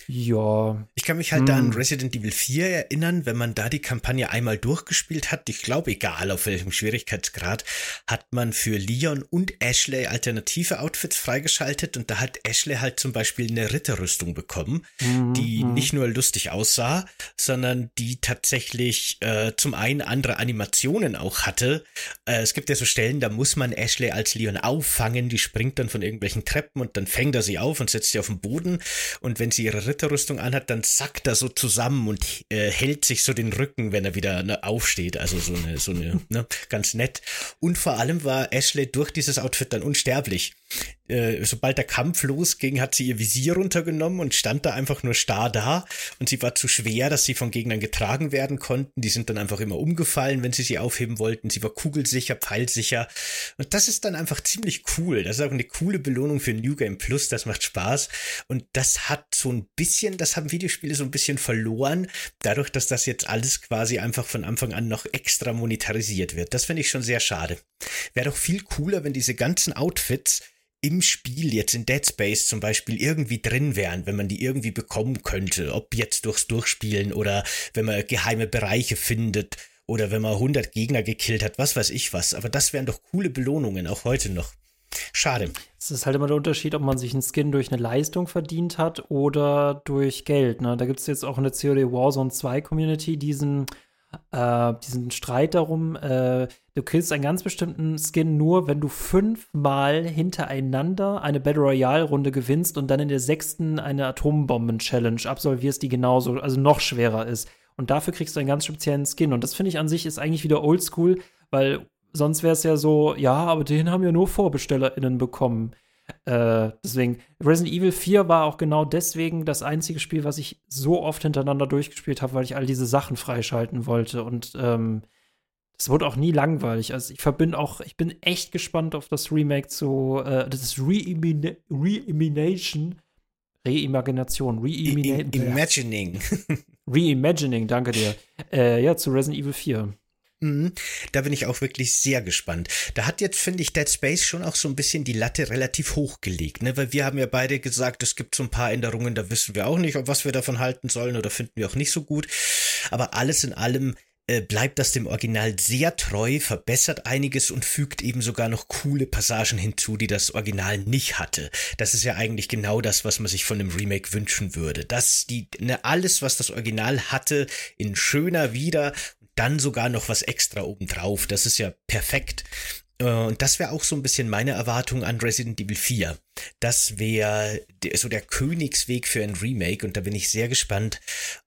Ja. Ich kann mich halt hm. da an hm. Resident Evil 4 erinnern, wenn man da die Kampagne einmal durchgespielt hat. Ich glaube, egal auf welchem Schwierigkeitsgrad, hat man für Leon und Ashley alternative Outfits freigeschaltet und da hat Ashley halt zum Beispiel eine Ritterrüstung bekommen, mhm. die mhm. nicht nur lustig aussah, sondern die tatsächlich äh, zum einen andere Animationen auch hatte. Äh, es gibt ja so Stellen, da muss man Ashley als Leon auffangen, die springt dann von irgendwelchen Treppen und dann fängt er sie auf und setzt sie auf den Boden und wenn sie ihre Ritterrüstung anhat, dann sackt er so zusammen und äh, hält sich so den Rücken, wenn er wieder ne, aufsteht. Also so eine, so eine, ne, ganz nett. Und vor allem war Ashley durch dieses Outfit dann unsterblich. Äh, sobald der Kampf losging, hat sie ihr Visier runtergenommen und stand da einfach nur starr da. Und sie war zu schwer, dass sie von Gegnern getragen werden konnten. Die sind dann einfach immer umgefallen, wenn sie sie aufheben wollten. Sie war kugelsicher, pfeilsicher. Und das ist dann einfach ziemlich cool. Das ist auch eine coole Belohnung für New Game Plus. Das macht Spaß. Und das hat so ein bisschen, das haben Videospiele so ein bisschen verloren, dadurch, dass das jetzt alles quasi einfach von Anfang an noch extra monetarisiert wird. Das finde ich schon sehr schade. Wäre doch viel cooler, wenn diese ganzen Outfits im Spiel jetzt in Dead Space zum Beispiel irgendwie drin wären, wenn man die irgendwie bekommen könnte, ob jetzt durchs Durchspielen oder wenn man geheime Bereiche findet oder wenn man 100 Gegner gekillt hat, was weiß ich was. Aber das wären doch coole Belohnungen, auch heute noch. Schade. Es ist halt immer der Unterschied, ob man sich einen Skin durch eine Leistung verdient hat oder durch Geld. Ne? Da gibt es jetzt auch in der COD Warzone 2 Community diesen äh, diesen Streit darum, äh, du killst einen ganz bestimmten Skin nur, wenn du fünfmal hintereinander eine Battle Royale-Runde gewinnst und dann in der sechsten eine Atombomben-Challenge absolvierst, die genauso, also noch schwerer ist. Und dafür kriegst du einen ganz speziellen Skin. Und das finde ich an sich ist eigentlich wieder oldschool, weil sonst wäre es ja so, ja, aber den haben ja nur VorbestellerInnen bekommen. Äh, deswegen, Resident Evil 4 war auch genau deswegen das einzige Spiel, was ich so oft hintereinander durchgespielt habe, weil ich all diese Sachen freischalten wollte. Und ähm, es wurde auch nie langweilig. Also ich verbinde auch, ich bin echt gespannt auf das Remake zu, äh, das ist Reimagination, Reimagination, Reimagining. Reimagining, danke dir. Äh, ja, zu Resident Evil 4. Mhm. Da bin ich auch wirklich sehr gespannt. Da hat jetzt, finde ich, Dead Space schon auch so ein bisschen die Latte relativ hoch gelegt, ne? Weil wir haben ja beide gesagt, es gibt so ein paar Änderungen, da wissen wir auch nicht, ob was wir davon halten sollen oder finden wir auch nicht so gut. Aber alles in allem äh, bleibt das dem Original sehr treu, verbessert einiges und fügt eben sogar noch coole Passagen hinzu, die das Original nicht hatte. Das ist ja eigentlich genau das, was man sich von einem Remake wünschen würde. Dass die, ne, alles, was das Original hatte, in schöner wieder dann sogar noch was extra obendrauf. Das ist ja perfekt. Äh, und das wäre auch so ein bisschen meine Erwartung an Resident Evil 4. Das wäre so der Königsweg für ein Remake und da bin ich sehr gespannt,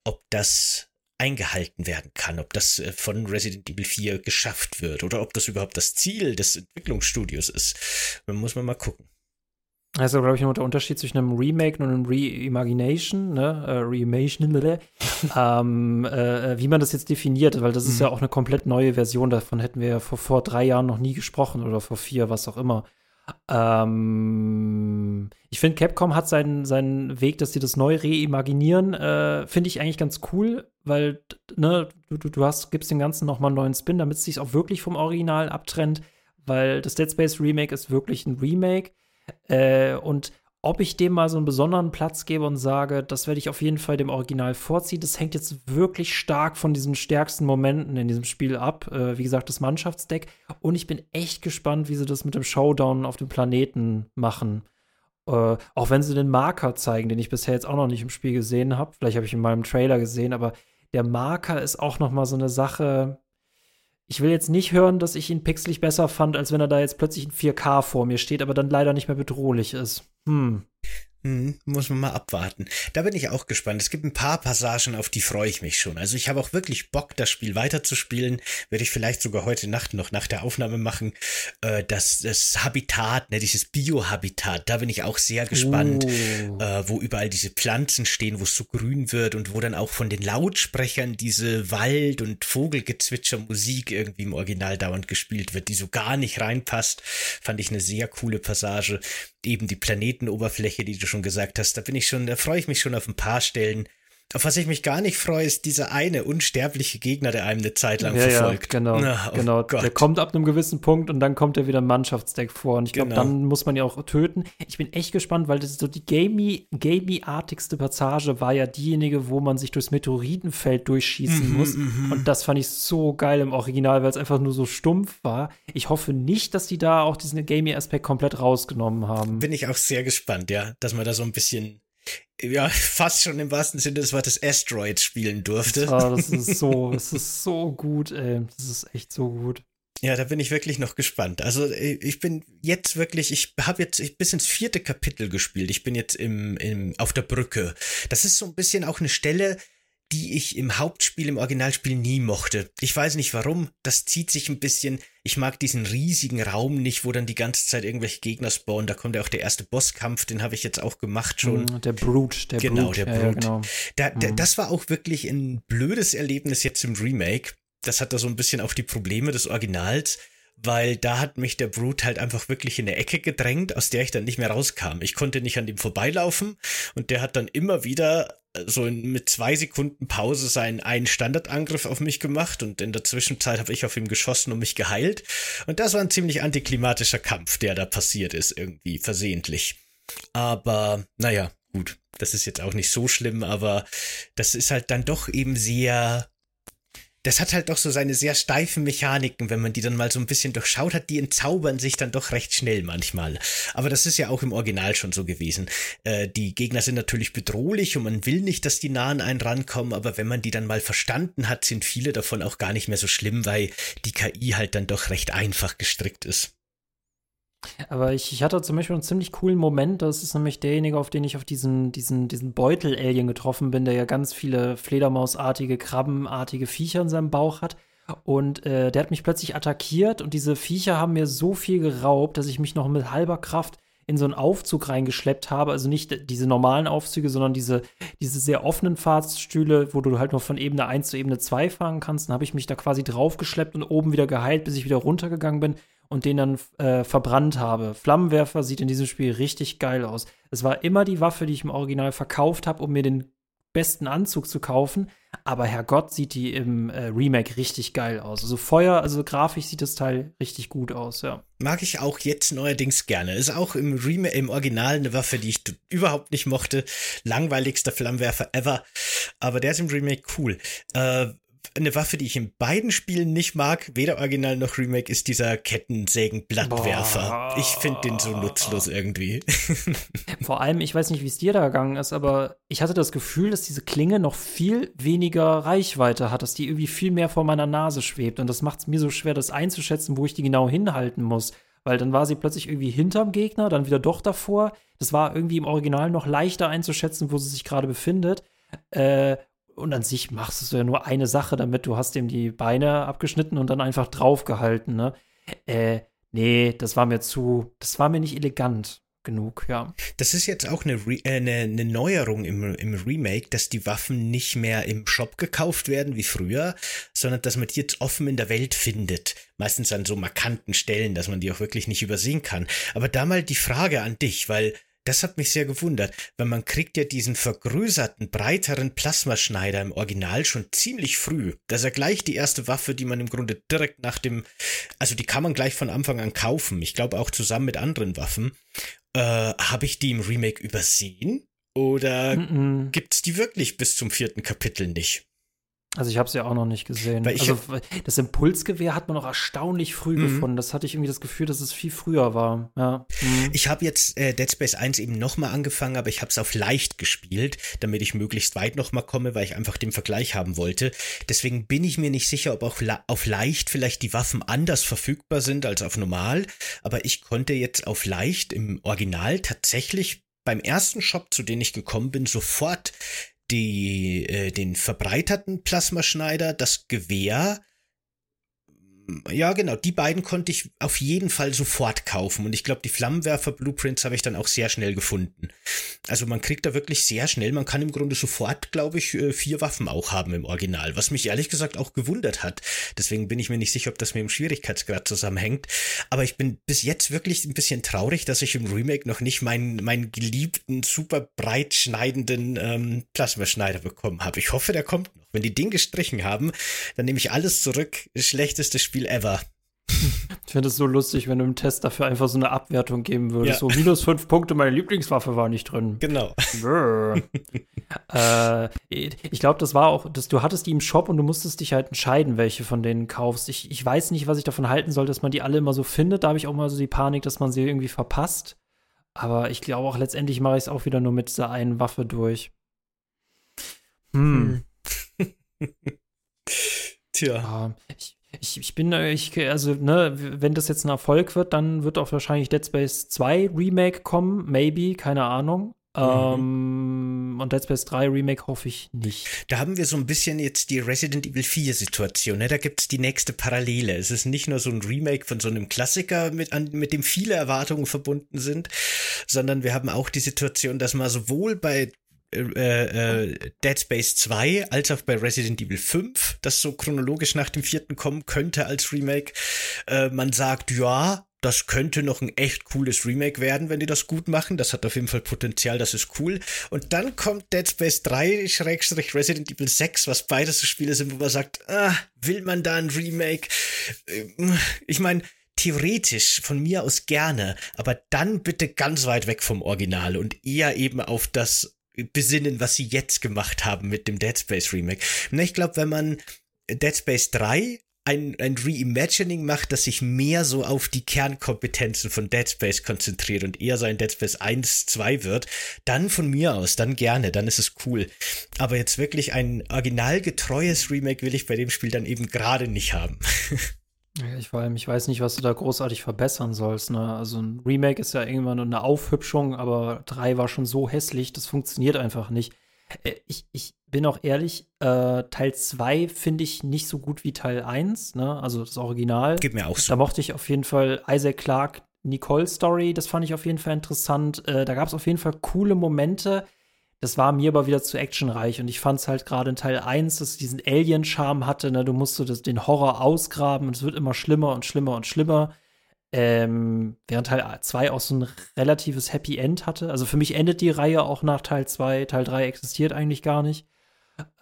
ob das eingehalten werden kann, ob das äh, von Resident Evil 4 geschafft wird oder ob das überhaupt das Ziel des Entwicklungsstudios ist. Da muss man mal gucken. Also, glaube ich, nur der Unterschied zwischen einem Remake und einem Reimagination, ne? Äh, Reimagination, ähm, äh, wie man das jetzt definiert, weil das ist mhm. ja auch eine komplett neue Version. Davon hätten wir ja vor, vor drei Jahren noch nie gesprochen oder vor vier, was auch immer. Ähm, ich finde, Capcom hat seinen, seinen Weg, dass sie das neu reimaginieren, äh, finde ich eigentlich ganz cool, weil ne, du, du hast, gibst dem Ganzen noch mal einen neuen Spin, damit es sich auch wirklich vom Original abtrennt, weil das Dead Space Remake ist wirklich ein Remake äh, und ob ich dem mal so einen besonderen Platz gebe und sage, das werde ich auf jeden Fall dem Original vorziehen, das hängt jetzt wirklich stark von diesen stärksten Momenten in diesem Spiel ab. Äh, wie gesagt, das Mannschaftsdeck. Und ich bin echt gespannt, wie sie das mit dem Showdown auf dem Planeten machen. Äh, auch wenn sie den Marker zeigen, den ich bisher jetzt auch noch nicht im Spiel gesehen habe. Vielleicht habe ich in meinem Trailer gesehen, aber der Marker ist auch noch mal so eine Sache, ich will jetzt nicht hören, dass ich ihn pixelig besser fand, als wenn er da jetzt plötzlich in 4K vor mir steht, aber dann leider nicht mehr bedrohlich ist. Hm. Hm, muss man mal abwarten. Da bin ich auch gespannt. Es gibt ein paar Passagen, auf die freue ich mich schon. Also ich habe auch wirklich Bock, das Spiel weiterzuspielen. Werde ich vielleicht sogar heute Nacht noch nach der Aufnahme machen. Äh, das, das Habitat, ne, dieses Biohabitat, da bin ich auch sehr gespannt, oh. äh, wo überall diese Pflanzen stehen, wo es so grün wird und wo dann auch von den Lautsprechern diese Wald- und Vogelgezwitscher Musik irgendwie im Original dauernd gespielt wird, die so gar nicht reinpasst. Fand ich eine sehr coole Passage eben die Planetenoberfläche, die du schon gesagt hast, da bin ich schon, da freue ich mich schon auf ein paar Stellen. Auf was ich mich gar nicht freue, ist dieser eine unsterbliche Gegner, der einem eine Zeit lang ja, verfolgt. Ja, genau, Na, oh genau. Gott. Der kommt ab einem gewissen Punkt und dann kommt er wieder im Mannschaftsdeck vor. Und ich glaube, genau. dann muss man ja auch töten. Ich bin echt gespannt, weil das so die gamey, gamey-artigste Passage war ja diejenige, wo man sich durchs Meteoritenfeld durchschießen mhm, muss. Mhm. Und das fand ich so geil im Original, weil es einfach nur so stumpf war. Ich hoffe nicht, dass die da auch diesen gamey-Aspekt komplett rausgenommen haben. Bin ich auch sehr gespannt, ja, dass man da so ein bisschen ja, fast schon im wahrsten Sinne des Wortes Asteroid spielen durfte. Ah, das ist so, das ist so gut, ey. Das ist echt so gut. Ja, da bin ich wirklich noch gespannt. Also äh, ich bin jetzt wirklich, ich habe jetzt bis ins vierte Kapitel gespielt. Ich bin jetzt im, im auf der Brücke. Das ist so ein bisschen auch eine Stelle, die ich im Hauptspiel, im Originalspiel nie mochte. Ich weiß nicht warum, das zieht sich ein bisschen. Ich mag diesen riesigen Raum nicht, wo dann die ganze Zeit irgendwelche Gegner spawnen. Da kommt ja auch der erste Bosskampf, den habe ich jetzt auch gemacht schon. Mm, der Brute, der genau, Brute. Der Brute. Ja, genau. Da, der, mhm. Das war auch wirklich ein blödes Erlebnis jetzt im Remake. Das hat da so ein bisschen auch die Probleme des Originals weil da hat mich der Brute halt einfach wirklich in eine Ecke gedrängt, aus der ich dann nicht mehr rauskam. Ich konnte nicht an dem vorbeilaufen und der hat dann immer wieder so mit zwei Sekunden Pause seinen einen Standardangriff auf mich gemacht und in der Zwischenzeit habe ich auf ihn geschossen und mich geheilt. Und das war ein ziemlich antiklimatischer Kampf, der da passiert ist, irgendwie versehentlich. Aber naja, gut, das ist jetzt auch nicht so schlimm, aber das ist halt dann doch eben sehr das hat halt doch so seine sehr steifen Mechaniken, wenn man die dann mal so ein bisschen durchschaut hat, die entzaubern sich dann doch recht schnell manchmal. Aber das ist ja auch im Original schon so gewesen. Äh, die Gegner sind natürlich bedrohlich und man will nicht, dass die nah an einen rankommen, aber wenn man die dann mal verstanden hat, sind viele davon auch gar nicht mehr so schlimm, weil die KI halt dann doch recht einfach gestrickt ist. Aber ich, ich hatte zum Beispiel einen ziemlich coolen Moment. Das ist nämlich derjenige, auf den ich auf diesen, diesen, diesen Beutel-Alien getroffen bin, der ja ganz viele Fledermausartige, Krabbenartige Viecher in seinem Bauch hat. Und äh, der hat mich plötzlich attackiert und diese Viecher haben mir so viel geraubt, dass ich mich noch mit halber Kraft in so einen Aufzug reingeschleppt habe. Also nicht diese normalen Aufzüge, sondern diese, diese sehr offenen Fahrststühle, wo du halt nur von Ebene 1 zu Ebene 2 fahren kannst. Dann habe ich mich da quasi draufgeschleppt und oben wieder geheilt, bis ich wieder runtergegangen bin und den dann äh, verbrannt habe. Flammenwerfer sieht in diesem Spiel richtig geil aus. Es war immer die Waffe, die ich im Original verkauft habe, um mir den besten Anzug zu kaufen. Aber Herrgott sieht die im äh, Remake richtig geil aus. Also Feuer, also grafisch sieht das Teil richtig gut aus, ja. Mag ich auch jetzt neuerdings gerne. Ist auch im Remake, im Original eine Waffe, die ich überhaupt nicht mochte. Langweiligster Flammenwerfer ever. Aber der ist im Remake cool. Äh, eine Waffe, die ich in beiden Spielen nicht mag, weder Original noch Remake, ist dieser Kettensägen-Blattwerfer. Ich finde den so nutzlos irgendwie. Vor allem, ich weiß nicht, wie es dir da gegangen ist, aber ich hatte das Gefühl, dass diese Klinge noch viel weniger Reichweite hat, dass die irgendwie viel mehr vor meiner Nase schwebt. Und das macht es mir so schwer, das einzuschätzen, wo ich die genau hinhalten muss. Weil dann war sie plötzlich irgendwie hinterm Gegner, dann wieder doch davor. Das war irgendwie im Original noch leichter einzuschätzen, wo sie sich gerade befindet. Äh, und an sich machst du ja nur eine Sache damit. Du hast ihm die Beine abgeschnitten und dann einfach draufgehalten, ne? Äh, nee, das war mir zu, das war mir nicht elegant genug, ja. Das ist jetzt auch eine, Re äh, eine, eine Neuerung im, im Remake, dass die Waffen nicht mehr im Shop gekauft werden wie früher, sondern dass man die jetzt offen in der Welt findet. Meistens an so markanten Stellen, dass man die auch wirklich nicht übersehen kann. Aber da mal die Frage an dich, weil das hat mich sehr gewundert, weil man kriegt ja diesen vergrößerten, breiteren Plasmaschneider im Original schon ziemlich früh. Das ist ja gleich die erste Waffe, die man im Grunde direkt nach dem, also die kann man gleich von Anfang an kaufen. Ich glaube auch zusammen mit anderen Waffen. Äh, Habe ich die im Remake übersehen? Oder mm -mm. gibt's die wirklich bis zum vierten Kapitel nicht? Also ich habe es ja auch noch nicht gesehen. also das Impulsgewehr hat man noch erstaunlich früh mhm. gefunden. Das hatte ich irgendwie das Gefühl, dass es viel früher war. Ja. Mhm. Ich habe jetzt äh, Dead Space 1 eben nochmal angefangen, aber ich habe es auf leicht gespielt, damit ich möglichst weit nochmal komme, weil ich einfach den Vergleich haben wollte. Deswegen bin ich mir nicht sicher, ob auch auf leicht vielleicht die Waffen anders verfügbar sind als auf normal. Aber ich konnte jetzt auf leicht im Original tatsächlich beim ersten Shop, zu dem ich gekommen bin, sofort die, äh, den verbreiterten Plasmaschneider, das Gewehr ja, genau, die beiden konnte ich auf jeden Fall sofort kaufen. Und ich glaube, die Flammenwerfer-Blueprints habe ich dann auch sehr schnell gefunden. Also man kriegt da wirklich sehr schnell, man kann im Grunde sofort, glaube ich, äh, vier Waffen auch haben im Original, was mich ehrlich gesagt auch gewundert hat. Deswegen bin ich mir nicht sicher, ob das mit dem Schwierigkeitsgrad zusammenhängt. Aber ich bin bis jetzt wirklich ein bisschen traurig, dass ich im Remake noch nicht meinen, meinen geliebten, super breit schneidenden ähm, Plasmaschneider bekommen habe. Ich hoffe, der kommt noch. Wenn die Ding gestrichen haben, dann nehme ich alles zurück. Schlechtestes Spiel ever. Ich finde es so lustig, wenn du im Test dafür einfach so eine Abwertung geben würdest. Ja. So minus fünf Punkte, meine Lieblingswaffe war nicht drin. Genau. äh, ich glaube, das war auch, dass du hattest die im Shop und du musstest dich halt entscheiden, welche von denen kaufst. Ich, ich weiß nicht, was ich davon halten soll, dass man die alle immer so findet. Da habe ich auch mal so die Panik, dass man sie irgendwie verpasst. Aber ich glaube auch letztendlich mache ich es auch wieder nur mit dieser einen Waffe durch. Hm. Tja. Ja, ich, ich, ich bin, ich, also, ne, wenn das jetzt ein Erfolg wird, dann wird auch wahrscheinlich Dead Space 2 Remake kommen, maybe, keine Ahnung. Mhm. Ähm, und Dead Space 3 Remake hoffe ich nicht. Da haben wir so ein bisschen jetzt die Resident Evil 4 Situation. Ne? Da gibt's die nächste Parallele. Es ist nicht nur so ein Remake von so einem Klassiker, mit, an, mit dem viele Erwartungen verbunden sind, sondern wir haben auch die Situation, dass man sowohl bei äh, äh, Dead Space 2 als auch bei Resident Evil 5, das so chronologisch nach dem vierten kommen könnte als Remake. Äh, man sagt, ja, das könnte noch ein echt cooles Remake werden, wenn die das gut machen. Das hat auf jeden Fall Potenzial, das ist cool. Und dann kommt Dead Space 3 Schrägstrich Resident Evil 6, was beides so Spiele sind, wo man sagt, ah, will man da ein Remake? Ähm, ich meine, theoretisch von mir aus gerne, aber dann bitte ganz weit weg vom Original und eher eben auf das besinnen, was sie jetzt gemacht haben mit dem Dead Space Remake. Und ich glaube, wenn man Dead Space 3 ein, ein Reimagining macht, das sich mehr so auf die Kernkompetenzen von Dead Space konzentriert und eher so Dead Space 1, 2 wird, dann von mir aus, dann gerne, dann ist es cool. Aber jetzt wirklich ein originalgetreues Remake will ich bei dem Spiel dann eben gerade nicht haben. Ich vor allem, ich weiß nicht, was du da großartig verbessern sollst. Ne? Also ein Remake ist ja irgendwann eine Aufhübschung, aber drei war schon so hässlich, das funktioniert einfach nicht. Äh, ich, ich bin auch ehrlich, äh, Teil 2 finde ich nicht so gut wie Teil 1, ne? also das Original. Gib mir auch so. Da mochte ich auf jeden Fall Isaac Clarke Nicole-Story, das fand ich auf jeden Fall interessant. Äh, da gab es auf jeden Fall coole Momente. Das war mir aber wieder zu actionreich und ich fand es halt gerade in Teil 1, dass es diesen Alien-Charme hatte. Ne? Du musst das, den Horror ausgraben und es wird immer schlimmer und schlimmer und schlimmer. Ähm, während Teil 2 auch so ein relatives Happy End hatte. Also für mich endet die Reihe auch nach Teil 2. Teil 3 existiert eigentlich gar nicht.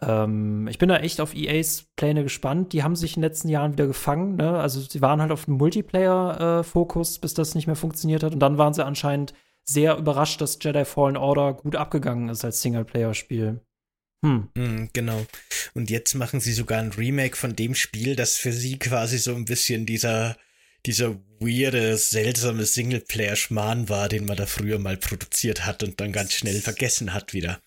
Ähm, ich bin da echt auf EAs Pläne gespannt. Die haben sich in den letzten Jahren wieder gefangen. Ne? Also sie waren halt auf dem Multiplayer-Fokus, äh, bis das nicht mehr funktioniert hat. Und dann waren sie anscheinend sehr überrascht, dass Jedi Fallen Order gut abgegangen ist als Singleplayer-Spiel. Hm. Mm, genau. Und jetzt machen sie sogar ein Remake von dem Spiel, das für sie quasi so ein bisschen dieser dieser weirde, seltsame Singleplayer-Schmarrn war, den man da früher mal produziert hat und dann ganz schnell vergessen hat wieder.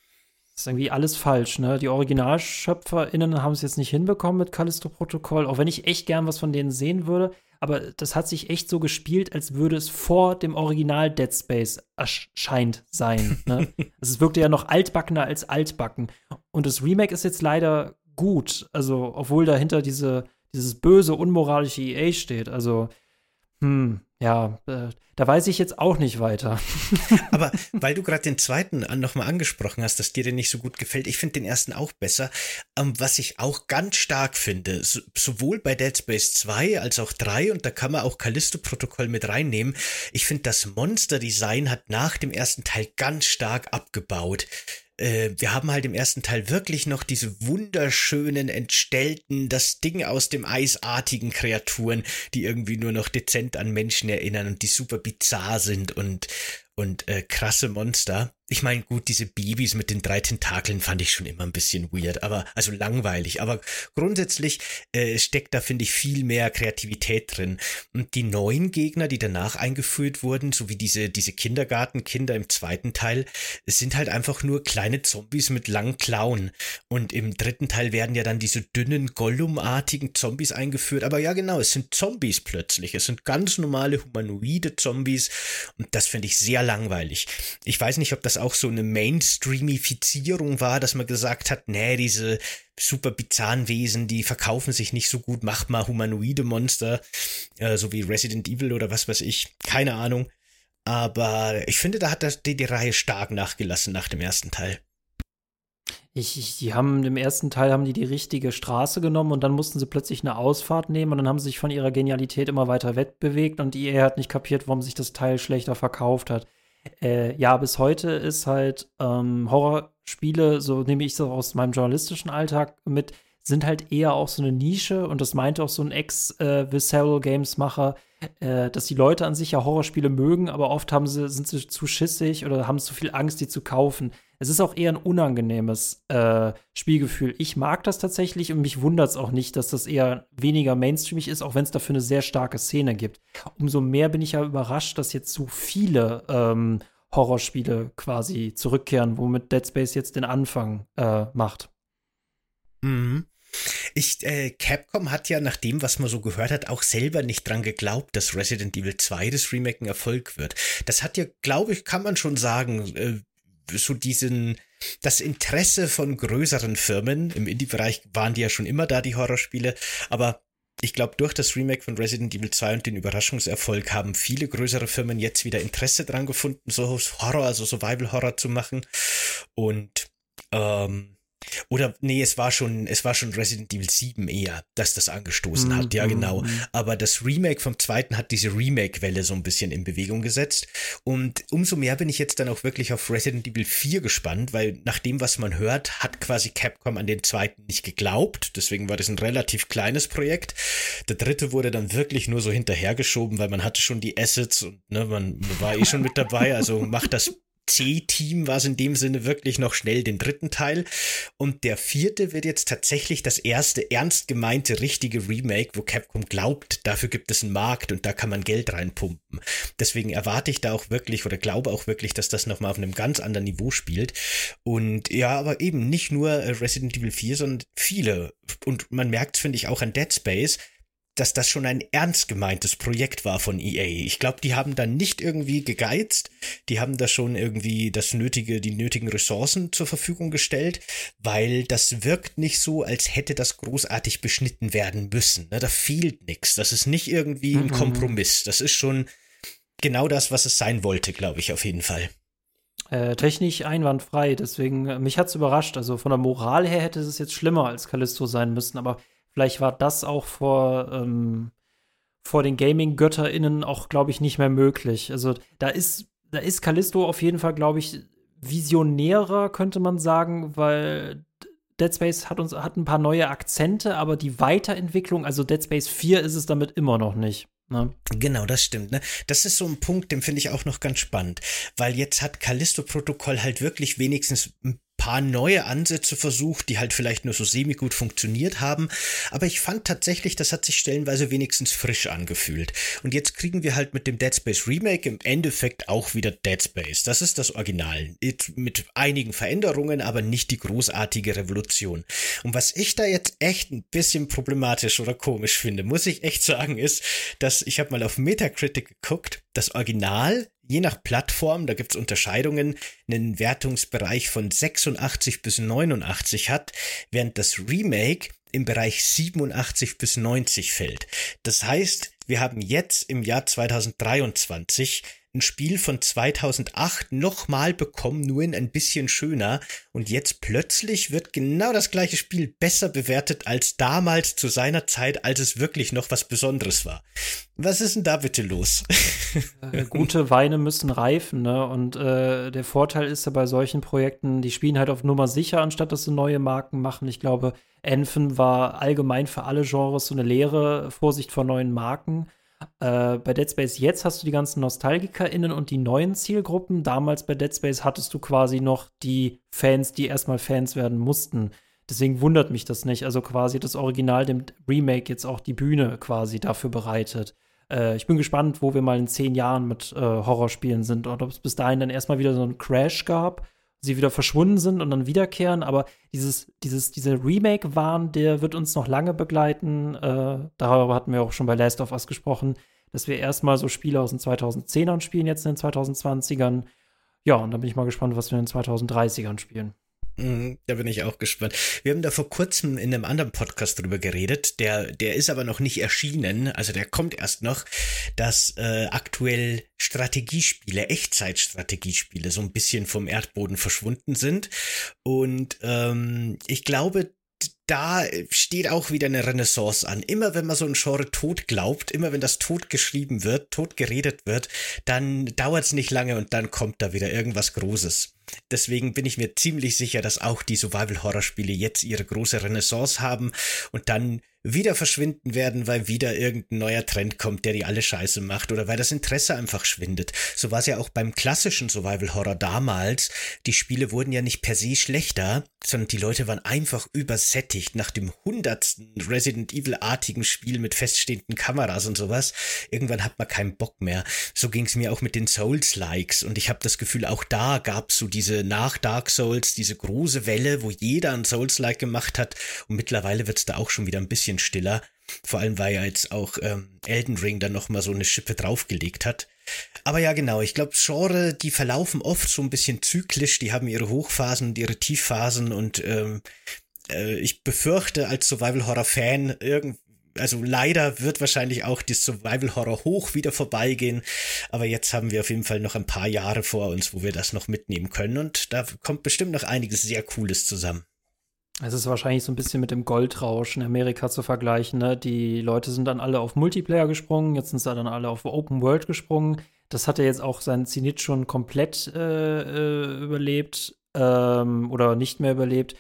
Das ist irgendwie alles falsch, ne? Die OriginalschöpferInnen haben es jetzt nicht hinbekommen mit Callisto Protokoll, auch wenn ich echt gern was von denen sehen würde. Aber das hat sich echt so gespielt, als würde es vor dem Original Dead Space erscheint sein. Ne? also es wirkte ja noch altbackener als altbacken. Und das Remake ist jetzt leider gut. Also, obwohl dahinter diese, dieses böse, unmoralische EA steht. Also, hm, ja, äh, da weiß ich jetzt auch nicht weiter. Aber weil du gerade den zweiten nochmal angesprochen hast, dass dir der nicht so gut gefällt, ich finde den ersten auch besser. Ähm, was ich auch ganz stark finde, so, sowohl bei Dead Space 2 als auch 3, und da kann man auch Callisto-Protokoll mit reinnehmen, ich finde, das Monster-Design hat nach dem ersten Teil ganz stark abgebaut äh, wir haben halt im ersten Teil wirklich noch diese wunderschönen, entstellten, das Ding aus dem eisartigen Kreaturen, die irgendwie nur noch dezent an Menschen erinnern und die super bizarr sind und und äh, krasse Monster. Ich meine, gut, diese Babys mit den drei Tentakeln fand ich schon immer ein bisschen weird, aber also langweilig. Aber grundsätzlich äh, steckt da, finde ich, viel mehr Kreativität drin. Und die neuen Gegner, die danach eingeführt wurden, so wie diese, diese Kindergartenkinder im zweiten Teil, sind halt einfach nur kleine Zombies mit langen Klauen. Und im dritten Teil werden ja dann diese dünnen, Gollum-artigen Zombies eingeführt. Aber ja, genau, es sind Zombies plötzlich. Es sind ganz normale humanoide Zombies. Und das finde ich sehr langweilig. Ich weiß nicht, ob das auch so eine Mainstreamifizierung war, dass man gesagt hat, nee, diese super bizarren Wesen, die verkaufen sich nicht so gut, macht mal humanoide Monster, äh, so wie Resident Evil oder was weiß ich, keine Ahnung. Aber ich finde, da hat das, die, die Reihe stark nachgelassen nach dem ersten Teil. Ich, ich, die haben im ersten Teil haben die die richtige Straße genommen und dann mussten sie plötzlich eine Ausfahrt nehmen und dann haben sie sich von ihrer Genialität immer weiter wegbewegt und die EA hat nicht kapiert, warum sich das Teil schlechter verkauft hat. Äh, ja, bis heute ist halt ähm, Horrorspiele, so nehme ich es aus meinem journalistischen Alltag mit, sind halt eher auch so eine Nische und das meinte auch so ein Ex-Visceral äh, Games Macher, äh, dass die Leute an sich ja Horrorspiele mögen, aber oft haben sie, sind sie zu schissig oder haben zu viel Angst, die zu kaufen. Es ist auch eher ein unangenehmes äh, Spielgefühl. Ich mag das tatsächlich und mich wundert es auch nicht, dass das eher weniger mainstreamig ist, auch wenn es dafür eine sehr starke Szene gibt. Umso mehr bin ich ja überrascht, dass jetzt so viele ähm, Horrorspiele quasi zurückkehren, womit Dead Space jetzt den Anfang äh, macht. Mhm. Ich, äh, Capcom hat ja nach dem, was man so gehört hat, auch selber nicht dran geglaubt, dass Resident Evil 2 das Remake ein Erfolg wird. Das hat ja, glaube ich, kann man schon sagen, äh, so diesen, das Interesse von größeren Firmen, im Indie-Bereich waren die ja schon immer da, die Horrorspiele, aber ich glaube, durch das Remake von Resident Evil 2 und den Überraschungserfolg haben viele größere Firmen jetzt wieder Interesse dran gefunden, so Horror, also Survival Horror zu machen. Und ähm, oder nee, es war schon, es war schon Resident Evil 7 eher, dass das angestoßen mm, hat, ja mm, genau. Mm. Aber das Remake vom zweiten hat diese Remake-Welle so ein bisschen in Bewegung gesetzt. Und umso mehr bin ich jetzt dann auch wirklich auf Resident Evil 4 gespannt, weil nach dem, was man hört, hat quasi Capcom an den zweiten nicht geglaubt. Deswegen war das ein relativ kleines Projekt. Der dritte wurde dann wirklich nur so hinterhergeschoben, weil man hatte schon die Assets und ne, man war eh schon mit dabei. Also macht das C-Team war es in dem Sinne wirklich noch schnell den dritten Teil. Und der vierte wird jetzt tatsächlich das erste ernst gemeinte richtige Remake, wo Capcom glaubt, dafür gibt es einen Markt und da kann man Geld reinpumpen. Deswegen erwarte ich da auch wirklich oder glaube auch wirklich, dass das nochmal auf einem ganz anderen Niveau spielt. Und ja, aber eben nicht nur Resident Evil 4, sondern viele. Und man merkt es, finde ich, auch an Dead Space dass das schon ein ernst gemeintes Projekt war von EA. Ich glaube, die haben da nicht irgendwie gegeizt, die haben da schon irgendwie das nötige, die nötigen Ressourcen zur Verfügung gestellt, weil das wirkt nicht so, als hätte das großartig beschnitten werden müssen. Ne, da fehlt nichts. Das ist nicht irgendwie ein mhm. Kompromiss. Das ist schon genau das, was es sein wollte, glaube ich, auf jeden Fall. Äh, technisch einwandfrei, deswegen, äh, mich hat es überrascht. Also von der Moral her hätte es jetzt schlimmer als Callisto sein müssen, aber vielleicht war das auch vor, ähm, vor den Gaming-GötterInnen auch, glaube ich, nicht mehr möglich. Also da ist, da ist Callisto auf jeden Fall, glaube ich, visionärer, könnte man sagen, weil Dead Space hat uns hat ein paar neue Akzente, aber die Weiterentwicklung, also Dead Space 4 ist es damit immer noch nicht. Ne? Genau, das stimmt. Ne? Das ist so ein Punkt, den finde ich auch noch ganz spannend, weil jetzt hat Callisto-Protokoll halt wirklich wenigstens ein paar neue Ansätze versucht, die halt vielleicht nur so semi-gut funktioniert haben. Aber ich fand tatsächlich, das hat sich stellenweise wenigstens frisch angefühlt. Und jetzt kriegen wir halt mit dem Dead Space Remake im Endeffekt auch wieder Dead Space. Das ist das Original. Mit einigen Veränderungen, aber nicht die großartige Revolution. Und was ich da jetzt echt ein bisschen problematisch oder komisch finde, muss ich echt sagen, ist, dass ich habe mal auf Metacritic geguckt, das Original je nach Plattform, da gibt's Unterscheidungen, einen Wertungsbereich von 86 bis 89 hat, während das Remake im Bereich 87 bis 90 fällt. Das heißt, wir haben jetzt im Jahr 2023 ein Spiel von 2008 nochmal bekommen, nur in ein bisschen schöner. Und jetzt plötzlich wird genau das gleiche Spiel besser bewertet als damals zu seiner Zeit, als es wirklich noch was Besonderes war. Was ist denn da bitte los? Äh, gute Weine müssen reifen, ne? Und äh, der Vorteil ist ja bei solchen Projekten, die spielen halt auf Nummer sicher, anstatt dass sie neue Marken machen. Ich glaube, Enfen war allgemein für alle Genres so eine Lehre, Vorsicht vor neuen Marken. Äh, bei Dead Space jetzt hast du die ganzen NostalgikerInnen und die neuen Zielgruppen. Damals bei Dead Space hattest du quasi noch die Fans, die erstmal Fans werden mussten. Deswegen wundert mich das nicht. Also quasi das Original dem Remake jetzt auch die Bühne quasi dafür bereitet. Äh, ich bin gespannt, wo wir mal in zehn Jahren mit äh, Horrorspielen sind und ob es bis dahin dann erstmal wieder so einen Crash gab sie wieder verschwunden sind und dann wiederkehren. Aber dieses, dieses, dieser Remake-Wahn, der wird uns noch lange begleiten. Äh, darüber hatten wir auch schon bei Last of Us gesprochen, dass wir erstmal so Spiele aus den 2010ern spielen, jetzt in den 2020ern. Ja, und dann bin ich mal gespannt, was wir in den 2030ern spielen. Mhm, da bin ich auch gespannt. Wir haben da vor kurzem in einem anderen Podcast drüber geredet. Der, der ist aber noch nicht erschienen. Also der kommt erst noch, dass äh, aktuell Strategiespiele, Echtzeitstrategiespiele so ein bisschen vom Erdboden verschwunden sind. Und ähm, ich glaube, da steht auch wieder eine Renaissance an. Immer wenn man so ein Genre tot glaubt, immer wenn das tot geschrieben wird, tot geredet wird, dann dauert es nicht lange und dann kommt da wieder irgendwas Großes. Deswegen bin ich mir ziemlich sicher, dass auch die Survival-Horror-Spiele jetzt ihre große Renaissance haben und dann wieder verschwinden werden, weil wieder irgendein neuer Trend kommt, der die alle scheiße macht oder weil das Interesse einfach schwindet. So war es ja auch beim klassischen Survival Horror damals. Die Spiele wurden ja nicht per se schlechter, sondern die Leute waren einfach übersättigt nach dem hundertsten Resident Evil-artigen Spiel mit feststehenden Kameras und sowas. Irgendwann hat man keinen Bock mehr. So ging es mir auch mit den Souls-Likes und ich habe das Gefühl, auch da gab es so diese nach Dark Souls, diese große Welle, wo jeder ein Souls-Like gemacht hat und mittlerweile wird es da auch schon wieder ein bisschen stiller. Vor allem, weil ja jetzt auch ähm, Elden Ring dann nochmal so eine Schippe draufgelegt hat. Aber ja, genau, ich glaube, Genre, die verlaufen oft so ein bisschen zyklisch, die haben ihre Hochphasen und ihre Tiefphasen und ähm, äh, ich befürchte als Survival-Horror-Fan irgend also leider wird wahrscheinlich auch das Survival Horror hoch wieder vorbeigehen, aber jetzt haben wir auf jeden Fall noch ein paar Jahre vor uns, wo wir das noch mitnehmen können und da kommt bestimmt noch einiges sehr Cooles zusammen. Es ist wahrscheinlich so ein bisschen mit dem Goldrausch in Amerika zu vergleichen. Ne? Die Leute sind dann alle auf Multiplayer gesprungen, jetzt sind sie dann alle auf Open World gesprungen. Das hat ja jetzt auch seinen Zenit schon komplett äh, äh, überlebt ähm, oder nicht mehr überlebt.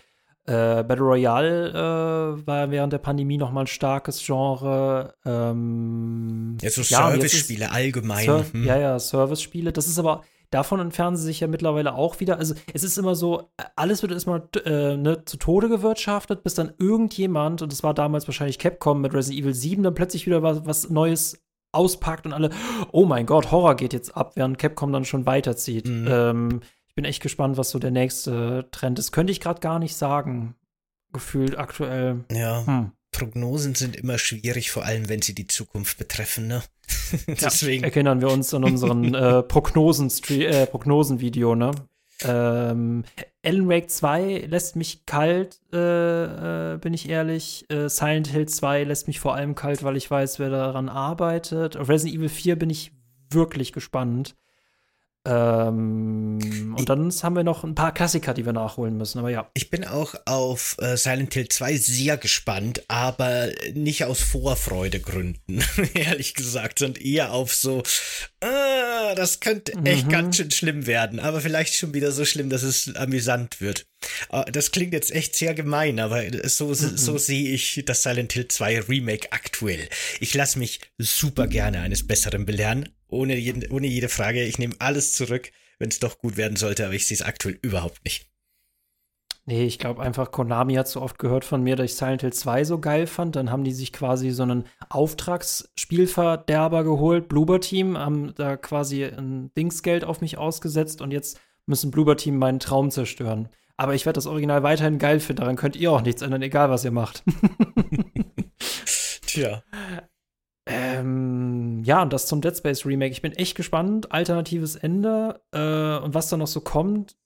Äh, Battle Royale äh, war während der Pandemie noch mal ein starkes Genre. Ähm, ja, so Service-Spiele allgemein. Sur hm. Ja, ja, Service-Spiele. Das ist aber Davon entfernen sie sich ja mittlerweile auch wieder. Also es ist immer so, alles wird erstmal äh, ne, zu Tode gewirtschaftet, bis dann irgendjemand, und das war damals wahrscheinlich Capcom mit Resident Evil 7, dann plötzlich wieder was, was Neues auspackt und alle, oh mein Gott, Horror geht jetzt ab, während Capcom dann schon weiterzieht. Mhm. Ähm, bin echt gespannt, was so der nächste Trend ist. Könnte ich gerade gar nicht sagen, gefühlt aktuell. Ja. Hm. Prognosen sind immer schwierig, vor allem wenn sie die Zukunft betreffen, ne? Deswegen. Ja, erinnern wir uns an unseren äh, Prognosen äh, Prognosen-Video, ne? Ähm, Alan Wake 2 lässt mich kalt, äh, äh, bin ich ehrlich. Äh, Silent Hill 2 lässt mich vor allem kalt, weil ich weiß, wer daran arbeitet. Auf Resident Evil 4 bin ich wirklich gespannt. Ähm, und dann haben wir noch ein paar Klassiker, die wir nachholen müssen, aber ja. Ich bin auch auf äh, Silent Hill 2 sehr gespannt, aber nicht aus Vorfreudegründen, ehrlich gesagt, sondern eher auf so, ah, das könnte echt mhm. ganz schön schlimm werden, aber vielleicht schon wieder so schlimm, dass es amüsant wird. Ah, das klingt jetzt echt sehr gemein, aber so, mhm. so sehe ich das Silent Hill 2 Remake aktuell. Ich lasse mich super gerne eines Besseren belehren, ohne, jeden, ohne jede Frage. Ich nehme alles zurück, wenn es doch gut werden sollte, aber ich sehe es aktuell überhaupt nicht. Nee, ich glaube einfach, Konami hat so oft gehört von mir, dass ich Silent Hill 2 so geil fand. Dann haben die sich quasi so einen Auftragsspielverderber geholt, Bloober Team, haben da quasi ein Dingsgeld auf mich ausgesetzt und jetzt müssen Bloober Team meinen Traum zerstören. Aber ich werde das Original weiterhin geil finden, daran könnt ihr auch nichts ändern, egal was ihr macht. Tja. Ähm, ja, und das zum Dead Space Remake. Ich bin echt gespannt. Alternatives Ende äh, und was da noch so kommt.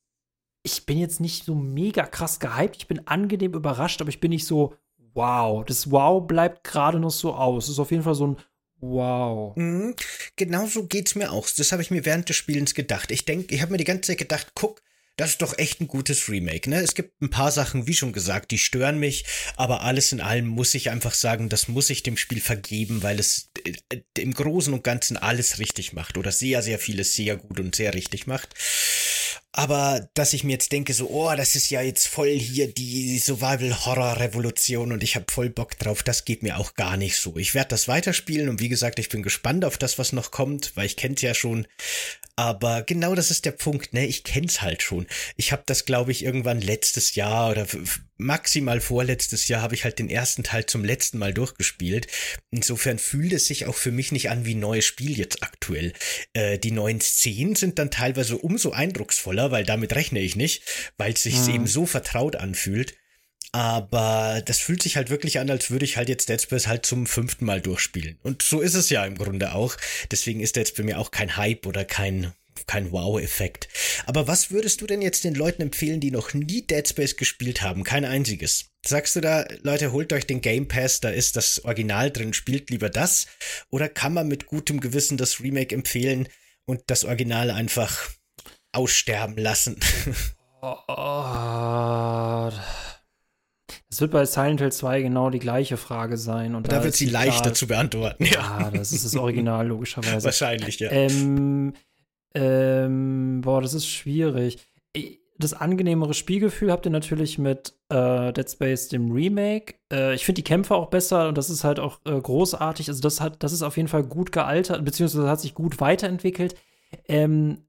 Ich bin jetzt nicht so mega krass gehypt. Ich bin angenehm überrascht, aber ich bin nicht so, wow. Das Wow bleibt gerade noch so aus. Ist auf jeden Fall so ein Wow. Mhm. Genau so geht's mir auch. Das habe ich mir während des Spielens gedacht. Ich denke, ich habe mir die ganze Zeit gedacht, guck, das ist doch echt ein gutes Remake, ne? Es gibt ein paar Sachen, wie schon gesagt, die stören mich, aber alles in allem muss ich einfach sagen, das muss ich dem Spiel vergeben, weil es äh, im Großen und Ganzen alles richtig macht oder sehr, sehr vieles sehr gut und sehr richtig macht. Aber dass ich mir jetzt denke, so, oh, das ist ja jetzt voll hier die Survival-Horror-Revolution und ich habe voll Bock drauf, das geht mir auch gar nicht so. Ich werde das weiterspielen und wie gesagt, ich bin gespannt auf das, was noch kommt, weil ich kenn's ja schon. Aber genau das ist der Punkt, ne? Ich kenn's halt schon. Ich habe das, glaube ich, irgendwann letztes Jahr oder maximal vorletztes Jahr habe ich halt den ersten Teil zum letzten Mal durchgespielt. Insofern fühlt es sich auch für mich nicht an wie ein neues Spiel jetzt aktuell. Äh, die neuen Szenen sind dann teilweise umso eindrucksvoller, weil damit rechne ich nicht, weil es sich mhm. eben so vertraut anfühlt. Aber das fühlt sich halt wirklich an, als würde ich halt jetzt Dead Space halt zum fünften Mal durchspielen. Und so ist es ja im Grunde auch. Deswegen ist Dead Space mir auch kein Hype oder kein, kein Wow-Effekt. Aber was würdest du denn jetzt den Leuten empfehlen, die noch nie Dead Space gespielt haben? Kein einziges. Sagst du da, Leute, holt euch den Game Pass, da ist das Original drin, spielt lieber das? Oder kann man mit gutem Gewissen das Remake empfehlen und das Original einfach aussterben lassen? Oh, oh. Es wird bei Silent Hill 2 genau die gleiche Frage sein. Und da, da wird sie leichter klar, zu beantworten. Ja, ja, das ist das Original, logischerweise. Wahrscheinlich, ja. Ähm, ähm, boah, das ist schwierig. Das angenehmere Spielgefühl habt ihr natürlich mit äh, Dead Space, dem Remake. Äh, ich finde die Kämpfe auch besser und das ist halt auch äh, großartig. Also, das, hat, das ist auf jeden Fall gut gealtert, beziehungsweise hat sich gut weiterentwickelt. Ähm,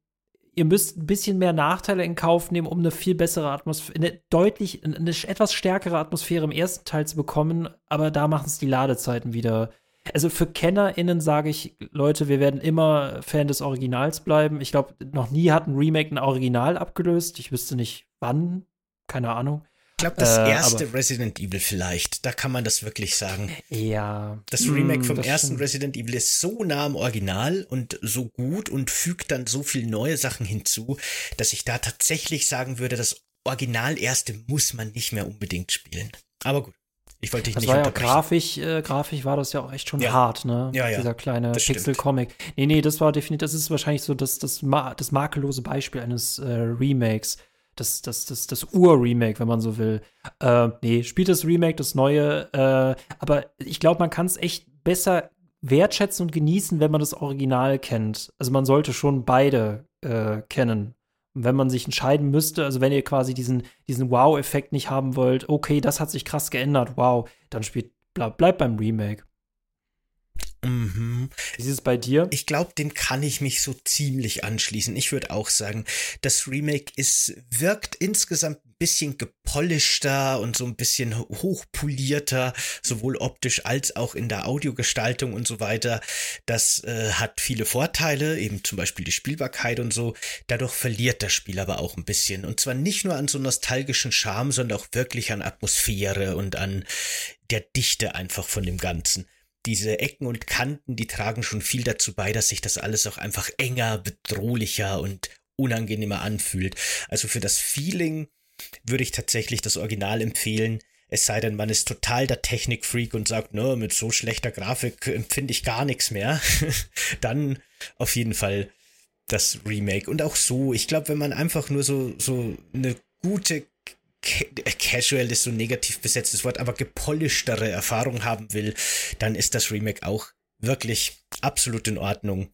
ihr müsst ein bisschen mehr Nachteile in Kauf nehmen, um eine viel bessere Atmosphäre, eine deutlich, eine etwas stärkere Atmosphäre im ersten Teil zu bekommen, aber da machen es die Ladezeiten wieder. Also für KennerInnen sage ich, Leute, wir werden immer Fan des Originals bleiben. Ich glaube, noch nie hat ein Remake ein Original abgelöst. Ich wüsste nicht wann, keine Ahnung. Ich glaube, das äh, erste Resident Evil vielleicht. Da kann man das wirklich sagen. Ja. Das Remake hm, vom ersten stimmt. Resident Evil ist so nah am Original und so gut und fügt dann so viel neue Sachen hinzu, dass ich da tatsächlich sagen würde, das Original erste muss man nicht mehr unbedingt spielen. Aber gut. Ich wollte dich das nicht war ja grafisch, äh, grafisch war das ja auch echt schon ja. hart, ne? Ja, ja. Dieser kleine Pixel-Comic. Nee, nee, das war definitiv, das ist wahrscheinlich so das, das, das makellose Beispiel eines äh, Remakes das, das, das, das Ur-Remake, wenn man so will. Äh, nee, spielt das Remake, das neue. Äh, aber ich glaube, man kann es echt besser wertschätzen und genießen, wenn man das Original kennt. Also man sollte schon beide äh, kennen. Und wenn man sich entscheiden müsste, also wenn ihr quasi diesen, diesen Wow-Effekt nicht haben wollt, okay, das hat sich krass geändert, wow, dann spielt, bleib, bleib beim Remake. Mhm. Wie ist es bei dir? Ich glaube, dem kann ich mich so ziemlich anschließen. Ich würde auch sagen, das Remake ist, wirkt insgesamt ein bisschen gepolischter und so ein bisschen hochpolierter, sowohl optisch als auch in der Audiogestaltung und so weiter. Das äh, hat viele Vorteile, eben zum Beispiel die Spielbarkeit und so. Dadurch verliert das Spiel aber auch ein bisschen. Und zwar nicht nur an so nostalgischen Charme, sondern auch wirklich an Atmosphäre und an der Dichte einfach von dem Ganzen diese Ecken und Kanten, die tragen schon viel dazu bei, dass sich das alles auch einfach enger, bedrohlicher und unangenehmer anfühlt. Also für das Feeling würde ich tatsächlich das Original empfehlen. Es sei denn, man ist total der Technikfreak und sagt, ne, mit so schlechter Grafik empfinde ich gar nichts mehr. Dann auf jeden Fall das Remake. Und auch so, ich glaube, wenn man einfach nur so, so eine gute Casual ist so ein negativ besetztes Wort, aber gepolischtere Erfahrung haben will, dann ist das Remake auch wirklich absolut in Ordnung.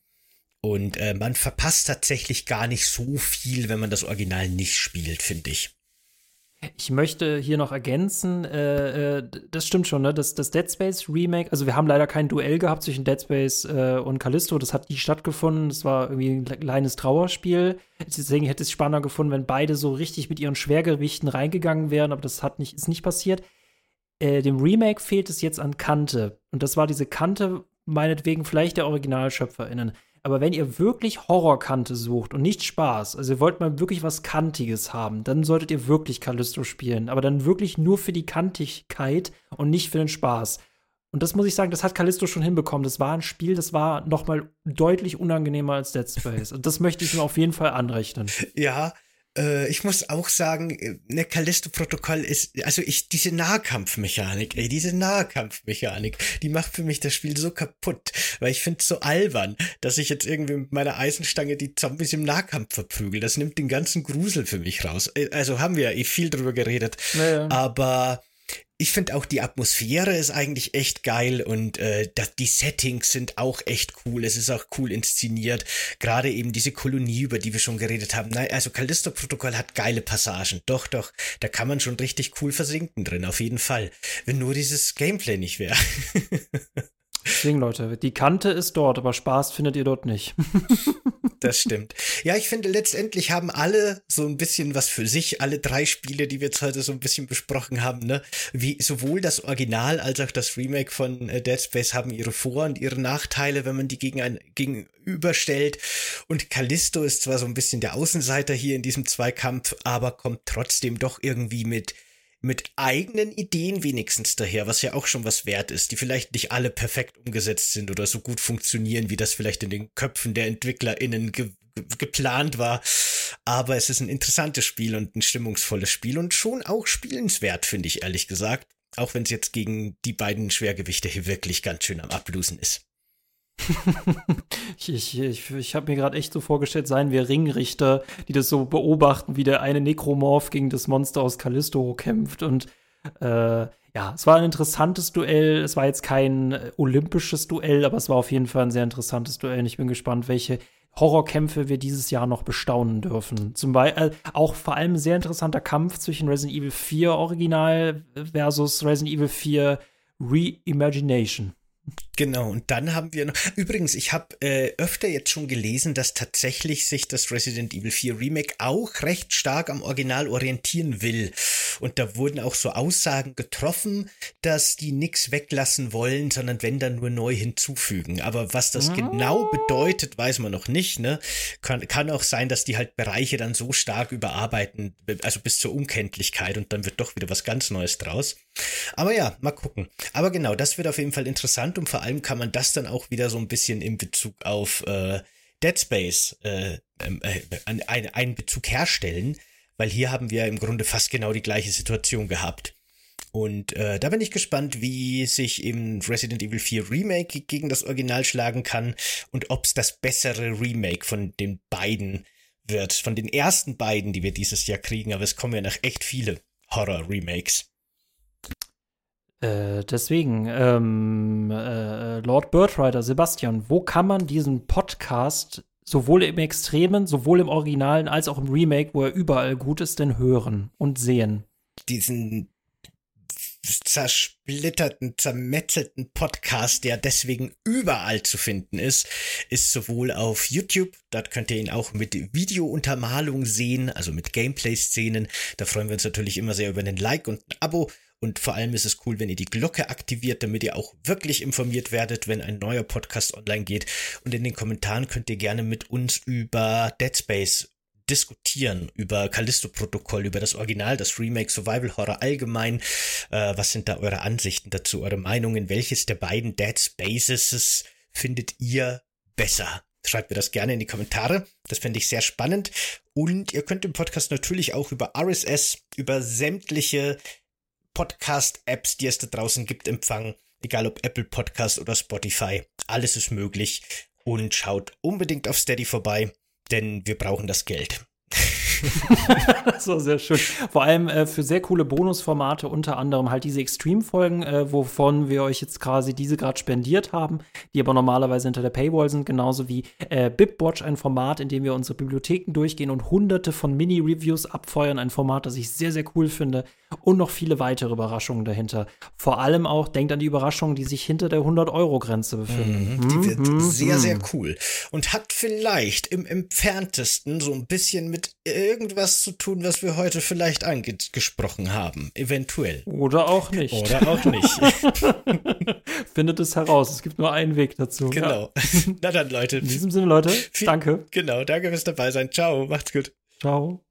Und äh, man verpasst tatsächlich gar nicht so viel, wenn man das Original nicht spielt, finde ich. Ich möchte hier noch ergänzen, äh, äh, das stimmt schon, ne? Das, das Dead Space Remake, also wir haben leider kein Duell gehabt zwischen Dead Space äh, und Callisto, das hat nie stattgefunden, das war irgendwie ein kleines Trauerspiel. Deswegen hätte es spannender gefunden, wenn beide so richtig mit ihren Schwergewichten reingegangen wären, aber das hat nicht, ist nicht passiert. Äh, dem Remake fehlt es jetzt an Kante. Und das war diese Kante, meinetwegen vielleicht der OriginalschöpferInnen. Aber wenn ihr wirklich Horrorkante sucht und nicht Spaß, also ihr wollt mal wirklich was Kantiges haben, dann solltet ihr wirklich Callisto spielen. Aber dann wirklich nur für die Kantigkeit und nicht für den Spaß. Und das muss ich sagen, das hat Callisto schon hinbekommen. Das war ein Spiel, das war noch mal deutlich unangenehmer als Dead Space. Und das möchte ich ihm auf jeden Fall anrechnen. Ja, äh, ich muss auch sagen, äh, ne Callisto-Protokoll ist, also ich, diese Nahkampfmechanik, ey, diese Nahkampfmechanik, die macht für mich das Spiel so kaputt, weil ich finde es so albern, dass ich jetzt irgendwie mit meiner Eisenstange die Zombies im Nahkampf verprügel. Das nimmt den ganzen Grusel für mich raus. Äh, also haben wir ja eh viel drüber geredet, naja. aber ich finde auch die Atmosphäre ist eigentlich echt geil und äh, das, die Settings sind auch echt cool. Es ist auch cool inszeniert. Gerade eben diese Kolonie, über die wir schon geredet haben. Nein, also Callisto-Protokoll hat geile Passagen. Doch, doch, da kann man schon richtig cool versinken drin, auf jeden Fall. Wenn nur dieses Gameplay nicht wäre. Deswegen, Leute, die Kante ist dort, aber Spaß findet ihr dort nicht. das stimmt. Ja, ich finde, letztendlich haben alle so ein bisschen was für sich, alle drei Spiele, die wir jetzt heute so ein bisschen besprochen haben, ne? Wie sowohl das Original als auch das Remake von äh, Dead Space haben ihre Vor- und ihre Nachteile, wenn man die gegen ein, gegenüberstellt. Und Callisto ist zwar so ein bisschen der Außenseiter hier in diesem Zweikampf, aber kommt trotzdem doch irgendwie mit mit eigenen Ideen wenigstens daher, was ja auch schon was wert ist, die vielleicht nicht alle perfekt umgesetzt sind oder so gut funktionieren, wie das vielleicht in den Köpfen der EntwicklerInnen ge geplant war. Aber es ist ein interessantes Spiel und ein stimmungsvolles Spiel und schon auch spielenswert, finde ich ehrlich gesagt. Auch wenn es jetzt gegen die beiden Schwergewichte hier wirklich ganz schön am Ablusen ist. ich ich, ich, ich habe mir gerade echt so vorgestellt, seien wir Ringrichter, die das so beobachten, wie der eine Nekromorph gegen das Monster aus Callisto kämpft. Und äh, ja, es war ein interessantes Duell. Es war jetzt kein äh, olympisches Duell, aber es war auf jeden Fall ein sehr interessantes Duell. Und ich bin gespannt, welche Horrorkämpfe wir dieses Jahr noch bestaunen dürfen. Zum Beispiel äh, auch vor allem ein sehr interessanter Kampf zwischen Resident Evil 4 Original versus Resident Evil 4 Reimagination. Genau, und dann haben wir noch. Übrigens, ich habe äh, öfter jetzt schon gelesen, dass tatsächlich sich das Resident Evil 4 Remake auch recht stark am Original orientieren will. Und da wurden auch so Aussagen getroffen, dass die nichts weglassen wollen, sondern wenn dann nur neu hinzufügen. Aber was das oh. genau bedeutet, weiß man noch nicht. Ne? Kann, kann auch sein, dass die halt Bereiche dann so stark überarbeiten, also bis zur Unkenntlichkeit und dann wird doch wieder was ganz Neues draus. Aber ja, mal gucken. Aber genau, das wird auf jeden Fall interessant und vor allem kann man das dann auch wieder so ein bisschen in Bezug auf äh, Dead Space äh, ähm, äh, einen, einen Bezug herstellen, weil hier haben wir im Grunde fast genau die gleiche Situation gehabt. Und äh, da bin ich gespannt, wie sich eben Resident Evil 4 Remake gegen das Original schlagen kann und ob es das bessere Remake von den beiden wird, von den ersten beiden, die wir dieses Jahr kriegen, aber es kommen ja noch echt viele Horror-Remakes. Äh, deswegen, ähm, äh, Lord Birdrider, Sebastian, wo kann man diesen Podcast sowohl im Extremen, sowohl im Originalen als auch im Remake, wo er überall gut ist, denn hören und sehen? Diesen zersplitterten, zermetzelten Podcast, der deswegen überall zu finden ist, ist sowohl auf YouTube, dort könnt ihr ihn auch mit Videountermalung sehen, also mit Gameplay-Szenen. Da freuen wir uns natürlich immer sehr über einen Like und ein Abo. Und vor allem ist es cool, wenn ihr die Glocke aktiviert, damit ihr auch wirklich informiert werdet, wenn ein neuer Podcast online geht. Und in den Kommentaren könnt ihr gerne mit uns über Dead Space diskutieren über Callisto-Protokoll, über das Original, das Remake, Survival Horror allgemein. Äh, was sind da eure Ansichten dazu, eure Meinungen? Welches der beiden Dead Spaces findet ihr besser? Schreibt mir das gerne in die Kommentare. Das fände ich sehr spannend. Und ihr könnt im Podcast natürlich auch über RSS, über sämtliche Podcast-Apps, die es da draußen gibt, empfangen. Egal ob Apple Podcast oder Spotify. Alles ist möglich. Und schaut unbedingt auf Steady vorbei, denn wir brauchen das Geld. das war sehr schön. Vor allem äh, für sehr coole Bonusformate, unter anderem halt diese Extreme-Folgen, äh, wovon wir euch jetzt quasi diese gerade spendiert haben, die aber normalerweise hinter der Paywall sind, genauso wie äh, BibWatch, ein Format, in dem wir unsere Bibliotheken durchgehen und hunderte von Mini-Reviews abfeuern, ein Format, das ich sehr, sehr cool finde und noch viele weitere Überraschungen dahinter. Vor allem auch, denkt an die Überraschungen, die sich hinter der 100-Euro-Grenze befinden. Mhm, die wird mhm, sehr, sehr mhm. cool und hat vielleicht im entferntesten so ein bisschen mit irgendwas zu tun, was wir heute vielleicht angesprochen haben. Eventuell. Oder auch nicht. Oder auch nicht. Findet es heraus. Es gibt nur einen Weg dazu. Genau. Ja. Na dann, Leute. In diesem Sinne, Leute, viel, danke. Genau, danke fürs dabei sein. Ciao, macht's gut. Ciao.